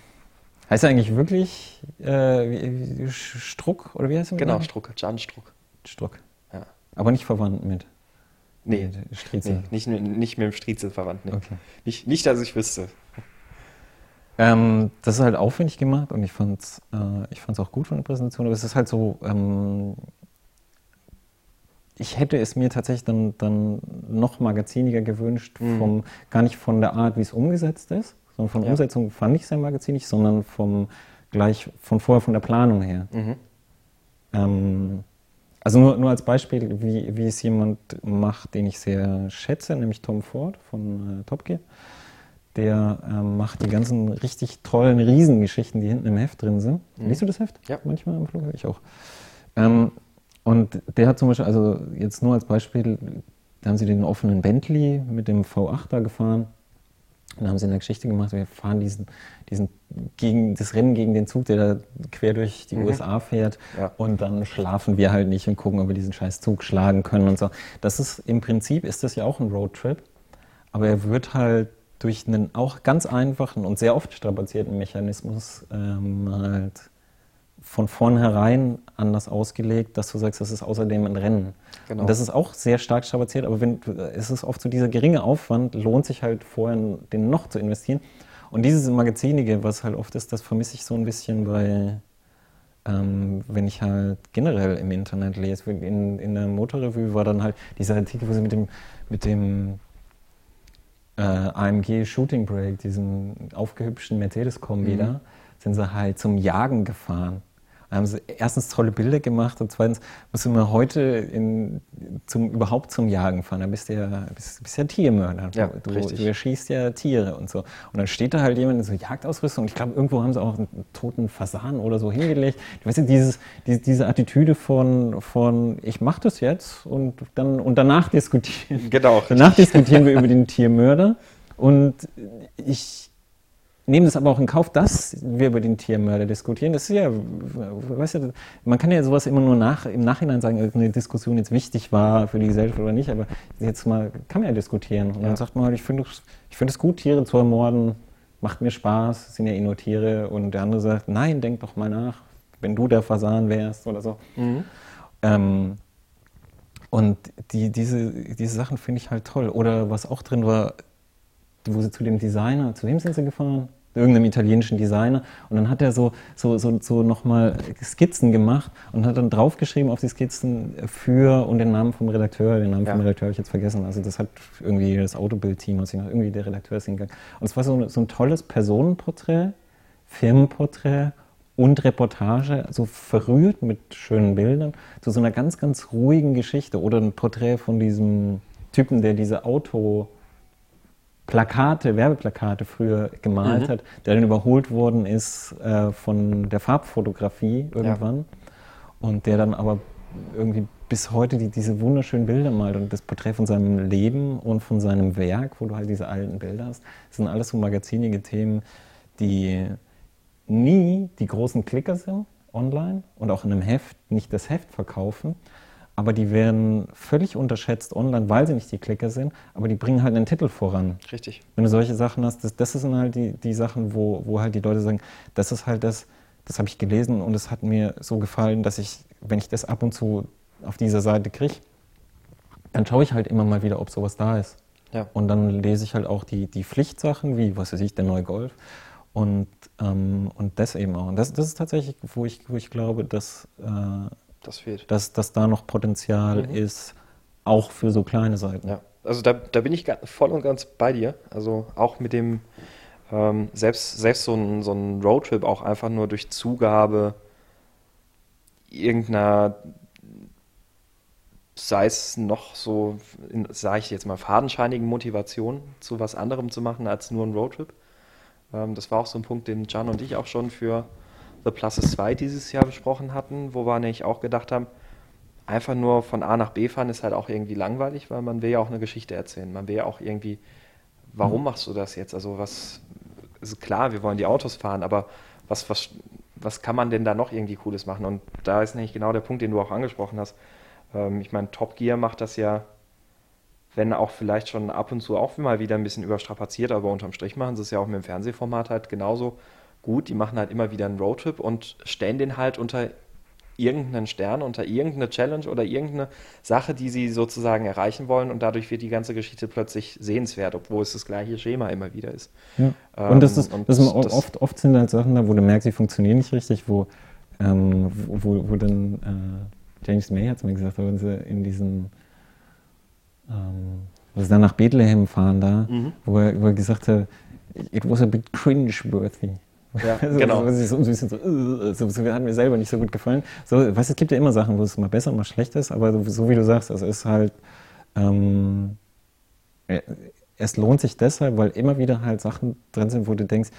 heißt er eigentlich wirklich äh, Struck oder wie heißt er? Genau, Struck, Jan Struck. Struck. Ja. Aber nicht verwandt mit. Nee, Striezel. Nee, nicht, nicht mit dem Striezel verwandt. Nee. Okay. Nicht, nicht, dass ich wüsste. Ähm, das ist halt aufwendig gemacht und ich fand es äh, auch gut von der Präsentation, aber es ist halt so, ähm, ich hätte es mir tatsächlich dann, dann noch magaziniger gewünscht, mhm. vom, gar nicht von der Art, wie es umgesetzt ist, sondern von der ja. Umsetzung fand ich sehr magazinig, sondern vom gleich von vorher von der Planung her. Mhm. Ähm, also nur, nur als Beispiel, wie, wie es jemand macht, den ich sehr schätze, nämlich Tom Ford von äh, Top Gear. Der ähm, macht die ganzen richtig tollen Riesengeschichten, die hinten im Heft drin sind. Mhm. Liest du das Heft? Ja. Manchmal im Flug? Ich auch. Ähm, und der hat zum Beispiel, also jetzt nur als Beispiel, da haben sie den offenen Bentley mit dem V8 da gefahren. Dann haben sie eine Geschichte gemacht, wir fahren diesen, diesen gegen das Rennen gegen den Zug, der da quer durch die mhm. USA fährt. Ja. Und dann schlafen wir halt nicht und gucken, ob wir diesen scheiß Zug schlagen können und so. Das ist im Prinzip ist das ja auch ein Roadtrip, aber er wird halt durch einen auch ganz einfachen und sehr oft strapazierten Mechanismus ähm, halt von vornherein anders ausgelegt, dass du sagst, das ist außerdem ein Rennen. Genau. Und das ist auch sehr stark strapaziert, aber wenn, es ist oft so dieser geringe Aufwand, lohnt sich halt vorher den noch zu investieren. Und dieses Magazinige, was halt oft ist, das vermisse ich so ein bisschen bei, ähm, wenn ich halt generell im Internet lese. In, in der Motorrevue war dann halt dieser Artikel, wo sie mit dem, mit dem äh, AMG Shooting Break, diesen aufgehübschten Mercedes-Kombi mhm. da, sind sie halt zum Jagen gefahren haben sie erstens tolle Bilder gemacht und zweitens müssen wir heute in, zum, überhaupt zum Jagen fahren. Da bist du ja, bist, bist ja Tiermörder. Ja, du, du, erschießt ja Tiere und so. Und dann steht da halt jemand in so Jagdausrüstung ich glaube, irgendwo haben sie auch einen toten Fasan oder so hingelegt. Du weißt ja, dieses, diese, diese Attitüde von, von ich mache das jetzt und, dann, und danach diskutieren. Genau. Danach diskutieren wir über den Tiermörder und ich nehmen das aber auch in Kauf, dass wir über den Tiermörder diskutieren. Das ist ja, weißt du, man kann ja sowas immer nur nach, im Nachhinein sagen, ob eine Diskussion jetzt wichtig war für die Gesellschaft oder nicht, aber jetzt mal kann man ja diskutieren. Und ja. dann sagt man halt, ich finde ich find es gut, Tiere zu ermorden, macht mir Spaß, sind ja eh nur Tiere. Und der andere sagt, nein, denk doch mal nach, wenn du der Fasan wärst oder so. Mhm. Ähm, und die, diese, diese Sachen finde ich halt toll. Oder was auch drin war, wo sie zu dem Designer, zu wem sind sie gefahren? Irgendeinem italienischen Designer. Und dann hat er so, so, so, so nochmal Skizzen gemacht und hat dann draufgeschrieben auf die Skizzen für und den Namen vom Redakteur. Den Namen ja. vom Redakteur habe ich jetzt vergessen. Also das hat irgendwie das Autobild-Team, also irgendwie der Redakteur ist hingegangen. Und es war so, so ein tolles Personenporträt, Firmenporträt und Reportage, so verrührt mit schönen Bildern, zu so einer ganz, ganz ruhigen Geschichte. Oder ein Porträt von diesem Typen, der diese Auto Plakate, Werbeplakate früher gemalt mhm. hat, der dann überholt worden ist äh, von der Farbfotografie irgendwann. Ja. Und der dann aber irgendwie bis heute die, diese wunderschönen Bilder malt und das Porträt von seinem Leben und von seinem Werk, wo du halt diese alten Bilder hast. Das sind alles so magazinige Themen, die nie die großen Klicker sind online und auch in einem Heft nicht das Heft verkaufen, aber die werden völlig unterschätzt online, weil sie nicht die Klicker sind, aber die bringen halt einen Titel voran. Richtig. Wenn du solche Sachen hast, das, das sind halt die, die Sachen, wo, wo halt die Leute sagen, das ist halt das, das habe ich gelesen und es hat mir so gefallen, dass ich, wenn ich das ab und zu auf dieser Seite kriege, dann schaue ich halt immer mal wieder, ob sowas da ist. Ja. Und dann lese ich halt auch die, die Pflichtsachen, wie, was weiß ich, der neue Golf. Und, ähm, und das eben auch. Und das, das ist tatsächlich, wo ich, wo ich glaube, dass äh, das fehlt. Dass, dass da noch Potenzial mhm. ist, auch für so kleine Seiten. Ja, also da, da bin ich voll und ganz bei dir. Also auch mit dem, ähm, selbst, selbst so ein, so ein Roadtrip auch einfach nur durch Zugabe irgendeiner, sei es noch so, sage ich jetzt mal, fadenscheinigen Motivation zu was anderem zu machen als nur ein Roadtrip. Ähm, das war auch so ein Punkt, den Can und ich auch schon für The Pluses 2 dieses Jahr besprochen hatten, wo wir nämlich auch gedacht haben, einfach nur von A nach B fahren ist halt auch irgendwie langweilig, weil man will ja auch eine Geschichte erzählen. Man will ja auch irgendwie, warum mhm. machst du das jetzt? Also was, ist klar, wir wollen die Autos fahren, aber was, was, was kann man denn da noch irgendwie Cooles machen? Und da ist nämlich genau der Punkt, den du auch angesprochen hast. Ähm, ich meine, Top Gear macht das ja, wenn auch vielleicht schon ab und zu auch mal wieder ein bisschen überstrapaziert, aber unterm Strich machen sie es ja auch mit dem Fernsehformat halt genauso gut, die machen halt immer wieder einen Roadtrip und stellen den halt unter irgendeinen Stern, unter irgendeine Challenge oder irgendeine Sache, die sie sozusagen erreichen wollen und dadurch wird die ganze Geschichte plötzlich sehenswert, obwohl es das gleiche Schema immer wieder ist. Ja. Ähm, und das ist, und das, das oft, oft sind halt Sachen da, wo du merkst, sie funktionieren nicht richtig, wo, ähm, wo, wo, dann äh, James May hat es mir gesagt, wenn sie in diesen ähm, wo sie dann nach Bethlehem fahren da, mhm. wo, er, wo er gesagt hat, it was a bit cringe-worthy. Ja, genau. so, so, so, so, so, hat mir selber nicht so gut gefallen. So, weißt, es gibt ja immer Sachen, wo es mal besser und mal schlechter ist, aber so, wie du sagst, es ist halt, ähm, es lohnt sich deshalb, weil immer wieder halt Sachen drin sind, wo du denkst,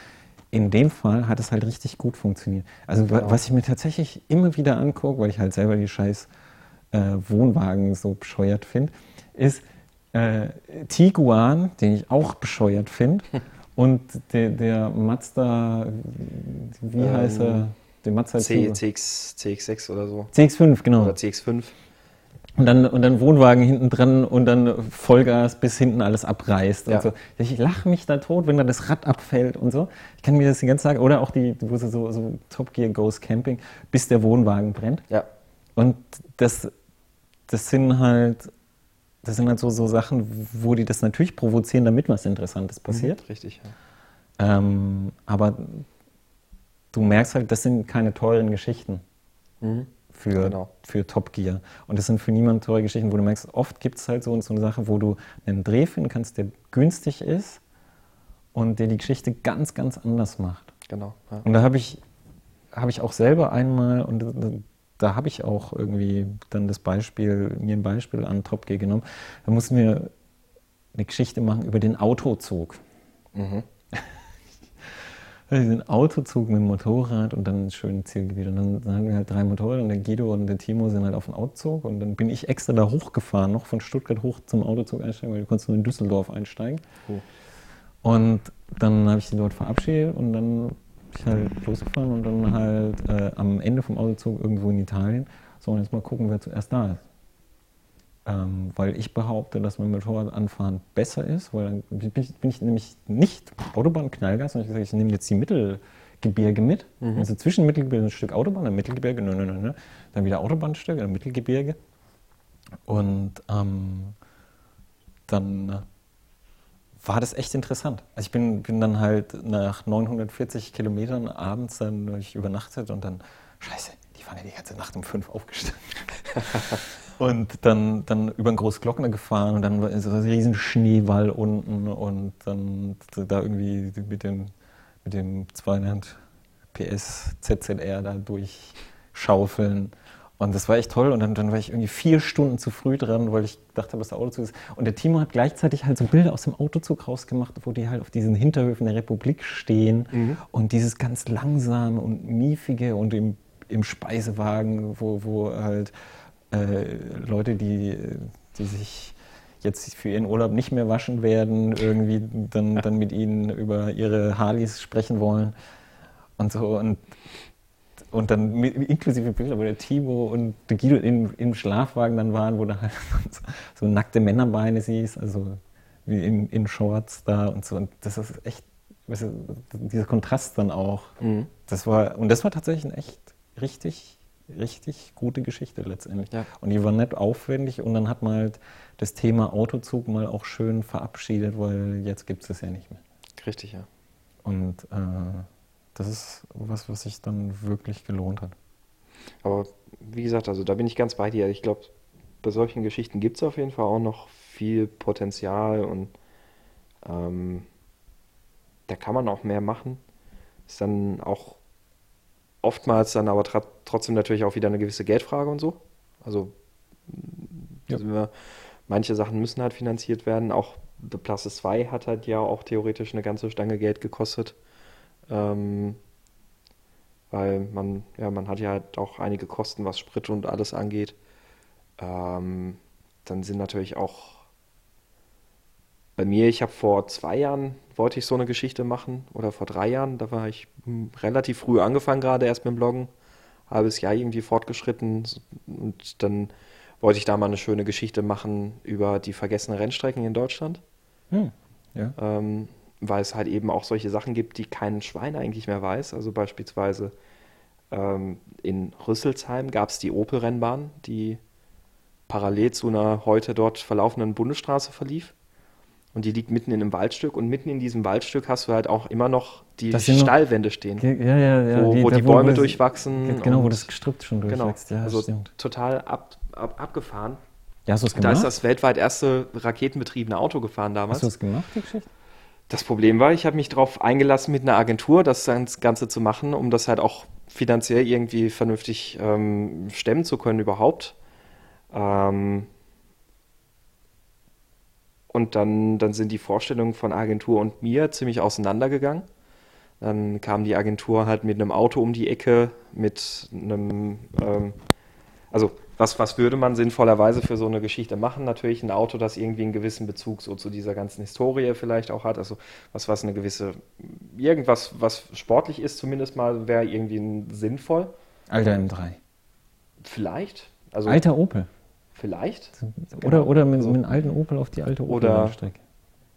in dem Fall hat es halt richtig gut funktioniert. Also genau. was ich mir tatsächlich immer wieder angucke, weil ich halt selber die scheiß äh, Wohnwagen so bescheuert finde, ist, äh, Tiguan, den ich auch bescheuert finde, und der, der Mazda, wie Ähm, heißt er? Der Mazda C. CX, CX6 oder so. CX5, genau. Oder CX5. Und dann, und dann Wohnwagen hinten dran und dann Vollgas bis hinten alles abreißt Ja. und so. Ich lache mich da tot, wenn da das Rad abfällt und so. Ich kann mir das die ganze Zeit, oder auch die, wo sie so, so Top Gear Goes Camping, bis der Wohnwagen brennt. Ja. Und das, das sind halt, das sind halt so, so Sachen, wo die das natürlich provozieren, damit was Interessantes passiert. Richtig, ja. Ähm, aber du merkst halt, das sind keine teuren Geschichten für, Genau. für Top Gear. Und das sind für niemanden teure Geschichten, wo du merkst, oft gibt es halt so, so eine Sache, wo du einen Dreh finden kannst, der günstig ist und der die Geschichte ganz, ganz anders macht. Genau. Ja. Und da habe ich, habe ich auch selber einmal, und da, habe ich auch irgendwie dann das Beispiel, mir ein Beispiel an Top Gear genommen. Da mussten wir eine Geschichte machen über den Autozug. Mhm. Also den Autozug mit dem Motorrad und dann ein schönes Zielgebiet. Und dann, dann haben wir halt drei Motorräder und der Guido und der Timo sind halt auf dem Autozug. Und dann bin ich extra da hochgefahren, noch von Stuttgart hoch zum Autozug einsteigen, weil du konntest nur in Düsseldorf einsteigen. Cool. Und dann habe ich sie dort verabschiedet und dann ich halt losgefahren und dann halt äh, am Ende vom Autozug irgendwo in Italien. So, und jetzt mal gucken, wer zuerst da ist. Ähm, weil ich behaupte, dass mein Motorradanfahren besser ist, weil dann bin ich, bin ich nämlich nicht Autobahn-Knallgas, sondern ich sage, ich nehme jetzt die Mittelgebirge mit. Also zwischen Mittelgebirge ein Stück Autobahn, dann Mittelgebirge, nö, nö, nö, dann wieder Autobahnstück, dann Mittelgebirge. Und ähm, dann war das echt interessant. Also ich bin, bin dann halt nach 940 Kilometern abends dann ich übernachtet und dann, scheiße, die waren ja die ganze Nacht um fünf aufgestanden. und dann, dann über den Großglockner gefahren und dann war so ein riesen Schneewall unten und dann da irgendwie mit dem, mit dem 200 PS ZZR da durchschaufeln. Und das war echt toll. Und dann, dann war ich irgendwie vier Stunden zu früh dran, weil ich dachte, was der Autozug ist. Und der Timo hat gleichzeitig halt so Bilder aus dem Autozug rausgemacht, wo die halt auf diesen Hinterhöfen der Republik stehen und dieses ganz langsame und miefige und im, im Speisewagen, wo, wo halt äh, Leute, die, die sich jetzt für ihren Urlaub nicht mehr waschen werden, irgendwie dann, dann mit ihnen über ihre Harleys sprechen wollen und so. Und und dann mit, inklusive Bilder, wo der Timo und der Guido in, im Schlafwagen dann waren, wo du halt so, so nackte Männerbeine siehst, also wie in, in Shorts da und so. Und das ist echt, weißt du, dieser Kontrast dann auch. Mhm. Das war, und das war tatsächlich eine echt richtig, richtig gute Geschichte letztendlich. Ja. Und die war nett aufwendig und dann hat man halt das Thema Autozug mal auch schön verabschiedet, weil jetzt gibt es das ja nicht mehr. Richtig, ja. Und äh, das ist was, was sich dann wirklich gelohnt hat. Aber wie gesagt, also da bin ich ganz bei dir. Ich glaube, bei solchen Geschichten gibt es auf jeden Fall auch noch viel Potenzial und ähm, da kann man auch mehr machen. Ist dann auch oftmals dann aber trotzdem natürlich auch wieder eine gewisse Geldfrage und so. Also Ja. wir, manche Sachen müssen halt finanziert werden. Auch The Plus 2 hat halt ja auch theoretisch eine ganze Stange Geld gekostet. Ähm, weil man, ja, man hat ja halt auch einige Kosten, was Sprit und alles angeht. Ähm, dann sind natürlich auch bei mir, ich habe vor zwei Jahren, wollte ich so eine Geschichte machen, oder vor drei Jahren, da war ich hm, relativ früh angefangen gerade erst mit dem Bloggen, halbes Jahr irgendwie fortgeschritten und dann wollte ich da mal eine schöne Geschichte machen über die vergessenen Rennstrecken in Deutschland Hm. Ja. ähm, weil es halt eben auch solche Sachen gibt, die kein Schwein eigentlich mehr weiß. Also beispielsweise ähm, in Rüsselsheim gab es die Opel-Rennbahn, die parallel zu einer heute dort verlaufenden Bundesstraße verlief. Und die liegt mitten in einem Waldstück und mitten in diesem Waldstück hast du halt auch immer noch die Das Stallwände stehen, Ja, ja, ja. wo, wo da- die Bäume wo- durchwachsen. Genau, wo das Gestrüpp schon genau, durchwächst. Ja, also stimmt. total ab, ab, abgefahren. Ja, hast du es Da ist gemacht? das weltweit erste raketenbetriebene Auto gefahren damals. hast du es gemacht, die Geschichte? Das Problem war, ich habe mich darauf eingelassen, mit einer Agentur das Ganze zu machen, um das halt auch finanziell irgendwie vernünftig ähm, stemmen zu können überhaupt. Ähm, und dann, dann sind die Vorstellungen von Agentur und mir ziemlich auseinandergegangen. Dann kam die Agentur halt mit einem Auto um die Ecke, mit einem, ähm, also was, was würde man sinnvollerweise für so eine Geschichte machen? Natürlich ein Auto, das irgendwie einen gewissen Bezug so zu dieser ganzen Historie vielleicht auch hat. Also was, was eine gewisse, irgendwas, was sportlich ist zumindest mal, wäre irgendwie sinnvoll. Alter M3. Vielleicht. Also Alter Opel. Vielleicht. Oder, genau. oder mit, also, mit einem alten Opel auf die alte Opel oder,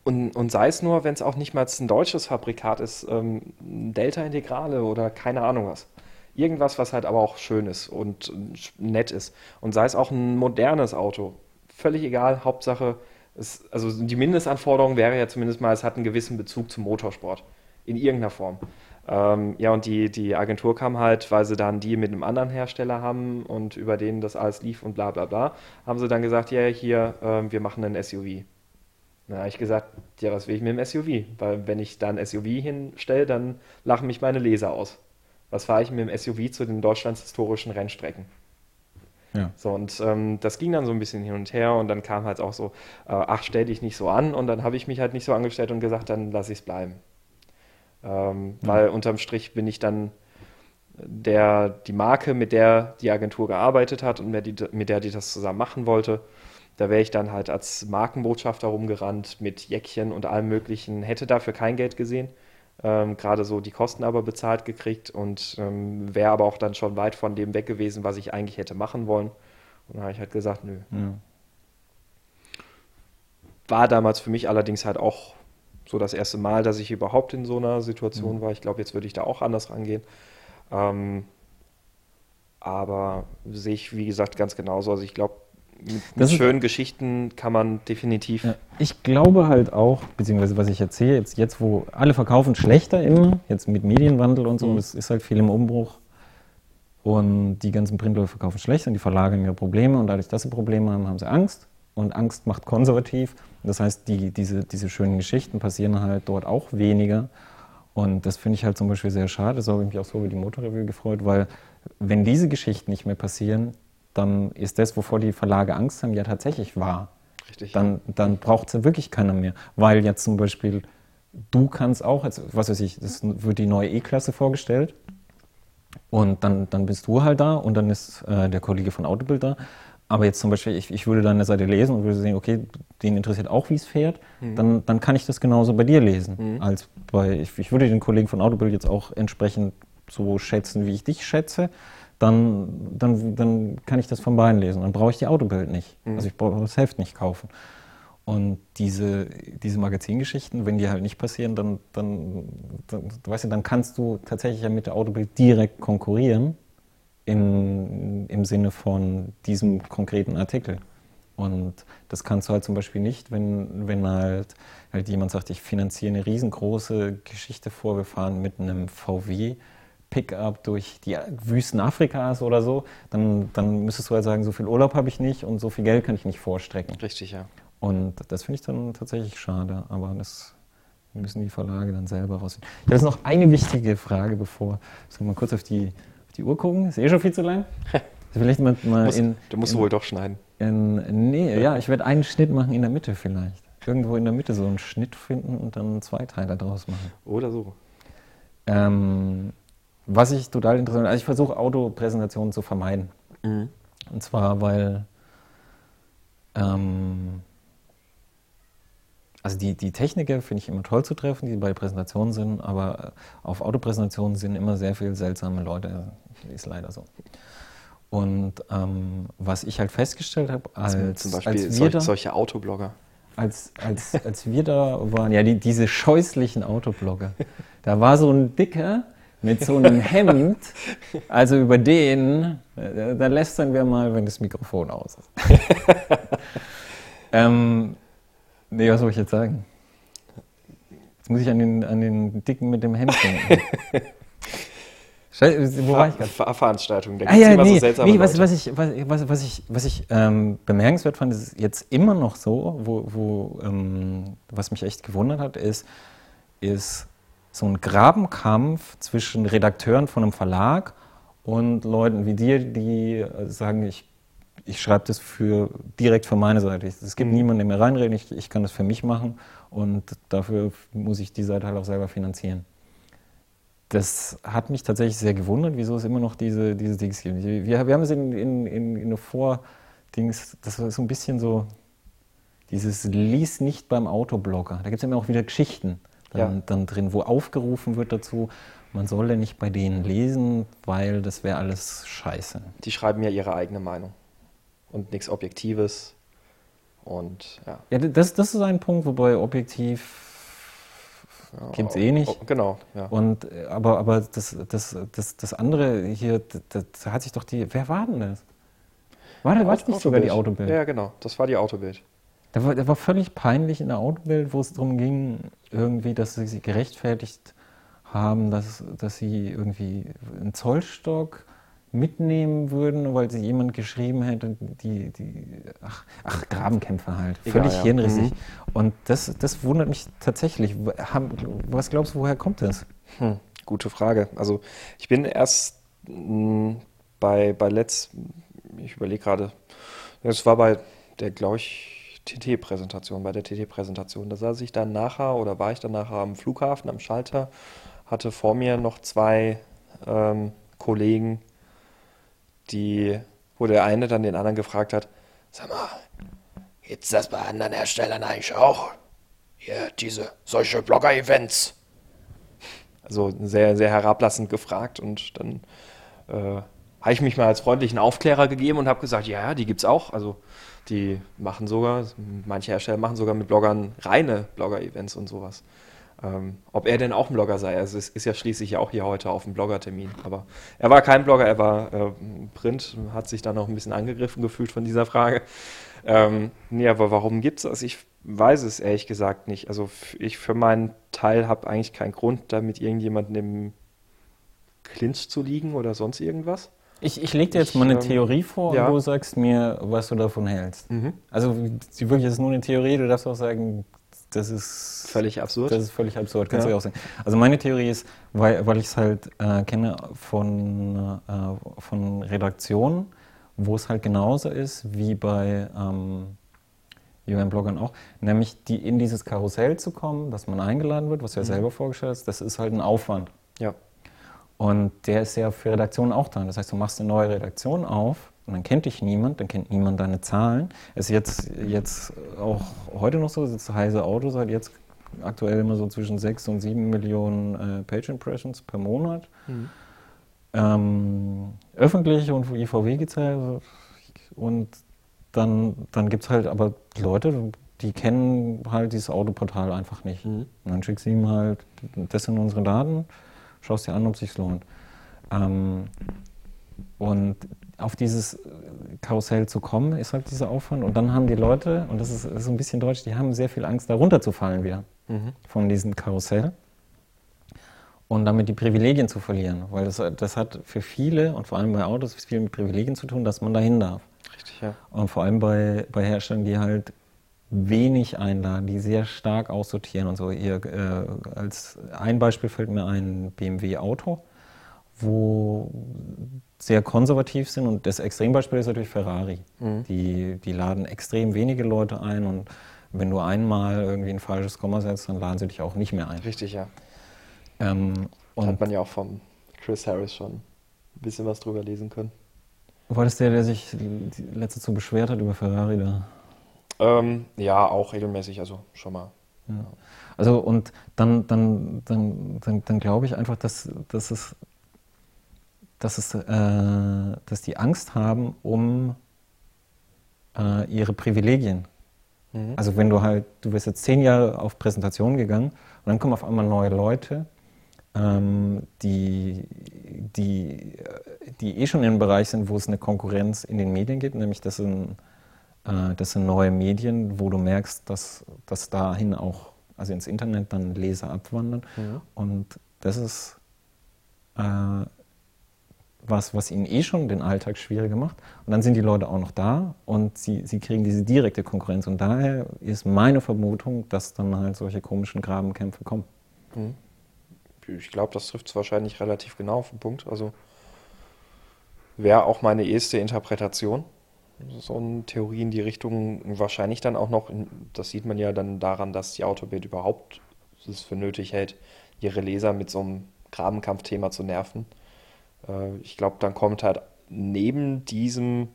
und, und sei es nur, wenn es auch nicht mal ein deutsches Fabrikat ist, ähm, Delta Integrale oder keine Ahnung was. Irgendwas, was halt aber auch schön ist und nett ist. Und sei es auch ein modernes Auto. Völlig egal, Hauptsache, es, also die Mindestanforderung wäre ja zumindest mal, es hat einen gewissen Bezug zum Motorsport. In irgendeiner Form. Ähm, ja, und die, die Agentur kam halt, weil sie dann die mit einem anderen Hersteller haben und über den das alles lief und bla bla bla, haben sie dann gesagt, ja, hier, äh, wir machen ein SUV. Na, ich gesagt, ja, was will ich mit dem SUV? Weil wenn ich da ein SUV hinstelle, dann lachen mich meine Leser aus was fahre ich mit dem SUV zu den Deutschlands historischen Rennstrecken? Ja. So, und ähm, das ging dann so ein bisschen hin und her und dann kam halt auch so, äh, ach, stell dich nicht so an und dann habe ich mich halt nicht so angestellt und gesagt, dann lasse ich es bleiben. Ähm, ja. Weil unterm Strich bin ich dann der, die Marke, mit der die Agentur gearbeitet hat und mit, die, mit der die das zusammen machen wollte, da wäre ich dann halt als Markenbotschafter rumgerannt mit Jäckchen und allem Möglichen, hätte dafür kein Geld gesehen ähm, gerade so die Kosten aber bezahlt gekriegt und ähm, wäre aber auch dann schon weit von dem weg gewesen, was ich eigentlich hätte machen wollen. Und dann habe ich halt gesagt, nö. Ja. War damals für mich allerdings halt auch so das erste Mal, dass ich überhaupt in so einer Situation mhm. war. Ich glaube, jetzt würde ich da auch anders rangehen. Ähm, aber sehe ich, wie gesagt, ganz genauso. Also ich glaube, mit, mit schönen Geschichten kann man definitiv. Ja, ich glaube halt auch, beziehungsweise was ich erzähle, jetzt, jetzt wo alle verkaufen schlechter immer, jetzt mit Medienwandel und so, mhm. das ist halt viel im Umbruch. Und die ganzen Printleute verkaufen schlecht und die verlagern ihre Probleme und dadurch, dass sie Probleme haben, haben sie Angst. Und Angst macht konservativ. Das heißt, die, diese, diese schönen Geschichten passieren halt dort auch weniger. Und das finde ich halt zum Beispiel sehr schade. So habe ich mich auch so über die Motorrevue gefreut, weil wenn diese Geschichten nicht mehr passieren, dann ist das, wovor die Verlage Angst haben, ja tatsächlich wahr. Richtig. Dann, dann braucht es wirklich keiner mehr. Weil jetzt zum Beispiel, du kannst auch, also, was weiß ich, es wird die neue E-Klasse vorgestellt und dann, dann bist du halt da und dann ist äh, der Kollege von Autobild da. Aber jetzt zum Beispiel, ich, ich würde deine Seite lesen und würde sehen, okay, den interessiert auch, wie es fährt, mhm. dann, dann kann ich das genauso bei dir lesen. Mhm. Als bei, ich, ich würde den Kollegen von Autobild jetzt auch entsprechend so schätzen, wie ich dich schätze dann, dann, dann kann ich das von beiden lesen. Dann brauche ich die Autobild nicht. Mhm. Also ich brauche das Heft nicht kaufen. Und diese, diese Magazingeschichten, wenn die halt nicht passieren, dann, dann, dann, weißt du, dann kannst du tatsächlich ja mit der Autobild direkt konkurrieren in, im Sinne von diesem konkreten Artikel. Und das kannst du halt zum Beispiel nicht, wenn, wenn halt, halt jemand sagt, ich finanziere eine riesengroße Geschichte vor, wir fahren mit einem VW Pickup durch die Wüsten Afrikas oder so, dann, dann müsstest du halt sagen, so viel Urlaub habe ich nicht und so viel Geld kann ich nicht vorstrecken. Richtig, ja. Und das finde ich dann tatsächlich schade, aber das müssen die Verlage dann selber rausfinden. Ich habe jetzt noch eine wichtige Frage, bevor wir mal kurz auf die, auf die Uhr gucken. Ist eh schon viel zu lang. Vielleicht mal, mal Muss, in, du musst in, wohl doch schneiden. In, nee, ja, ich werde einen Schnitt machen in der Mitte vielleicht. Irgendwo in der Mitte so einen Schnitt finden und dann zwei Teile draus machen. Oder so. Ähm, was ich total interessant also ich versuche Autopräsentationen zu vermeiden. Mhm. Und zwar, weil ähm, also die, die Techniker finde ich immer toll zu treffen, die bei Präsentationen sind, aber auf Autopräsentationen sind immer sehr viele seltsame Leute. Ist leider so. Und ähm, was ich halt festgestellt habe, als, also zum Beispiel als solche, da, solche Autoblogger. Als, als, als wir da waren, ja, die, diese scheußlichen Autoblogger, da war so ein Dicker, mit so einem Hemd, also über den, äh, da lästern wir mal, wenn das Mikrofon aus ist. ähm, nee, was soll ich jetzt sagen? Jetzt muss ich an den, an den Dicken mit dem Hemd denken. Wo war ich gerade? Veranstaltung, da ah, ja, immer nee, so seltsame nee, was, was, ich, was, was ich, was ich ähm, bemerkenswert fand, ist jetzt immer noch so, wo, wo ähm, was mich echt gewundert hat, ist, ist so ein Grabenkampf zwischen Redakteuren von einem Verlag und Leuten wie dir, die äh, sagen, ich, ich schreibe das für, direkt für meine Seite. Es gibt mhm. niemanden, der mir reinredet, ich, ich kann das für mich machen und dafür muss ich die Seite halt auch selber finanzieren. das hat mich tatsächlich sehr gewundert, wieso es immer noch diese, diese Dings gibt. Wir, wir haben es in, in, in, in eine Vor-Dings, das ist so ein bisschen so dieses Lies nicht beim Autoblogger. Da gibt es immer auch wieder Geschichten dann, ja. dann drin, wo aufgerufen wird dazu, man solle nicht bei denen lesen, weil das wäre alles scheiße. Die schreiben ja ihre eigene Meinung und nichts Objektives. Und ja. Ja, das, das ist ein Punkt, wobei objektiv ja, gibt es eh nicht. Oh, genau, ja. Und, aber aber das, das, das, das andere hier, da hat sich doch die. Wer war denn das? War, war das nicht sogar die Autobild? Ja, genau, das war die Autobild. Der war, der war völlig peinlich in der Autobild, wo es darum ging, irgendwie, dass sie gerechtfertigt haben, dass, dass sie irgendwie einen Zollstock mitnehmen würden, weil sie jemand geschrieben hätte, die, die ach, ach Grabenkämpfer halt, Egal, völlig ja. hirnrissig. Mhm. Und das, das wundert mich tatsächlich. Was glaubst du, woher kommt das? Hm, gute Frage. Also ich bin erst mh, hm, bei, bei Let's, ich überlege gerade, es war bei der, glaube ich, TT-Präsentation, bei der TT-Präsentation. Da saß ich dann nachher oder war ich dann nachher am Flughafen, am Schalter, hatte vor mir noch zwei ähm, Kollegen, die, wo der eine dann den anderen gefragt hat, sag mal, gibt's das bei anderen Herstellern eigentlich auch? Hier, diese, solche Blogger-Events. Also sehr, sehr herablassend gefragt und dann äh, habe ich mich mal als freundlichen Aufklärer gegeben und habe gesagt, ja, die gibt's auch. Also die machen sogar, manche Hersteller machen sogar mit Bloggern reine Blogger-Events und sowas. Ähm, ob er denn auch ein Blogger sei. Also es ist ja schließlich auch hier heute auf dem Blogger-Termin. Aber er war kein Blogger, er war äh, Print, hat sich dann auch ein bisschen angegriffen gefühlt von dieser Frage. Ähm, nee, aber warum gibt es das? Ich weiß es ehrlich gesagt nicht. Also ich für meinen Teil habe eigentlich keinen Grund, damit irgendjemanden im Clinch zu liegen oder sonst irgendwas. Ich, ich lege dir jetzt ich, mal eine ähm, Theorie vor ja. und du sagst mir, was du davon hältst. Mhm. Also wirklich, es ist nur eine Theorie, du darfst auch sagen, das ist völlig absurd. Das ist völlig absurd, kannst ja. du auch sagen. Also meine Theorie ist, weil, weil ich es halt äh, kenne von, äh, von Redaktionen, wo es halt genauso ist wie bei ähm, jungen Bloggern auch, nämlich die in dieses Karussell zu kommen, dass man eingeladen wird, was du ja mhm. selber vorgestellt hast, das ist halt ein Aufwand. Ja. Und der ist ja für Redaktionen auch da. Das heißt, du machst eine neue Redaktion auf und dann kennt dich niemand, dann kennt niemand deine Zahlen. Es ist jetzt, jetzt auch heute noch so, dass Heise Autos hat jetzt aktuell immer so zwischen 6 und 7 Millionen äh, Page Impressions per Monat. Mhm. Ähm, öffentlich und IVW gezählt. Und dann, dann gibt es halt aber Leute, die kennen halt dieses Autoportal einfach nicht. Mhm. Und dann schickst du ihm halt, das sind unsere Daten, schaust dir an, ob es sich lohnt. Ähm, und auf dieses Karussell zu kommen, ist halt dieser Aufwand. Und dann haben die Leute, und das ist, das ist ein bisschen deutsch, die haben sehr viel Angst, da runterzufallen wieder mhm. von diesem Karussell. Und damit die Privilegien zu verlieren. Weil das, das hat für viele, und vor allem bei Autos, viel mit Privilegien zu tun, dass man dahin darf. Richtig, ja. Und vor allem bei, bei Herstellern, die halt wenig einladen, die sehr stark aussortieren und so. Ihr, äh, als ein Beispiel fällt mir ein BMW Auto, wo sehr konservativ sind. Und das Extrembeispiel ist natürlich Ferrari. Mhm. Die, die laden extrem wenige Leute ein und wenn du einmal irgendwie ein falsches Komma setzt, dann laden sie dich auch nicht mehr ein. Richtig, ja. Ähm, und Hat man ja auch vom Chris Harris schon ein bisschen was drüber lesen können. War das der, der sich letzte zu beschwert hat über Ferrari da? Ähm, ja, auch regelmäßig, also schon mal. Ja. Also und dann, dann, dann, dann, dann glaube ich einfach, dass, dass es dass, es, äh, dass die Angst haben um äh, ihre Privilegien. Mhm. Also wenn du halt, du bist jetzt zehn Jahre auf Präsentationen gegangen und dann kommen auf einmal neue Leute, ähm, die, die, die eh schon in einem Bereich sind, wo es eine Konkurrenz in den Medien gibt, nämlich das sind, äh, das sind neue Medien, wo du merkst, dass, dass dahin auch, also ins Internet dann Leser abwandern. Mhm. Und das ist äh, was, was ihnen eh schon den Alltag schwieriger macht. Und dann sind die Leute auch noch da und sie, sie kriegen diese direkte Konkurrenz. Und daher ist meine Vermutung, dass dann halt solche komischen Grabenkämpfe kommen. Mhm. Ich glaube, das trifft es wahrscheinlich relativ genau auf den Punkt. Also wäre auch meine erste Interpretation. So eine Theorie in die Richtung wahrscheinlich dann auch noch, das sieht man ja dann daran, dass die Autobild überhaupt es für nötig hält, ihre Leser mit so einem Grabenkampfthema zu nerven. Äh, ich glaube, dann kommt halt neben diesem,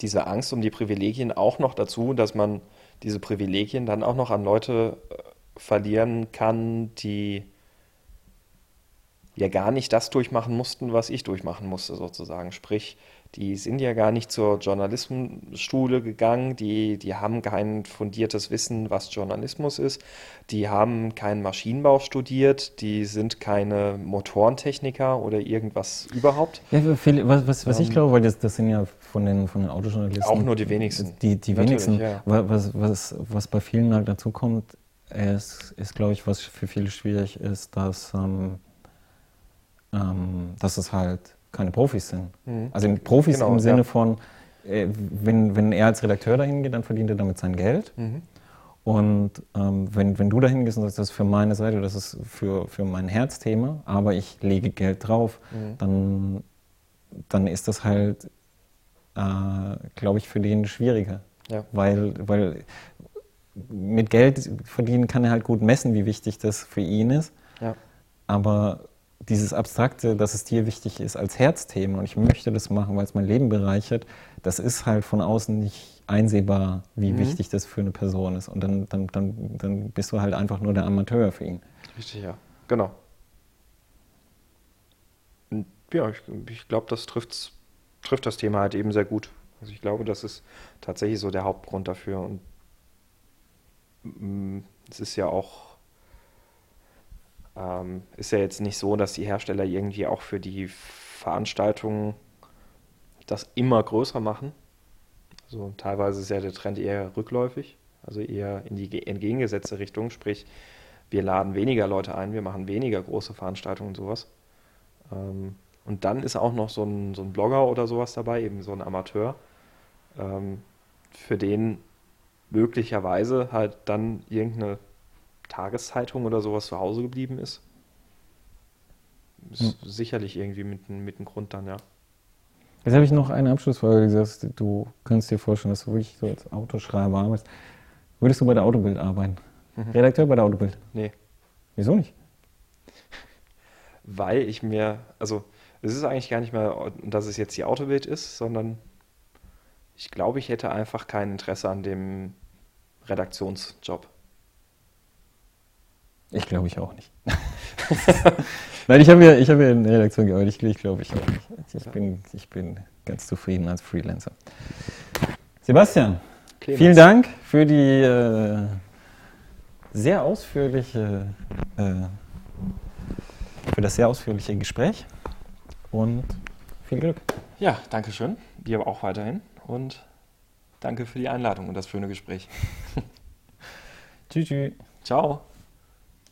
dieser Angst um die Privilegien auch noch dazu, dass man diese Privilegien dann auch noch an Leute äh, verlieren kann, die ja gar nicht das durchmachen mussten, was ich durchmachen musste, sozusagen. Sprich, die sind ja gar nicht zur Journalismusschule gegangen, die, die haben kein fundiertes Wissen, was Journalismus ist, die haben keinen Maschinenbau studiert, die sind keine Motorentechniker oder irgendwas überhaupt. Ja, was, was, was ähm, ich glaube, weil das, das sind ja von den, von den Autojournalisten. Auch nur die wenigsten. Die, die wenigsten. Ja. Was, was, was bei vielen halt dazu kommt, ist, ist glaube ich, was für viele schwierig ist, dass, ähm, ähm, dass es halt keine Profis sind. Mhm. Also Profis genau, im Sinne ja. von, äh, wenn, wenn er als Redakteur dahin geht, dann verdient er damit sein Geld. Mhm. Und ähm, wenn, wenn du dahin gehst und sagst, das ist für meine Seite, das ist für, für mein Herzthema, aber ich lege Geld drauf, mhm. dann, dann ist das halt, äh, glaube ich, für den schwieriger. Ja. Weil, weil mit Geld verdienen kann er halt gut messen, wie wichtig das für ihn ist. Ja. Aber dieses Abstrakte, dass es dir wichtig ist als Herzthema und ich möchte das machen, weil es mein Leben bereichert, das ist halt von außen nicht einsehbar, wie mhm. wichtig das für eine Person ist. Und dann, dann, dann, dann bist du halt einfach nur der Amateur für ihn. Richtig, ja. Genau. Und ja, ich, ich glaube, das trifft, trifft das Thema halt eben sehr gut. Also ich glaube, das ist tatsächlich so der Hauptgrund dafür. Und mm, es ist ja auch ähm, ist ja jetzt nicht so, dass die Hersteller irgendwie auch für die Veranstaltungen das immer größer machen. Also teilweise ist ja der Trend eher rückläufig, also eher in die entgegengesetzte Richtung, sprich wir laden weniger Leute ein, wir machen weniger große Veranstaltungen und sowas. Ähm, und dann ist auch noch so ein, so ein Blogger oder sowas dabei, eben so ein Amateur, ähm, für den möglicherweise halt dann irgendeine Tageszeitung oder sowas zu Hause geblieben ist. Ist hm. sicherlich irgendwie mit, mit einem Grund dann, ja. Jetzt habe ich noch eine Abschlussfrage gesagt. Du kannst dir vorstellen, dass du wirklich so als Autoschreiber arbeitest. Würdest du bei der Autobild arbeiten? Mhm. Redakteur bei der Autobild? Nee. Wieso nicht? Weil ich mir, also es ist eigentlich gar nicht mehr, dass es jetzt die Autobild ist, sondern ich glaube, ich hätte einfach kein Interesse an dem Redaktionsjob. Ich glaube ich auch nicht. Nein, ich habe ja, hab ja in der Redaktion gearbeitet. Ich, glaube ich auch nicht. Ich bin, ich bin ganz zufrieden als Freelancer. Sebastian, Clemens. vielen Dank für die äh, sehr ausführliche, äh, für das sehr ausführliche Gespräch und viel Glück. Ja, danke schön. Dir auch weiterhin und danke für die Einladung und das schöne Gespräch. tschüss. tschüss. Ciao.